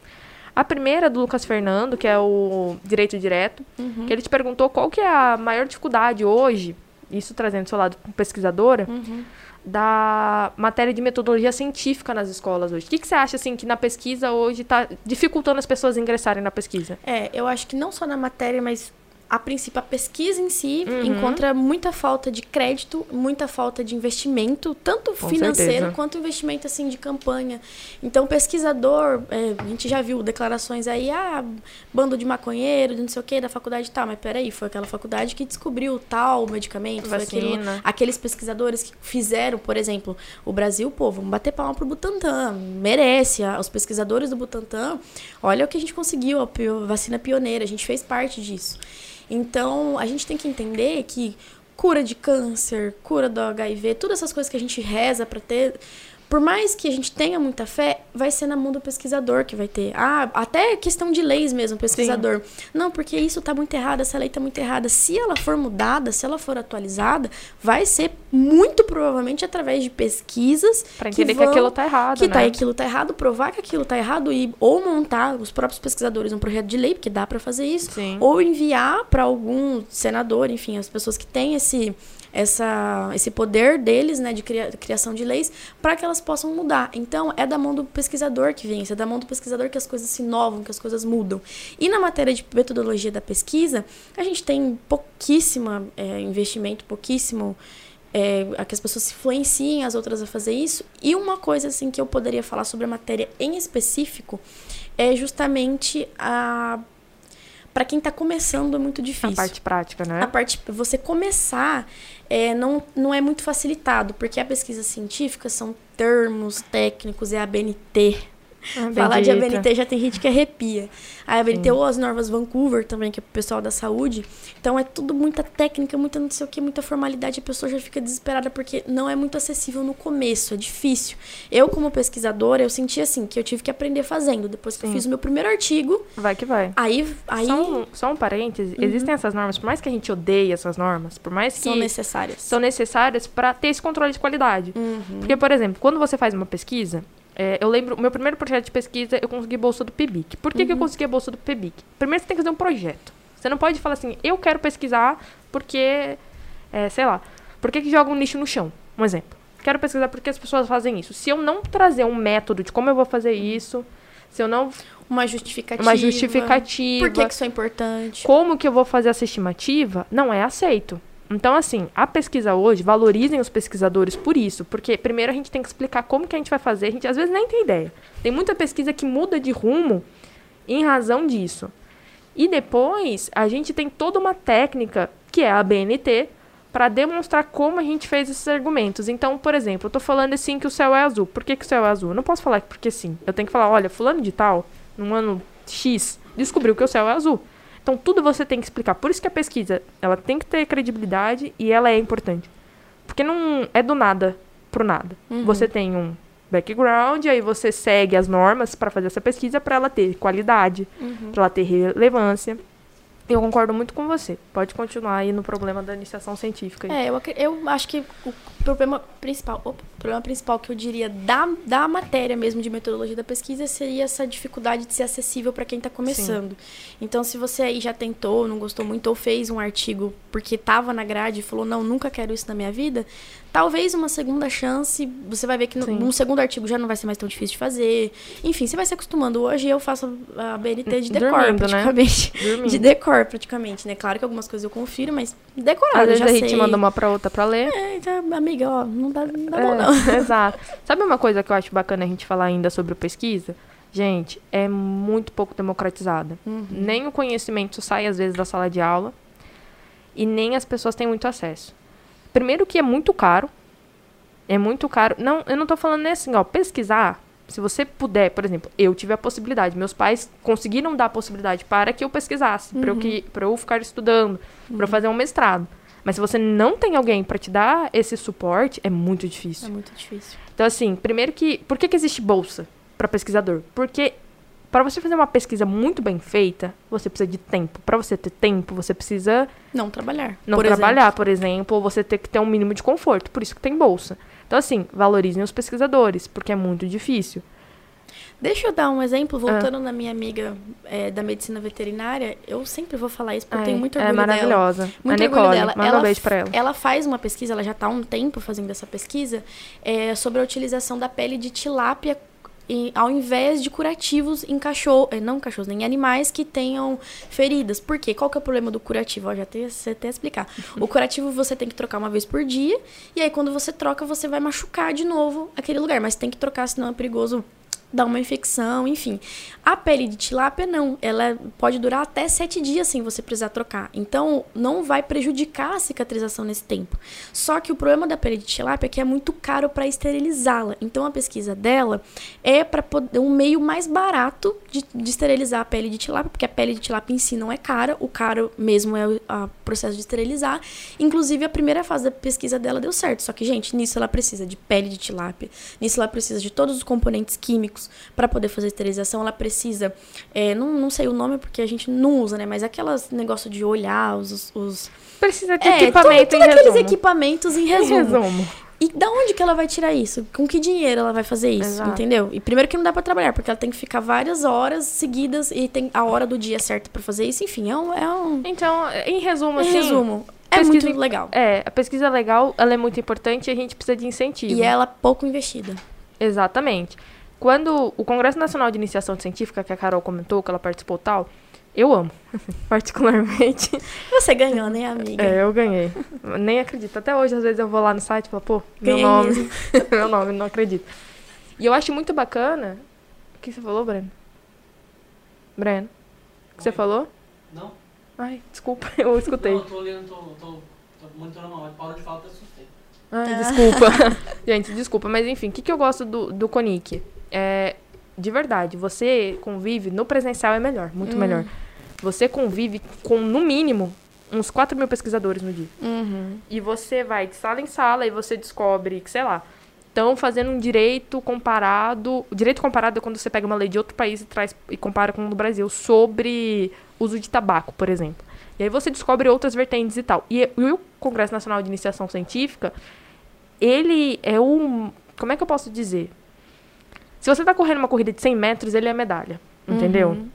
A primeira do Lucas Fernando, que é o Direito Direto, uhum. que ele te perguntou qual que é a maior dificuldade hoje isso trazendo seu lado pesquisadora, uhum. da matéria de metodologia científica nas escolas hoje. O que, que você acha, assim, que na pesquisa hoje está dificultando as pessoas ingressarem na pesquisa? É, eu acho que não só na matéria, mas a princípio, a pesquisa em si uhum. encontra muita falta de crédito, muita falta de investimento, tanto Com financeiro certeza. quanto investimento assim de campanha. Então, pesquisador, é, a gente já viu declarações aí, ah, bando de maconheiro, de não sei o que, da faculdade tal, mas peraí, foi aquela faculdade que descobriu tal medicamento, Vacina. foi aquilo, aqueles pesquisadores que fizeram, por exemplo, o Brasil, pô, vamos bater palma pro Butantan, merece, os pesquisadores do Butantan, olha o que a gente conseguiu, a vacina pioneira, a gente fez parte disso. Então, a gente tem que entender que cura de câncer, cura do HIV, todas essas coisas que a gente reza para ter, por mais que a gente tenha muita fé, vai ser na mão do pesquisador que vai ter. Ah, até questão de leis mesmo, pesquisador. Sim. Não, porque isso está muito errado, essa lei está muito errada. Se ela for mudada, se ela for atualizada, vai ser muito provavelmente através de pesquisas. Para entender que, vão, que aquilo está errado. Que né? tá, aquilo está errado, provar que aquilo está errado e ou montar os próprios pesquisadores um projeto de lei, porque dá para fazer isso. Sim. Ou enviar para algum senador, enfim, as pessoas que têm esse essa, esse poder deles, né, de cria, criação de leis, para que elas possam mudar. Então, é da mão do pesquisador que vem, é da mão do pesquisador que as coisas se inovam, que as coisas mudam. E na matéria de metodologia da pesquisa, a gente tem pouquíssimo é, investimento, pouquíssimo é, a que as pessoas influenciem as outras a fazer isso. E uma coisa assim que eu poderia falar sobre a matéria em específico é justamente a para quem está começando é muito difícil. A parte prática, né? A parte você começar é, não, não é muito facilitado, porque a pesquisa científica são termos técnicos, é a BNT, ah, Falar de ABNT já tem gente que arrepia. A ABNT Sim. ou as normas Vancouver também, que é pro pessoal da saúde. Então é tudo muita técnica, muita não sei o que, muita formalidade. A pessoa já fica desesperada porque não é muito acessível no começo, é difícil. Eu, como pesquisadora, eu senti assim, que eu tive que aprender fazendo. Depois que Sim. eu fiz o meu primeiro artigo. Vai que vai. Aí. aí... Só, um, só um parêntese: uhum. existem essas normas, por mais que a gente odeie essas normas, por mais que. São necessárias. São necessárias para ter esse controle de qualidade. Uhum. Porque, por exemplo, quando você faz uma pesquisa, é, eu lembro, o meu primeiro projeto de pesquisa, eu consegui bolsa do PIBIC. Por que, uhum. que eu uhum. consegui a bolsa do PIBIC? Primeiro você tem que fazer um projeto. Você não pode falar assim, eu quero pesquisar porque, é, sei lá, por que, que joga um lixo no chão? Um exemplo. Quero pesquisar porque as pessoas fazem isso. Se eu não trazer um método de como eu vou fazer isso, se eu não... Uma justificativa. Uma justificativa. Por que, que isso é importante? Como que eu vou fazer essa estimativa? Não é aceito. Então, assim, a pesquisa hoje, valorizem os pesquisadores por isso, porque primeiro a gente tem que explicar como que a gente vai fazer, a gente às vezes nem tem ideia. Tem muita pesquisa que muda de rumo em razão disso. E depois, a gente tem toda uma técnica, que é a BNT, para demonstrar como a gente fez esses argumentos. Então, por exemplo, eu estou falando assim que o céu é azul. Por que, que o céu é azul? Eu não posso falar porque sim. Eu tenho que falar, olha, fulano de tal, no ano X, descobriu que o céu é azul. Então tudo você tem que explicar. Por isso que a pesquisa, ela tem que ter credibilidade e ela é importante. Porque não é do nada pro nada. Uhum. Você tem um background, aí você segue as normas para fazer essa pesquisa para ela ter qualidade, uhum. para ela ter relevância. Eu concordo muito com você. Pode continuar aí no problema da iniciação científica. Aí. É, eu, eu acho que o problema principal, o problema principal que eu diria da, da matéria mesmo de metodologia da pesquisa seria essa dificuldade de ser acessível para quem está começando. Sim. Então, se você aí já tentou, não gostou muito ou fez um artigo porque estava na grade e falou não, nunca quero isso na minha vida, Talvez uma segunda chance, você vai ver que no, um segundo artigo já não vai ser mais tão difícil de fazer. Enfim, você vai se acostumando. Hoje eu faço a BNT de decor, Dormindo, né? praticamente. Né? De decor, praticamente, né? Claro que algumas coisas eu confiro, mas decorado, Às vezes a gente sei. manda uma pra outra pra ler. É, então, amiga, ó, não dá, não dá é, bom, não. Exato. Sabe uma coisa que eu acho bacana a gente falar ainda sobre pesquisa? Gente, é muito pouco democratizada. Uhum. Nem o conhecimento sai, às vezes, da sala de aula. E nem as pessoas têm muito acesso. Primeiro que é muito caro. É muito caro. Não, eu não tô falando nem assim, ó, pesquisar. Se você puder, por exemplo, eu tive a possibilidade, meus pais conseguiram dar a possibilidade para que eu pesquisasse, uhum. para eu, que, eu ficar estudando, uhum. para eu fazer um mestrado. Mas se você não tem alguém para te dar esse suporte, é muito difícil. É muito difícil. Então, assim, primeiro que. Por que, que existe bolsa para pesquisador? Porque para você fazer uma pesquisa muito bem feita, você precisa de tempo. Para você ter tempo, você precisa não trabalhar. Não por trabalhar, exemplo. por exemplo, ou você ter que ter um mínimo de conforto. Por isso que tem bolsa. Então, assim, valorizem os pesquisadores, porque é muito difícil. Deixa eu dar um exemplo, voltando ah. na minha amiga é, da medicina veterinária, eu sempre vou falar isso porque Ai, eu tenho muito orgulho dela. É maravilhosa. Dela. Muito a orgulho Nicole, dela. Manda ela, um beijo pra ela. Ela faz uma pesquisa, ela já está há um tempo fazendo essa pesquisa, é, sobre a utilização da pele de tilápia ao invés de curativos em cachorro, eh, não cachorros, nem animais que tenham feridas. Por quê? Qual que é o problema do curativo? Ó, já tem até explicar. O curativo você tem que trocar uma vez por dia, e aí quando você troca, você vai machucar de novo aquele lugar, mas tem que trocar, senão é perigoso dar uma infecção, enfim. A pele de tilápia não, ela pode durar até sete dias sem você precisar trocar. Então, não vai prejudicar a cicatrização nesse tempo. Só que o problema da pele de tilápia é que é muito caro para esterilizá-la. Então, a pesquisa dela é para um meio mais barato de, de, esterilizar a pele de tilápia, porque a pele de tilápia em si não é cara, o caro mesmo é o processo de esterilizar. Inclusive, a primeira fase da pesquisa dela deu certo. Só que, gente, nisso ela precisa de pele de tilápia, nisso ela precisa de todos os componentes químicos para poder fazer a esterilização, ela precisa, é, não, não sei o nome porque a gente não usa, né? Mas aquelas negócio de olhar os, os precisa de é, equipamento tudo aqueles resumo. equipamentos em resumo. Em resumo. E da onde que ela vai tirar isso? Com que dinheiro ela vai fazer isso? Exato. Entendeu? E primeiro que não dá para trabalhar, porque ela tem que ficar várias horas seguidas e tem a hora do dia certa para fazer isso. Enfim, é um, é um. Então, em resumo, em assim. resumo, É pesquisa muito legal. É, a pesquisa legal, ela é muito importante e a gente precisa de incentivo. E ela é pouco investida. Exatamente. Quando o Congresso Nacional de Iniciação Científica, que a Carol comentou, que ela participou tal, eu amo, particularmente. Você ganhou, né, amiga? É, eu ganhei. Nem acredito. Até hoje, às vezes, eu vou lá no site e falo, pô, meu Ganhei nome. meu nome, não acredito. E eu acho muito bacana. O que você falou, Breno? Breno? O que você falou? Não? Ai, desculpa, eu escutei. Não, eu tô olhando, tô, tô, tô monitorando uma Paula de fala, eu assustei. Ai, Ah. desculpa. Gente, desculpa. Mas enfim, o que, que eu gosto do, do Conic? É, de verdade, você convive no presencial é melhor, muito Hum. melhor. Você convive com, no mínimo, uns 4 mil pesquisadores no dia. Uhum. E você vai de sala em sala e você descobre que, sei lá, estão fazendo um direito comparado. O direito comparado é quando você pega uma lei de outro país e traz e compara com o do Brasil sobre uso de tabaco, por exemplo. E aí você descobre outras vertentes e tal. E, e o Congresso Nacional de Iniciação Científica, ele é um. Como é que eu posso dizer? Se você tá correndo uma corrida de 100 metros, ele é medalha. Entendeu? Uhum.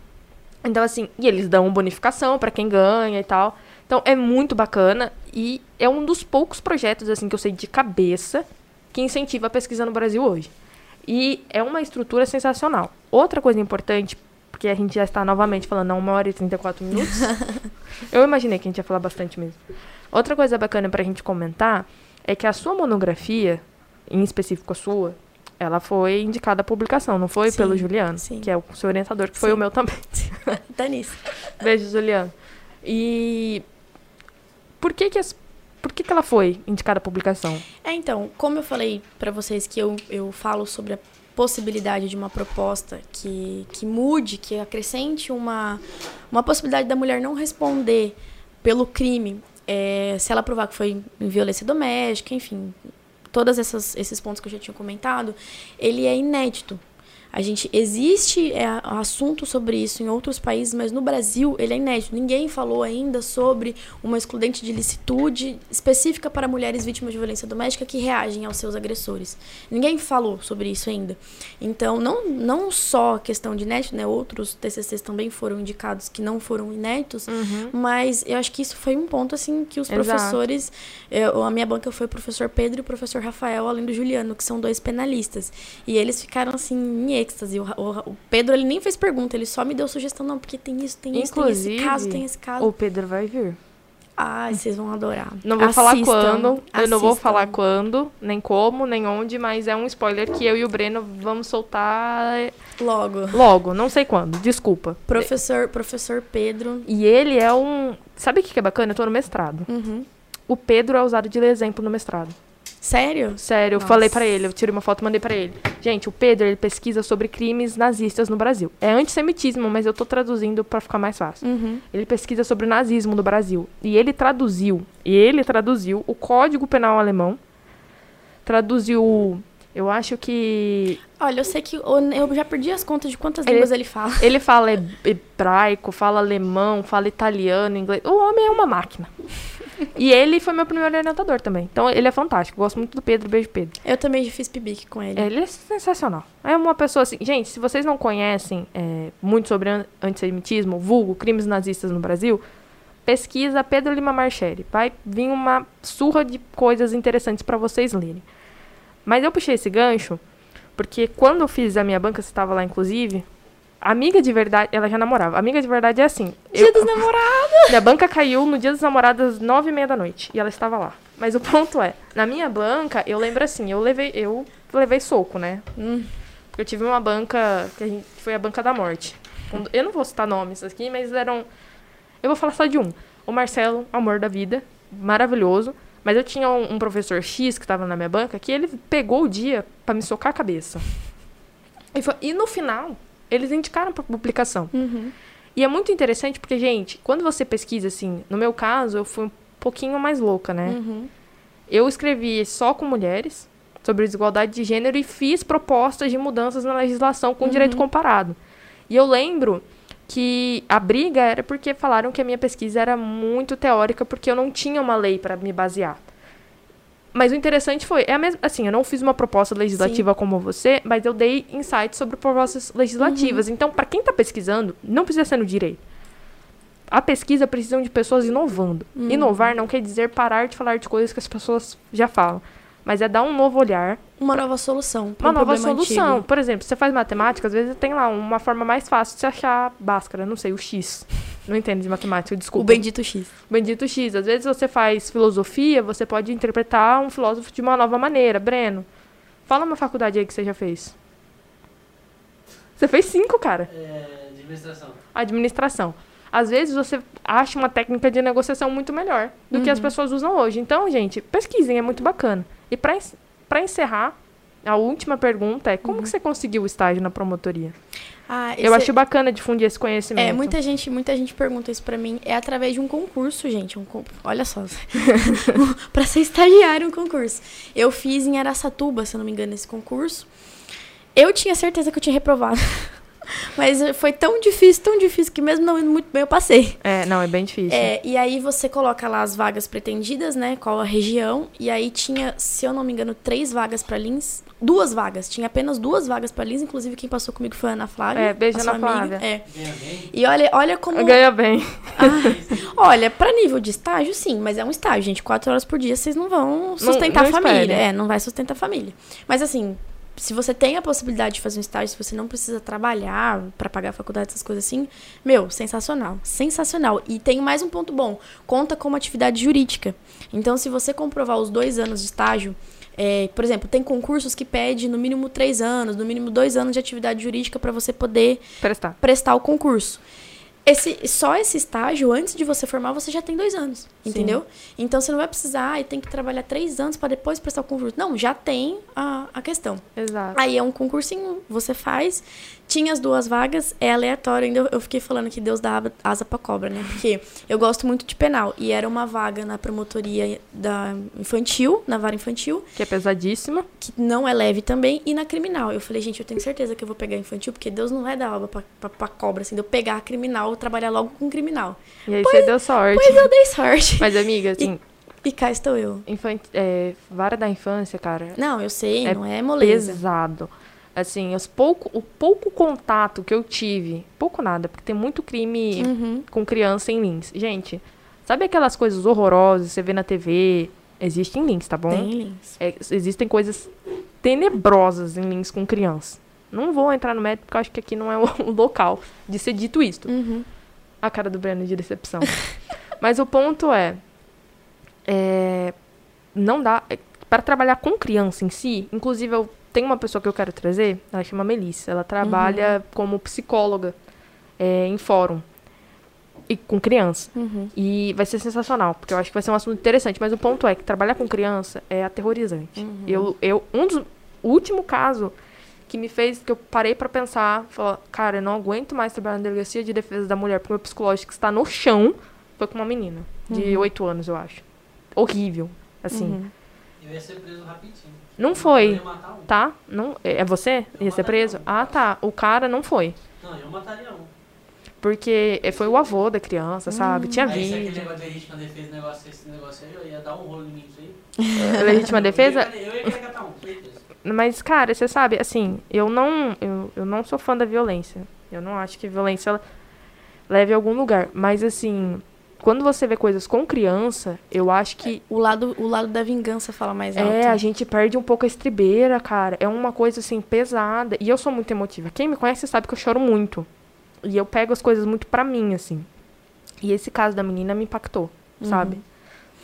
Então, assim, e eles dão bonificação pra quem ganha e tal. Então, é muito bacana e é um dos poucos projetos, assim, que eu sei de cabeça que incentiva a pesquisa no Brasil hoje. E é uma estrutura sensacional. Outra coisa importante, porque a gente já está novamente falando há uma hora e 34 minutos. eu imaginei que a gente ia falar bastante mesmo. Outra coisa bacana pra gente comentar é que a sua monografia, em específico a sua, ela foi indicada à publicação, não foi Sim, pelo Juliano, sim. que é o seu orientador, que foi Sim. o meu também. Tá nisso. Beijo, Juliano. E por que que, as, por que que ela foi indicada à publicação? É, então, como eu falei pra vocês que eu, eu falo sobre a possibilidade de uma proposta que, que mude, que acrescente uma, uma possibilidade da mulher não responder pelo crime, é, se ela provar que foi em violência doméstica, enfim, todos esses pontos que eu já tinha comentado, ele é inédito. A gente existe é, assunto sobre isso em outros países, mas no Brasil ele é inédito. Ninguém falou ainda sobre uma excludente de licitude específica para mulheres vítimas de violência doméstica que reagem aos seus agressores. Ninguém falou sobre isso ainda. Então, não, não só a questão de inédito, né? Outros TCCs também foram indicados que não foram inéditos, mas eu acho que isso foi um ponto assim que os Exato. professores, eu, a minha banca foi o professor Pedro e o professor Rafael, além do Juliano, que são dois penalistas. E eles ficaram assim em êxtase. O, o- o Pedro ele nem fez pergunta, ele só me deu sugestão, não, porque tem isso, tem isso, tem Inclusive, esse caso, tem esse caso. O Pedro vai vir. Ai, vocês vão adorar. Não vou falar Assistam, quando, eu não vou assistam. falar quando, nem como, nem onde, mas é um spoiler que eu e o Breno vamos soltar Logo. logo, não sei quando, desculpa. Professor, professor Pedro. E ele é um. Sabe o que que é bacana? Eu tô no mestrado. Uhum. O Pedro é usado de exemplo no mestrado. Sério? Sério, eu Nossa. falei pra ele, eu tirei uma foto e mandei pra ele. Gente, o Pedro, ele pesquisa sobre crimes nazistas no Brasil. É antissemitismo, mas eu tô traduzindo pra ficar mais fácil. Uhum. Ele pesquisa sobre o nazismo no Brasil. E ele traduziu, e ele traduziu o Código Penal alemão. Traduziu, eu acho que Olha, eu sei que eu eu já perdi as contas de quantas Ele- línguas ele fala. ele fala he- hebraico, fala alemão, fala italiano, inglês. O homem é uma máquina. E ele foi meu primeiro orientador também. Então ele é fantástico. Gosto muito do Pedro. Beijo, Pedro. Eu também já fiz pibique com ele. Ele é sensacional. É uma pessoa assim. Gente, se vocês não conhecem é, muito sobre an- antissemitismo, vulgo, crimes nazistas no Brasil, pesquisa Pedro Lima Marcheri. Vai vir uma surra de coisas interessantes pra vocês lerem. Mas eu puxei esse gancho porque quando eu fiz a minha banca, você estava lá inclusive. Amiga de verdade, ela já namorava. Amiga de verdade é assim. Dia eu- dos namorados! minha banca caiu no dia dos namorados às nove e meia da noite. E ela estava lá. Mas o ponto é, na minha banca, eu lembro assim, eu levei, eu levei soco, né? Hum. Eu tive uma banca, que a gente, foi a banca da morte. Eu não vou citar nomes aqui, mas eram. Eu vou falar só de um. O Marcelo, amor da vida, maravilhoso. Mas eu tinha um, um professor X que estava na minha banca que ele pegou o dia pra me socar a cabeça. E, foi- e no final, eles indicaram pra publicação. Uhum. E é muito interessante porque, gente, quando você pesquisa, assim, no meu caso, eu fui um pouquinho mais louca, né? Uhum. Eu escrevi só com mulheres, sobre desigualdade de gênero, e fiz propostas de mudanças na legislação com direito comparado. E eu lembro que a briga era porque falaram que a minha pesquisa era muito teórica, porque eu não tinha uma lei para me basear. Mas o interessante foi, é a mesma, assim, eu não fiz uma proposta legislativa como você, mas eu dei insights sobre propostas legislativas. Então, para quem tá pesquisando, não precisa ser no direito. a pesquisa precisa de pessoas inovando. Hum. Inovar não quer dizer parar de falar de coisas que as pessoas já falam, mas é dar um novo olhar, Uma nova solução. uma um nova problema solução. antigo. Por exemplo, você faz matemática, às vezes tem lá uma forma mais fácil de você achar Bhaskara, não sei, o X. Não entendo de matemática, desculpa. O bendito X. O bendito X. Às vezes você faz filosofia, você pode interpretar um filósofo de uma nova maneira. Breno, fala uma faculdade aí que você já fez. Você fez cinco, cara. É, administração. Administração. Às vezes você acha uma técnica de negociação muito melhor do que as Uhum. pessoas usam hoje. Então, gente, pesquisem, é muito bacana. E pra encerrar, a última pergunta é: como que você conseguiu o estágio na promotoria? Ah, Eu acho bacana difundir esse conhecimento. É, muita gente, muita gente pergunta isso pra mim. É através de um concurso, gente. Um con- Olha só. pra ser estagiário, um concurso. Eu fiz em Araçatuba, se eu não me engano, esse concurso. Eu tinha certeza que eu tinha reprovado. Mas foi tão difícil, tão difícil, que mesmo não indo muito bem, eu passei. É, não, é bem difícil. É, e aí você coloca lá as vagas pretendidas, né? Qual a região. E aí tinha, se eu não me engano, três vagas pra Lins. Duas vagas. Tinha apenas duas vagas pra Lins. Inclusive, quem passou comigo foi a Ana Flávia. É, beijo, Ana. Flávia. É. Ganha bem? E olha, olha como. Ganha bem. Olha, pra nível de estágio, sim, mas é um estágio, gente. Quatro horas por dia vocês não vão sustentar não a família. espere. É, não vai sustentar a família. Mas assim, se você tem a possibilidade de fazer um estágio, se você não precisa trabalhar pra pagar a faculdade, essas coisas assim, meu, sensacional. Sensacional. E tem mais um ponto bom: conta como atividade jurídica. Então, se você comprovar os dois anos de estágio. é, por exemplo, tem concursos que pede no mínimo três anos, no mínimo dois anos de atividade jurídica para você poder Prestar. prestar o concurso. Esse, só esse estágio, antes de você formar, você já tem dois anos, Sim. entendeu? Então você não vai precisar e tem que trabalhar três anos para depois prestar o concurso. Não, já tem a, a questão. Exato. Aí é um concursinho, você faz. Tinha as duas vagas, é aleatório. Ainda eu- fiquei falando que Deus dá asa pra cobra, né? Porque eu gosto muito de penal. E era uma vaga na promotoria da infantil, na vara infantil Que é pesadíssima. que não é leve também, e na criminal. Eu falei, gente, eu tenho certeza que eu vou pegar infantil, porque Deus não vai dar obra pra, pra, pra cobra, assim, de eu pegar a criminal e trabalhar logo com criminal. E aí você deu sorte. Pois eu dei sorte. Mas, amiga, assim, E cá estou eu. infan- é, vara da infância, cara, Não, eu sei, É não é moleza. pesado. Assim, os pouco, o pouco contato que eu tive, pouco nada, porque tem muito crime Uhum. com criança em links. Gente, sabe aquelas coisas horrorosas que você vê na TV? Existe em links, tá bom? Tem links. É, existem coisas tenebrosas em links com criança. Não vou entrar no mérito porque eu acho que aqui não é o local de ser dito isto. Uhum. A cara do Breno de decepção. Mas o ponto é, é, não dá para trabalhar com criança em si. Inclusive eu tenho uma pessoa que eu quero trazer, ela chama Melissa. Ela trabalha como psicóloga é, em fórum e com criança. Uhum. E vai ser sensacional, porque eu acho que vai ser um assunto interessante. Mas o ponto é que trabalhar com criança é aterrorizante. Uhum. Eu, eu, um dos, último caso que me fez, que eu parei pra pensar, falar, cara, eu não aguento mais trabalhar na delegacia de defesa da mulher, porque o meu psicológico está no chão, foi com uma menina de Uhum. oito anos, eu acho. Horrível, assim. Eu ia ser preso rapidinho. Não foi, um. tá? Não, é é você? Eu Ia ser preso? um. Ah, tá. O cara não foi. Não, eu mataria um. Porque eh, foi o avô da criança, sabe? Tinha Aí se aquele vídeo. negócio de legítima defesa, negócio, esse negócio aí, eu ia dar um rolo em mim isso aí. Legítima defesa? Eu ia, eu ia catar um, certeza. Mas, cara, você sabe, assim, eu não, eu, eu não sou fã da violência. Eu não acho que violência leve a algum lugar. Mas, assim, quando você vê coisas com criança, eu acho que O, lado, o lado da vingança fala mais alto. é, a gente perde um pouco a estribeira, cara. É uma coisa, assim, pesada. E eu sou muito emotiva. Quem me conhece sabe que eu choro muito. E eu pego as coisas muito pra mim, assim. E esse caso da menina me impactou, sabe?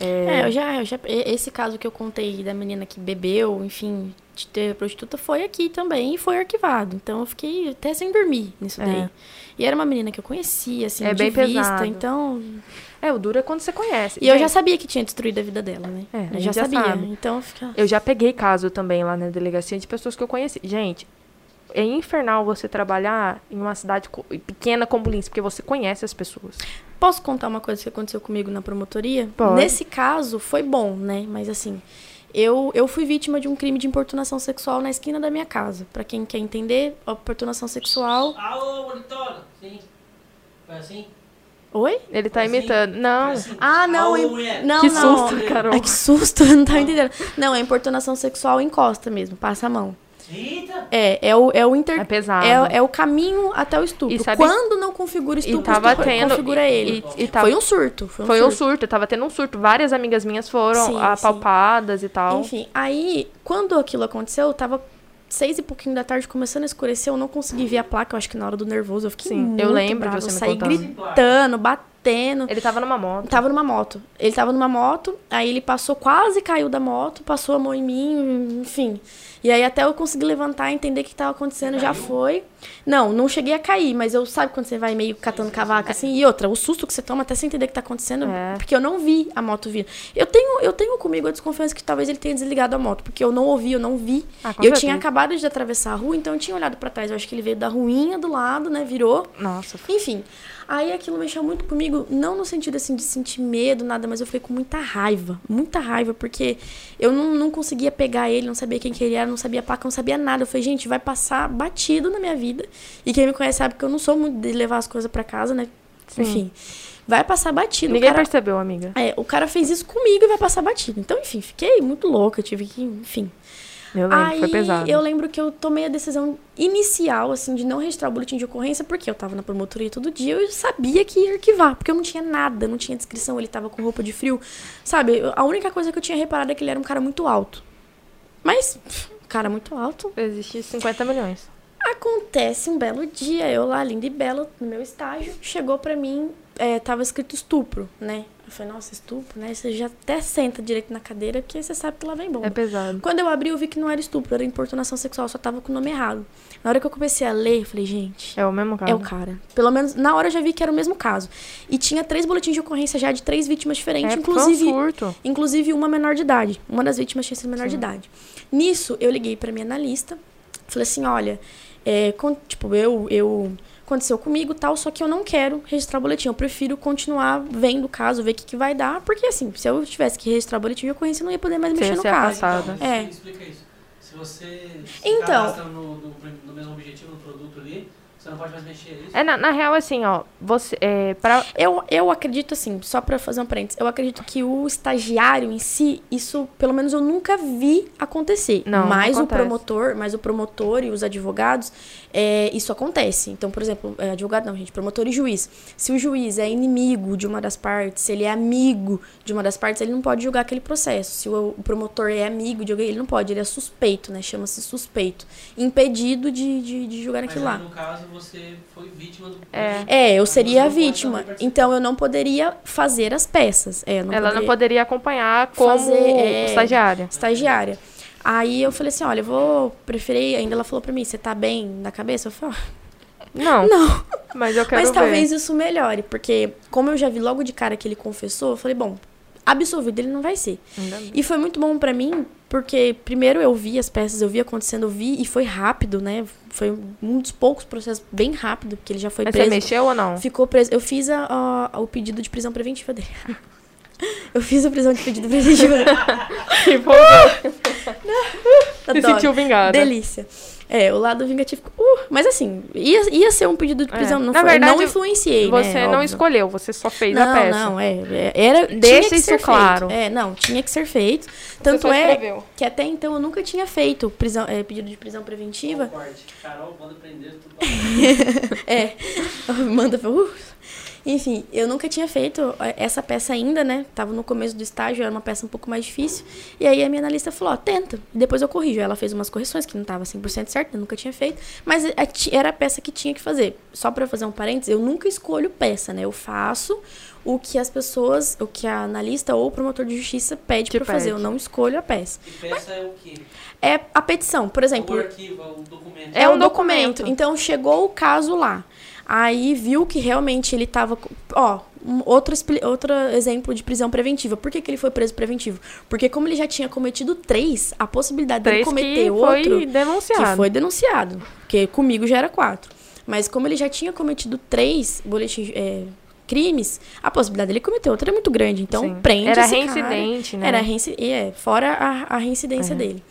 É, eu já, eu já. Esse caso que eu contei da menina que bebeu, enfim, de ter prostituta, foi aqui também e foi arquivado. Então eu fiquei até sem dormir nisso É. daí. E era uma menina que eu conhecia, assim, É de bem vista, pesado. então. É, o duro é quando você conhece. E eu já Gente, sabia que tinha destruído a vida dela, né? É, eu gente já já sabia. sabe. Então eu. Eu já peguei caso também lá na delegacia de pessoas que eu conheci. Gente, é infernal você trabalhar em uma cidade pequena como Lins, porque você conhece as pessoas. Posso contar uma coisa que aconteceu comigo na promotoria? Pode. Nesse caso, foi bom, né? Mas assim, eu, eu fui vítima de um crime de importunação sexual na esquina da minha casa. Pra quem quer entender, a importunação sexual. Alô, monitora! Sim. Foi assim? Oi? Ele tá Assim? imitando. Não. Assim? Ah, não, em- não, que não. susto, Carol. Ai, que susto, eu não tava entendendo. Não, é importunação sexual encosta mesmo, passa a mão. Eita! É, é o, é o inter... É pesado. É, é o caminho até o estupro. E sabe- Quando não configura e estupro, tava estupro tendo. configura ele. E, e tava- Foi um surto. Foi um foi um surto. surto, tava tendo um surto. Várias amigas minhas foram Sim, apalpadas e tal. Enfim, aí, quando aquilo aconteceu, eu tava seis e pouquinho da tarde, começando a escurecer, eu não consegui ver a placa, eu acho que na hora do nervoso, eu fiquei Sim, muito eu lembro de brava, eu saí contando. gritando, batendo. Ele tava numa moto. Tava numa moto. Ele tava numa moto, aí ele passou, quase caiu da moto, passou a mão em mim, enfim. E aí até eu conseguir levantar, entender o que tava acontecendo, já foi. Não, não cheguei a cair, mas eu sabe quando você vai meio catando cavaco assim, e outra, o susto que você toma até você entender o que tá acontecendo, É. porque eu não vi a moto vir. Eu tenho, eu tenho comigo a desconfiança que talvez ele tenha desligado a moto, porque eu não ouvi, eu não vi. Ah, eu tinha acabado de atravessar a rua, então eu tinha olhado pra trás. Eu acho que ele veio da ruinha do lado, né, virou. Nossa, Enfim, aí aquilo mexeu muito comigo, não no sentido assim de sentir medo, nada, mas eu fiquei com muita raiva, muita raiva, porque eu não, não conseguia pegar ele, não sabia quem que ele era, não sabia a placa, não sabia nada. Eu falei, gente, vai passar batido na minha vida. E quem me conhece sabe que eu não sou muito de levar as coisas pra casa, né? Sim. Enfim, vai passar batido. ninguém cara, percebeu, amiga. é, o cara fez isso comigo e vai passar batido. Então, enfim, fiquei muito louca, tive que, enfim. Eu lembro, Aí foi pesado. eu lembro que eu tomei a decisão inicial, assim, de não registrar o boletim de ocorrência, porque eu tava na promotoria todo dia, eu sabia que ia arquivar, porque eu não tinha nada, não tinha descrição, ele tava com roupa de frio. Sabe, a única coisa que eu tinha reparado é que ele era um cara muito alto. Mas, cara muito alto. Existe 50 milhões. Acontece um belo dia, eu lá, linda e bela, no meu estágio, chegou pra mim, é, tava escrito estupro, né? Eu falei, nossa, estupro, né? Você já até senta direito na cadeira, porque você sabe que lá vem bomba. É pesado. Quando eu abri, eu vi que não era estupro, era importunação sexual, só tava com o nome errado. Na hora que eu comecei a ler, eu falei, gente, É o mesmo caso. é o cara. Pelo menos, na hora eu já vi que era o mesmo caso. E tinha três boletins de ocorrência já de três vítimas diferentes, É, inclusive, um surto. inclusive uma menor de idade. Uma das vítimas tinha sido menor de idade. Nisso, eu liguei pra minha analista, falei assim, olha, é, con- tipo, eu, eu aconteceu comigo tal, só que eu não quero registrar o boletim. Eu prefiro continuar vendo o caso, ver o que, que vai dar, porque assim, se eu tivesse que registrar o boletim de ocorrência, eu não ia poder mais Você mexer no ser caso. afastado. Então, É. me Explica isso. Se você se Então. no, no, no mesmo objetivo, no produto ali, você não pode mais mexer nisso. É, na, na real, assim, ó, você, é, pra, Eu, eu acredito assim, só pra fazer um parênteses, eu acredito que o estagiário em si, isso pelo menos eu nunca vi acontecer. Não, não mas o acontece. promotor, mas o promotor e os advogados, é, isso acontece. Então, por exemplo, é, advogado não, gente, promotor e juiz. Se o juiz é inimigo de uma das partes, se ele é amigo de uma das partes, ele não pode julgar aquele processo. Se o, o promotor é amigo de alguém, ele não pode, ele é suspeito, né? Chama-se suspeito. Impedido de, de, de julgar Mas aquilo lá. no caso, você foi vítima do... É. É, eu seria a não vítima. Então eu não poderia fazer as peças. É, não ela não poderia- poderia acompanhar como fazer, é, estagiária. estagiária. Aí eu falei assim, olha, eu vou preferir, ainda ela falou pra mim, você tá bem da cabeça? Eu falei, "Ah, Não, não. mas eu quero Mas ver. talvez isso melhore, porque como eu já vi logo de cara que ele confessou, eu falei, bom, absolvido ele não vai ser. E foi muito bom pra mim, porque primeiro eu vi as peças, eu vi acontecendo, eu vi e foi rápido, né? Foi um dos poucos processos bem rápido, porque ele já foi Mas você preso. mexeu ou não? Ficou preso. Eu fiz a, a- o pedido de prisão preventiva dele. Eu fiz a prisão de pedido preventiva dele. Se Adoro. sentiu vingada. Delícia. É, o lado vingativo. Uh, mas assim, ia, ia ser um pedido de É. prisão. Não, Na foi, verdade, não influenciei, Você né? não óbvio. escolheu, você só fez não, a peça. Não, é. é, Era, tinha Deixa que isso ser claro. Feito. É, não, tinha que ser feito. Você Tanto é escreveu. que até então eu nunca tinha feito prisão, é, pedido de prisão preventiva. Carol, manda prender tudo. É, manda. Uh. Enfim, eu nunca tinha feito é, essa peça ainda, né? Tava no começo do estágio, era uma peça um pouco mais difícil. E aí a minha analista falou: ó, tenta. E depois eu corrijo. Ela fez umas correções que não tava 100% certo, eu nunca tinha feito. Mas é, era a peça que tinha que fazer. Só pra fazer um parênteses, eu nunca escolho peça, né? Eu faço o que as pessoas, o que a analista ou o promotor de justiça pede eu fazer. Eu não escolho a peça. E peça é o quê? É a petição, por exemplo. o arquivo, é o documento. É um documento. Então chegou o caso lá. Aí viu que realmente ele tava. com- Ó, um outro, outro exemplo de prisão preventiva. Por que, que ele foi preso preventivo? Porque, como ele já tinha cometido três, a possibilidade dele Três cometer que outro. foi denunciado. Que foi denunciado. Porque comigo já era quatro. Mas como ele já tinha cometido três boletins. é, crimes, a possibilidade dele cometer outro é muito grande. Então, Sim. prende Era esse cara. reincidente, né? Era reinci é, fora a, a reincidência É. dele.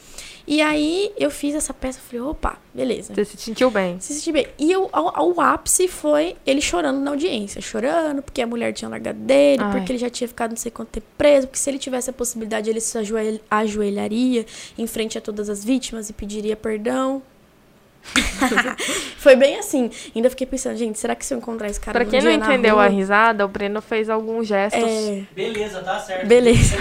E aí eu fiz essa peça, falei, opa, beleza. Você se sentiu bem. Se sentir bem. E eu, ao, ao ápice foi ele chorando na audiência. Chorando porque a mulher tinha largado dele, Ai. porque ele já tinha ficado não sei quanto tempo preso, porque se ele tivesse a possibilidade, ele se ajoelh- ajoelharia em frente a todas as vítimas e pediria perdão. foi bem assim. Ainda fiquei pensando, gente, será que se eu encontrar esse cara Pra quem não entendeu rua, a risada, o Breno fez alguns gestos. É, Beleza, tá certo. Beleza.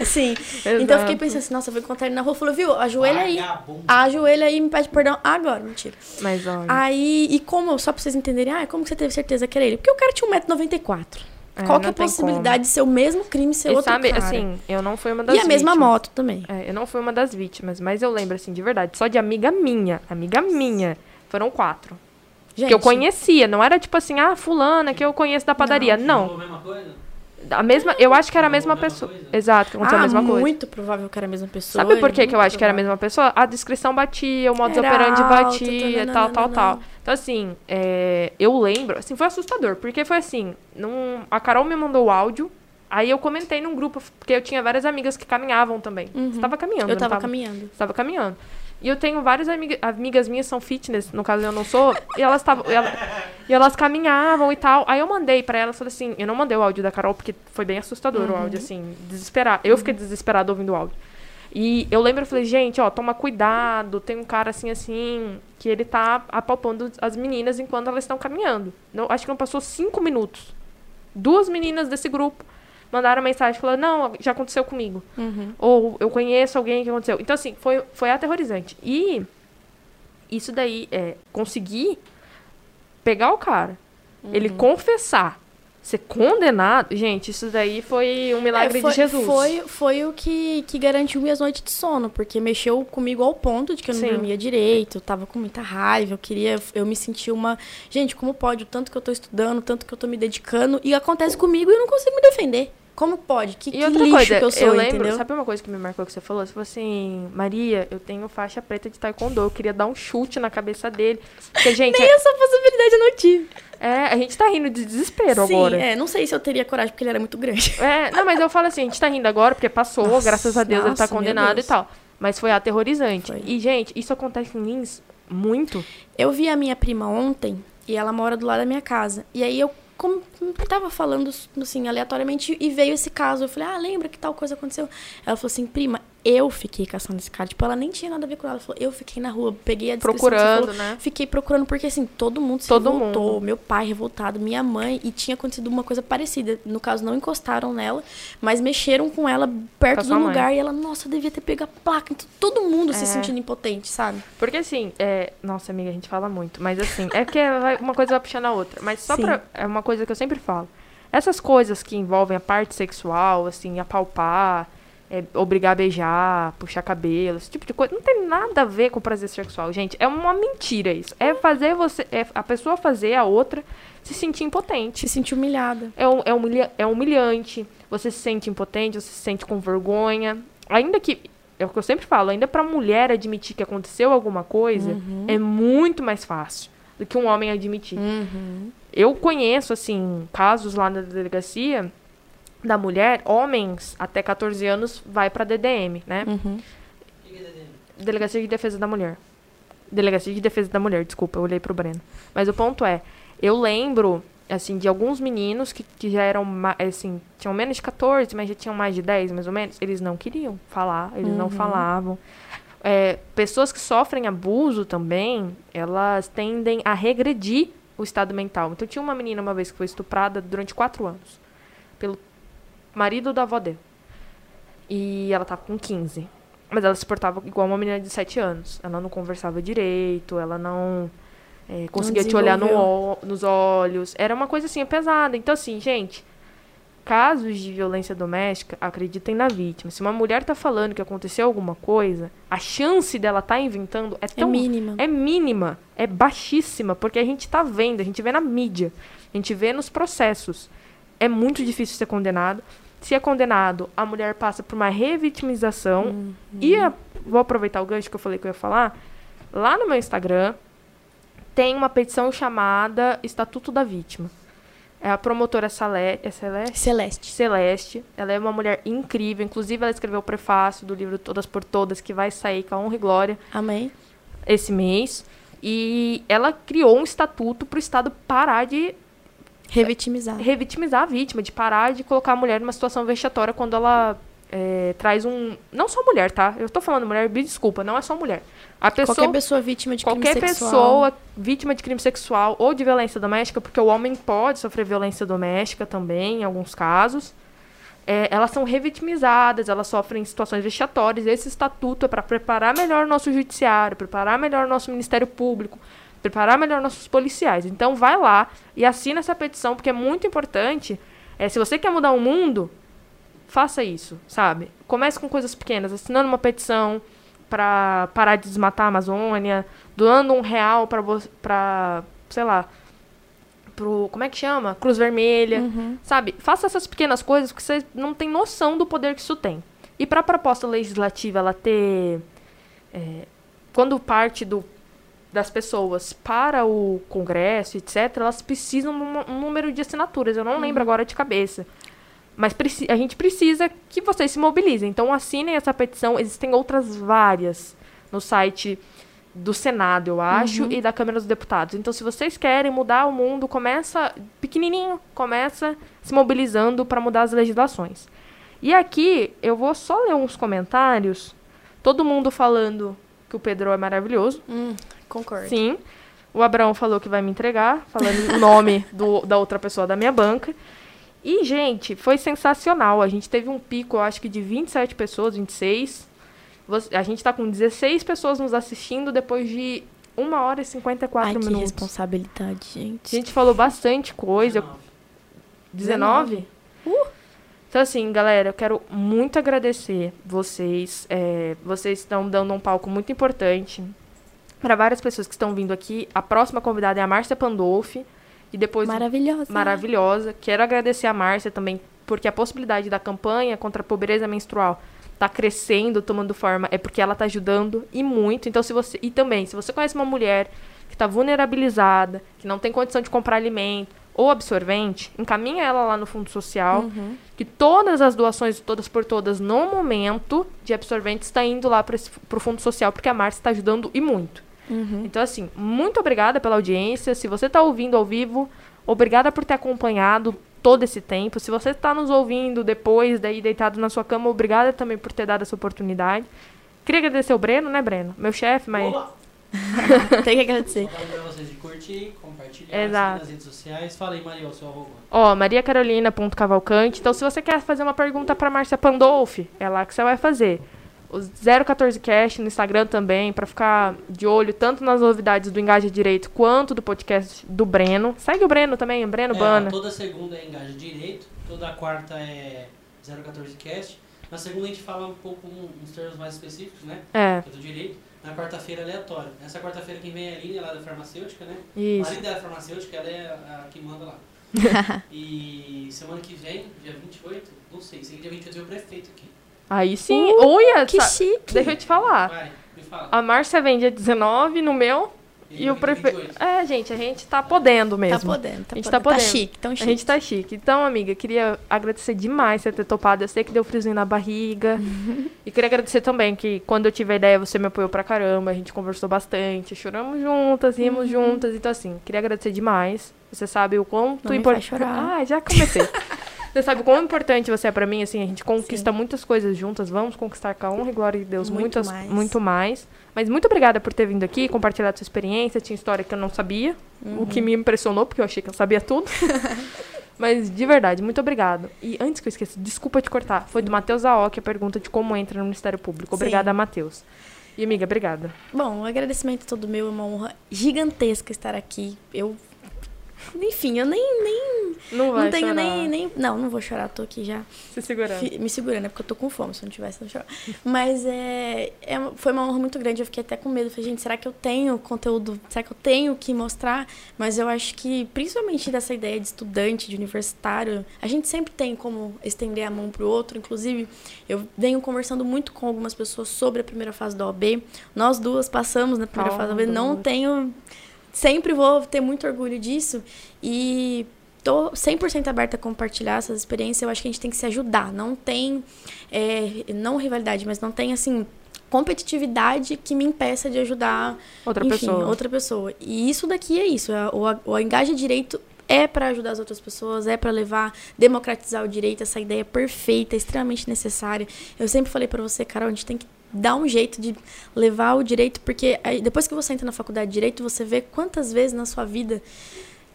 Assim. Exato. Então eu fiquei pensando assim, nossa, eu vou encontrar ele na rua. Falou, viu, ajoelha aí. Ajoelha aí e me pede perdão agora. Mentira. Mas olha. Aí, e como, só pra vocês entenderem, ah, como que você teve certeza que era ele? Porque o cara tinha 1,94m. É, Qual que é não a possibilidade de ser o mesmo crime ser como. E outro sabe, cara? assim, eu não fui uma das e a mesma vítimas. moto também. É, eu não fui uma das vítimas, mas eu lembro, assim, de verdade, só de amiga minha, amiga minha, foram quatro. Gente, Que eu conhecia, não era tipo assim, ah, fulana, que eu conheço da padaria. Não, Falou a mesma eu acho que era a mesma pessoa. Exato, que aconteceu ah, a mesma coisa. muito provável que era a mesma pessoa. Sabe por que, muito que eu acho que era a mesma pessoa? A descrição batia, o modus Era operandi batia, tal, tal, tal. Então, assim, é, eu lembro, assim, foi assustador, porque foi assim, num, a Carol me mandou o áudio, aí eu comentei num grupo, porque eu tinha várias amigas que caminhavam também. Uhum. Você tava caminhando, Eu não tava caminhando. Estava caminhando. E eu tenho várias amiga, amigas minhas são fitness, no caso eu não sou, e elas estavam e ela- e elas caminhavam e tal. Aí eu mandei pra elas, falei assim, eu não mandei o áudio da Carol porque foi bem assustador o áudio assim, desesperado. Eu fiquei desesperada ouvindo o áudio. E eu lembro, eu falei, gente, ó, toma cuidado, tem um cara assim assim que ele tá apalpando as meninas enquanto elas estão caminhando. Não, acho que não passou cinco minutos. Duas meninas desse grupo mandaram mensagem falando, não, já aconteceu comigo Uhum. ou eu conheço alguém que aconteceu. Então, assim, foi, foi aterrorizante. E isso daí, é, conseguir pegar o cara, ele Uhum. confessar, ser condenado, gente, isso daí foi um milagre É, foi, de Jesus. Foi, foi o que, que garantiu minhas noites de sono, porque mexeu comigo ao ponto de que eu não Sim. dormia direito, eu tava com muita raiva, eu queria, eu me sentia uma, gente, como pode, o tanto que eu tô estudando, o tanto que eu tô me dedicando, e acontece comigo e eu não consigo me defender. Como pode? Que, E que outra coisa, que eu sou, lembro, entendeu? sabe uma coisa que me marcou que você falou? Você falou assim, Maria, eu tenho faixa preta de taekwondo, eu queria dar um chute na cabeça dele. Porque, gente, Nem essa possibilidade eu não tive. é, a gente tá rindo de desespero Sim, agora. é, não sei se eu teria coragem, porque ele era muito grande. É, não, mas eu falo assim, a gente tá rindo agora porque passou, Nossa, graças a Deus ele tá nossa, condenado e tal. Mas foi aterrorizante. Foi. E, gente, isso acontece em Lins muito. Eu vi a minha prima ontem e ela mora do lado da minha casa. E aí eu como, tava falando assim aleatoriamente e veio esse caso. Eu falei: "Ah, lembra que tal coisa aconteceu?" Ela falou assim: "Prima, eu fiquei caçando esse cara. Tipo, ela nem tinha nada a ver com ela. Ela falou: "Eu fiquei na rua, peguei a descrição Procurando, falou, né? Fiquei procurando porque assim, todo mundo se Todo revoltou, mundo. meu pai revoltado, minha mãe e tinha acontecido uma coisa parecida. No caso não encostaram nela, mas mexeram com ela perto Com do sua mãe. lugar e ela, nossa, devia ter pego a placa. Então, todo mundo se É. sentindo impotente, sabe? Porque assim, é... nossa amiga, a gente fala muito, mas assim, é que uma coisa vai puxando a outra. Mas só Sim. pra. É uma coisa que eu sempre falo. Essas coisas que envolvem a parte sexual, assim, apalpar, é, obrigar a beijar, puxar cabelo, esse tipo de coisa, não tem nada a ver com prazer sexual, gente. É uma mentira isso. É fazer você. É a pessoa fazer a outra se sentir impotente. Se sentir humilhada. É, é, humilha- é humilhante, você se sente impotente, você se sente com vergonha. Ainda que, é o que eu sempre falo, ainda pra mulher admitir que aconteceu alguma coisa, Uhum. é muito mais fácil do que um homem admitir. Uhum. Eu conheço, assim, casos lá na delegacia da mulher, homens até 14 anos vai pra DDM, né? Uhum. O que que é DDM? Delegacia de Defesa da Mulher. Delegacia de Defesa da Mulher, desculpa, eu olhei pro Breno. Mas o ponto é, eu lembro, assim, de alguns meninos que, que já eram, assim, tinham menos de 14, mas já tinham mais de 10, mais ou menos, eles não queriam falar, eles não Uhum. falavam. É, pessoas que sofrem abuso também, elas tendem a regredir o estado mental. Então, tinha uma menina uma vez que foi estuprada durante quatro anos pelo marido da avó dela. E ela tava com 15. Mas ela se portava igual uma menina de 7 anos. Ela não conversava direito, ela não é, conseguia te olhar no, nos olhos. Era uma coisa assim, pesada. Então, assim, gente, casos de violência doméstica, acreditem na vítima. Se uma mulher tá falando que aconteceu alguma coisa, a chance dela tá inventando é É tão mínima. é mínima, é baixíssima, porque a gente tá vendo, a gente vê na mídia, a gente vê nos processos. É muito difícil ser condenado. Se é condenado, a mulher passa por uma revitimização. Uhum. E a- vou aproveitar o gancho que eu falei que eu ia falar. Lá no meu Instagram tem uma petição chamada Estatuto da Vítima. é a promotora Salé, é Celeste? Celeste. Celeste. Ela é uma mulher incrível. Inclusive, ela escreveu o prefácio do livro Todas por Todas, que vai sair com a honra e glória Amém. esse mês. E ela criou um estatuto para o Estado parar de Revitimizar. revitimizar a vítima, de parar de colocar a mulher numa situação vexatória quando ela é, traz um. Não só mulher, tá? Eu tô falando mulher, me desculpa, não é só mulher. A pessoa, Qualquer pessoa vítima de qualquer crime sexual. pessoa vítima de crime sexual ou de violência doméstica, porque o homem pode sofrer violência doméstica também, em alguns casos. é, elas são revitimizadas, elas sofrem situações vexatórias. Esse estatuto é para preparar melhor o nosso judiciário, preparar melhor o nosso Ministério Público, preparar melhor nossos policiais. Então vai lá e assina essa petição, porque é muito importante. É, se você quer mudar o mundo, faça isso, sabe? Comece com coisas pequenas, assinando uma petição para parar de desmatar a Amazônia, doando um real para para, sei lá, pro, como é que chama? Cruz Vermelha, Uhum. sabe? Faça essas pequenas coisas que você não tem noção do poder que isso tem. E para a proposta legislativa ela ter é, quando parte do das pessoas para o Congresso, etc., elas precisam de um, número de assinaturas. Eu não lembro agora de cabeça. Mas a gente precisa que vocês se mobilizem. Então assinem essa petição. Existem outras várias no site do Senado, eu acho, e da Câmara dos Deputados. Então, se vocês querem mudar o mundo, começa pequenininho, começa se mobilizando para mudar as legislações. E aqui eu vou só ler uns comentários. Todo mundo falando que o Pedro é maravilhoso. Hum, concordo. Sim. O Abraão falou que vai me entregar, falando o nome do, da outra pessoa da minha banca. E, gente, foi sensacional. A gente teve um pico, eu acho que de 27 pessoas, 26. Você- A gente tá com 16 pessoas nos assistindo depois de 1 hora e 54 Ai, que minutos. responsabilidade, A gente. gente falou bastante coisa. 19. 19? Então, assim, galera, eu quero muito agradecer vocês. É, vocês estão dando um palco muito importante para várias pessoas que estão vindo aqui. A próxima convidada é a Márcia Pandolfi. E depois Maravilhosa. maravilhosa. Quero agradecer a Márcia também, porque a possibilidade da campanha contra a pobreza menstrual tá crescendo, tomando forma, é porque ela tá ajudando e muito. Então, se você. E também, se você conhece uma mulher que tá vulnerabilizada, que não tem condição de comprar alimento ou absorvente, encaminha ela lá no Fundo Social, Uhum. que todas as doações, todas por todas, no momento de absorventes, está indo lá para o Fundo Social, porque a Márcia está ajudando e muito. Uhum. Então, assim, muito obrigada pela audiência. Se você está ouvindo ao vivo, obrigada por ter acompanhado todo esse tempo. Se você está nos ouvindo depois, daí deitado na sua cama, obrigada também por ter dado essa oportunidade. Queria agradecer o Breno, né, Breno? Meu chefe, mas. Tem que agradecer. Só lembrar vocês de curtir, compartilhar, Exato. nas redes sociais. Fala aí, Maria, o seu arroba. Ó, mariacarolina.cavalcante. Então, se você quer fazer uma pergunta para Márcia Pandolfi, é lá que você vai fazer. O 014cast no Instagram também, para ficar de olho tanto nas novidades do Engaja Direito quanto do podcast do Breno. Segue o Breno também, Breno É, Bana. Toda segunda é Engaja Direito, toda quarta é 014cast. Na segunda a gente fala um pouco uns termos mais específicos, né? É, é do direito. Na quarta-feira aleatório. Nessa quarta-feira quem vem é a Aline, ela é da farmacêutica, né? isso. A Aline da farmacêutica, ela é a, que manda lá. e semana que vem, dia 28, não sei, que dia 28 vem o prefeito aqui. Aí sim. Olha, Que sa- chique. deixa eu te falar. Vai, fala. A Márcia vem dia 19 no meu e o dia prefeito. 28. É, gente, a gente tá podendo Tá mesmo. podendo, tá A gente podendo. tá podendo. chique, tão A chique. gente tá chique. Então, amiga, queria agradecer demais você ter topado. Eu sei que deu friozinho na barriga. e queria agradecer também que quando eu tive a ideia, você me apoiou pra caramba. A gente conversou bastante. Choramos juntas, rimos juntas. Então, assim, queria agradecer demais. Você sabe o quanto Não me importante. Ah, já comecei. Você sabe o quão importante você é pra mim, assim, a gente conquista muitas coisas juntas, vamos conquistar com a honra e glória de Deus Muito muitas, mais. muito mais. Mas muito obrigada por ter vindo aqui, compartilhado sua experiência, tinha história que eu não sabia, o Uhum. que me impressionou, porque eu achei que eu sabia tudo. Mas, de verdade, muito obrigado. E antes que eu esqueça, desculpa te cortar, foi do Matheus Aoki a pergunta de como entra no Ministério Público. Obrigada, Sim. Matheus. E, amiga, obrigada. Bom, o agradecimento é todo meu, é uma honra gigantesca estar aqui. Eu. Enfim, eu nem. nem Não vai não tenho chorar. nem, nem. Não, não vou chorar, tô aqui já. Se segurando. Fi- Me segurando, é porque eu tô com fome. Se não tivesse, ia chorar. Mas é, é, foi uma honra muito grande. Eu fiquei até com medo. Falei, gente, será que eu tenho conteúdo? Será que eu tenho que mostrar? Mas eu acho que, principalmente dessa ideia de estudante, de universitário, a gente sempre tem como estender a mão pro outro. Inclusive, eu venho conversando muito com algumas pessoas sobre a primeira fase da OAB. Nós duas passamos na primeira Oh, fase da OAB. Não tenho. Sempre vou ter muito orgulho disso. E tô 100% aberta a compartilhar essas experiências. Eu acho que a gente tem que se ajudar. Não tem, é, não rivalidade, mas não tem, assim, competitividade que me impeça de ajudar Outra enfim, pessoa. outra pessoa. E isso daqui é isso. é- O, o Engaja Direito é para ajudar as outras pessoas, é para levar, democratizar o direito, essa ideia perfeita, extremamente necessária. Eu sempre falei para você, Carol, a gente tem que dar um jeito de levar o direito, porque aí, depois que você entra na faculdade de direito, você vê quantas vezes na sua vida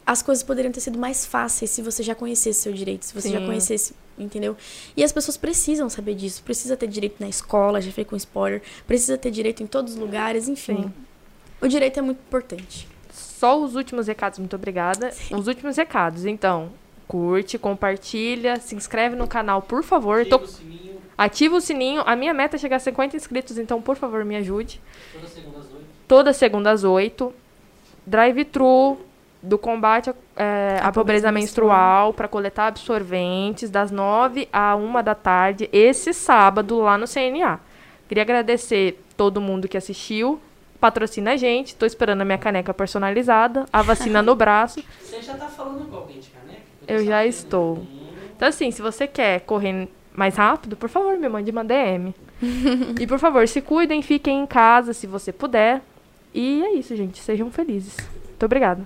as coisas poderiam ter sido mais fáceis se você já conhecesse seu direito, se você já Sim. conhecesse, entendeu? E as pessoas precisam saber disso, precisa ter direito na escola, já falei com spoiler, precisa ter direito em todos os lugares, enfim. Sim. O direito é muito importante. Só os últimos recados, muito obrigada. Os últimos recados, então. Curte, compartilha, se inscreve no canal, por favor. Tô- o sininho Ativa o sininho. A minha meta é chegar a 50 inscritos, então, por favor, me ajude. toda segunda às 8. Toda segunda às 8. Drive-thru do combate é, à pobreza menstrual para coletar absorventes das 9 à 1 da tarde, esse sábado, lá no CNA. Queria agradecer todo mundo que assistiu. Patrocina a gente. Tô esperando a minha caneca personalizada, a vacina no braço. Você já tá falando com alguém de caneca? Eu já sabendo. estou. Então, assim, se você quer correr mais rápido, por favor, me mande uma DM. e, por favor, se cuidem, fiquem em casa se você puder. E é isso, gente. Sejam felizes. Muito obrigada.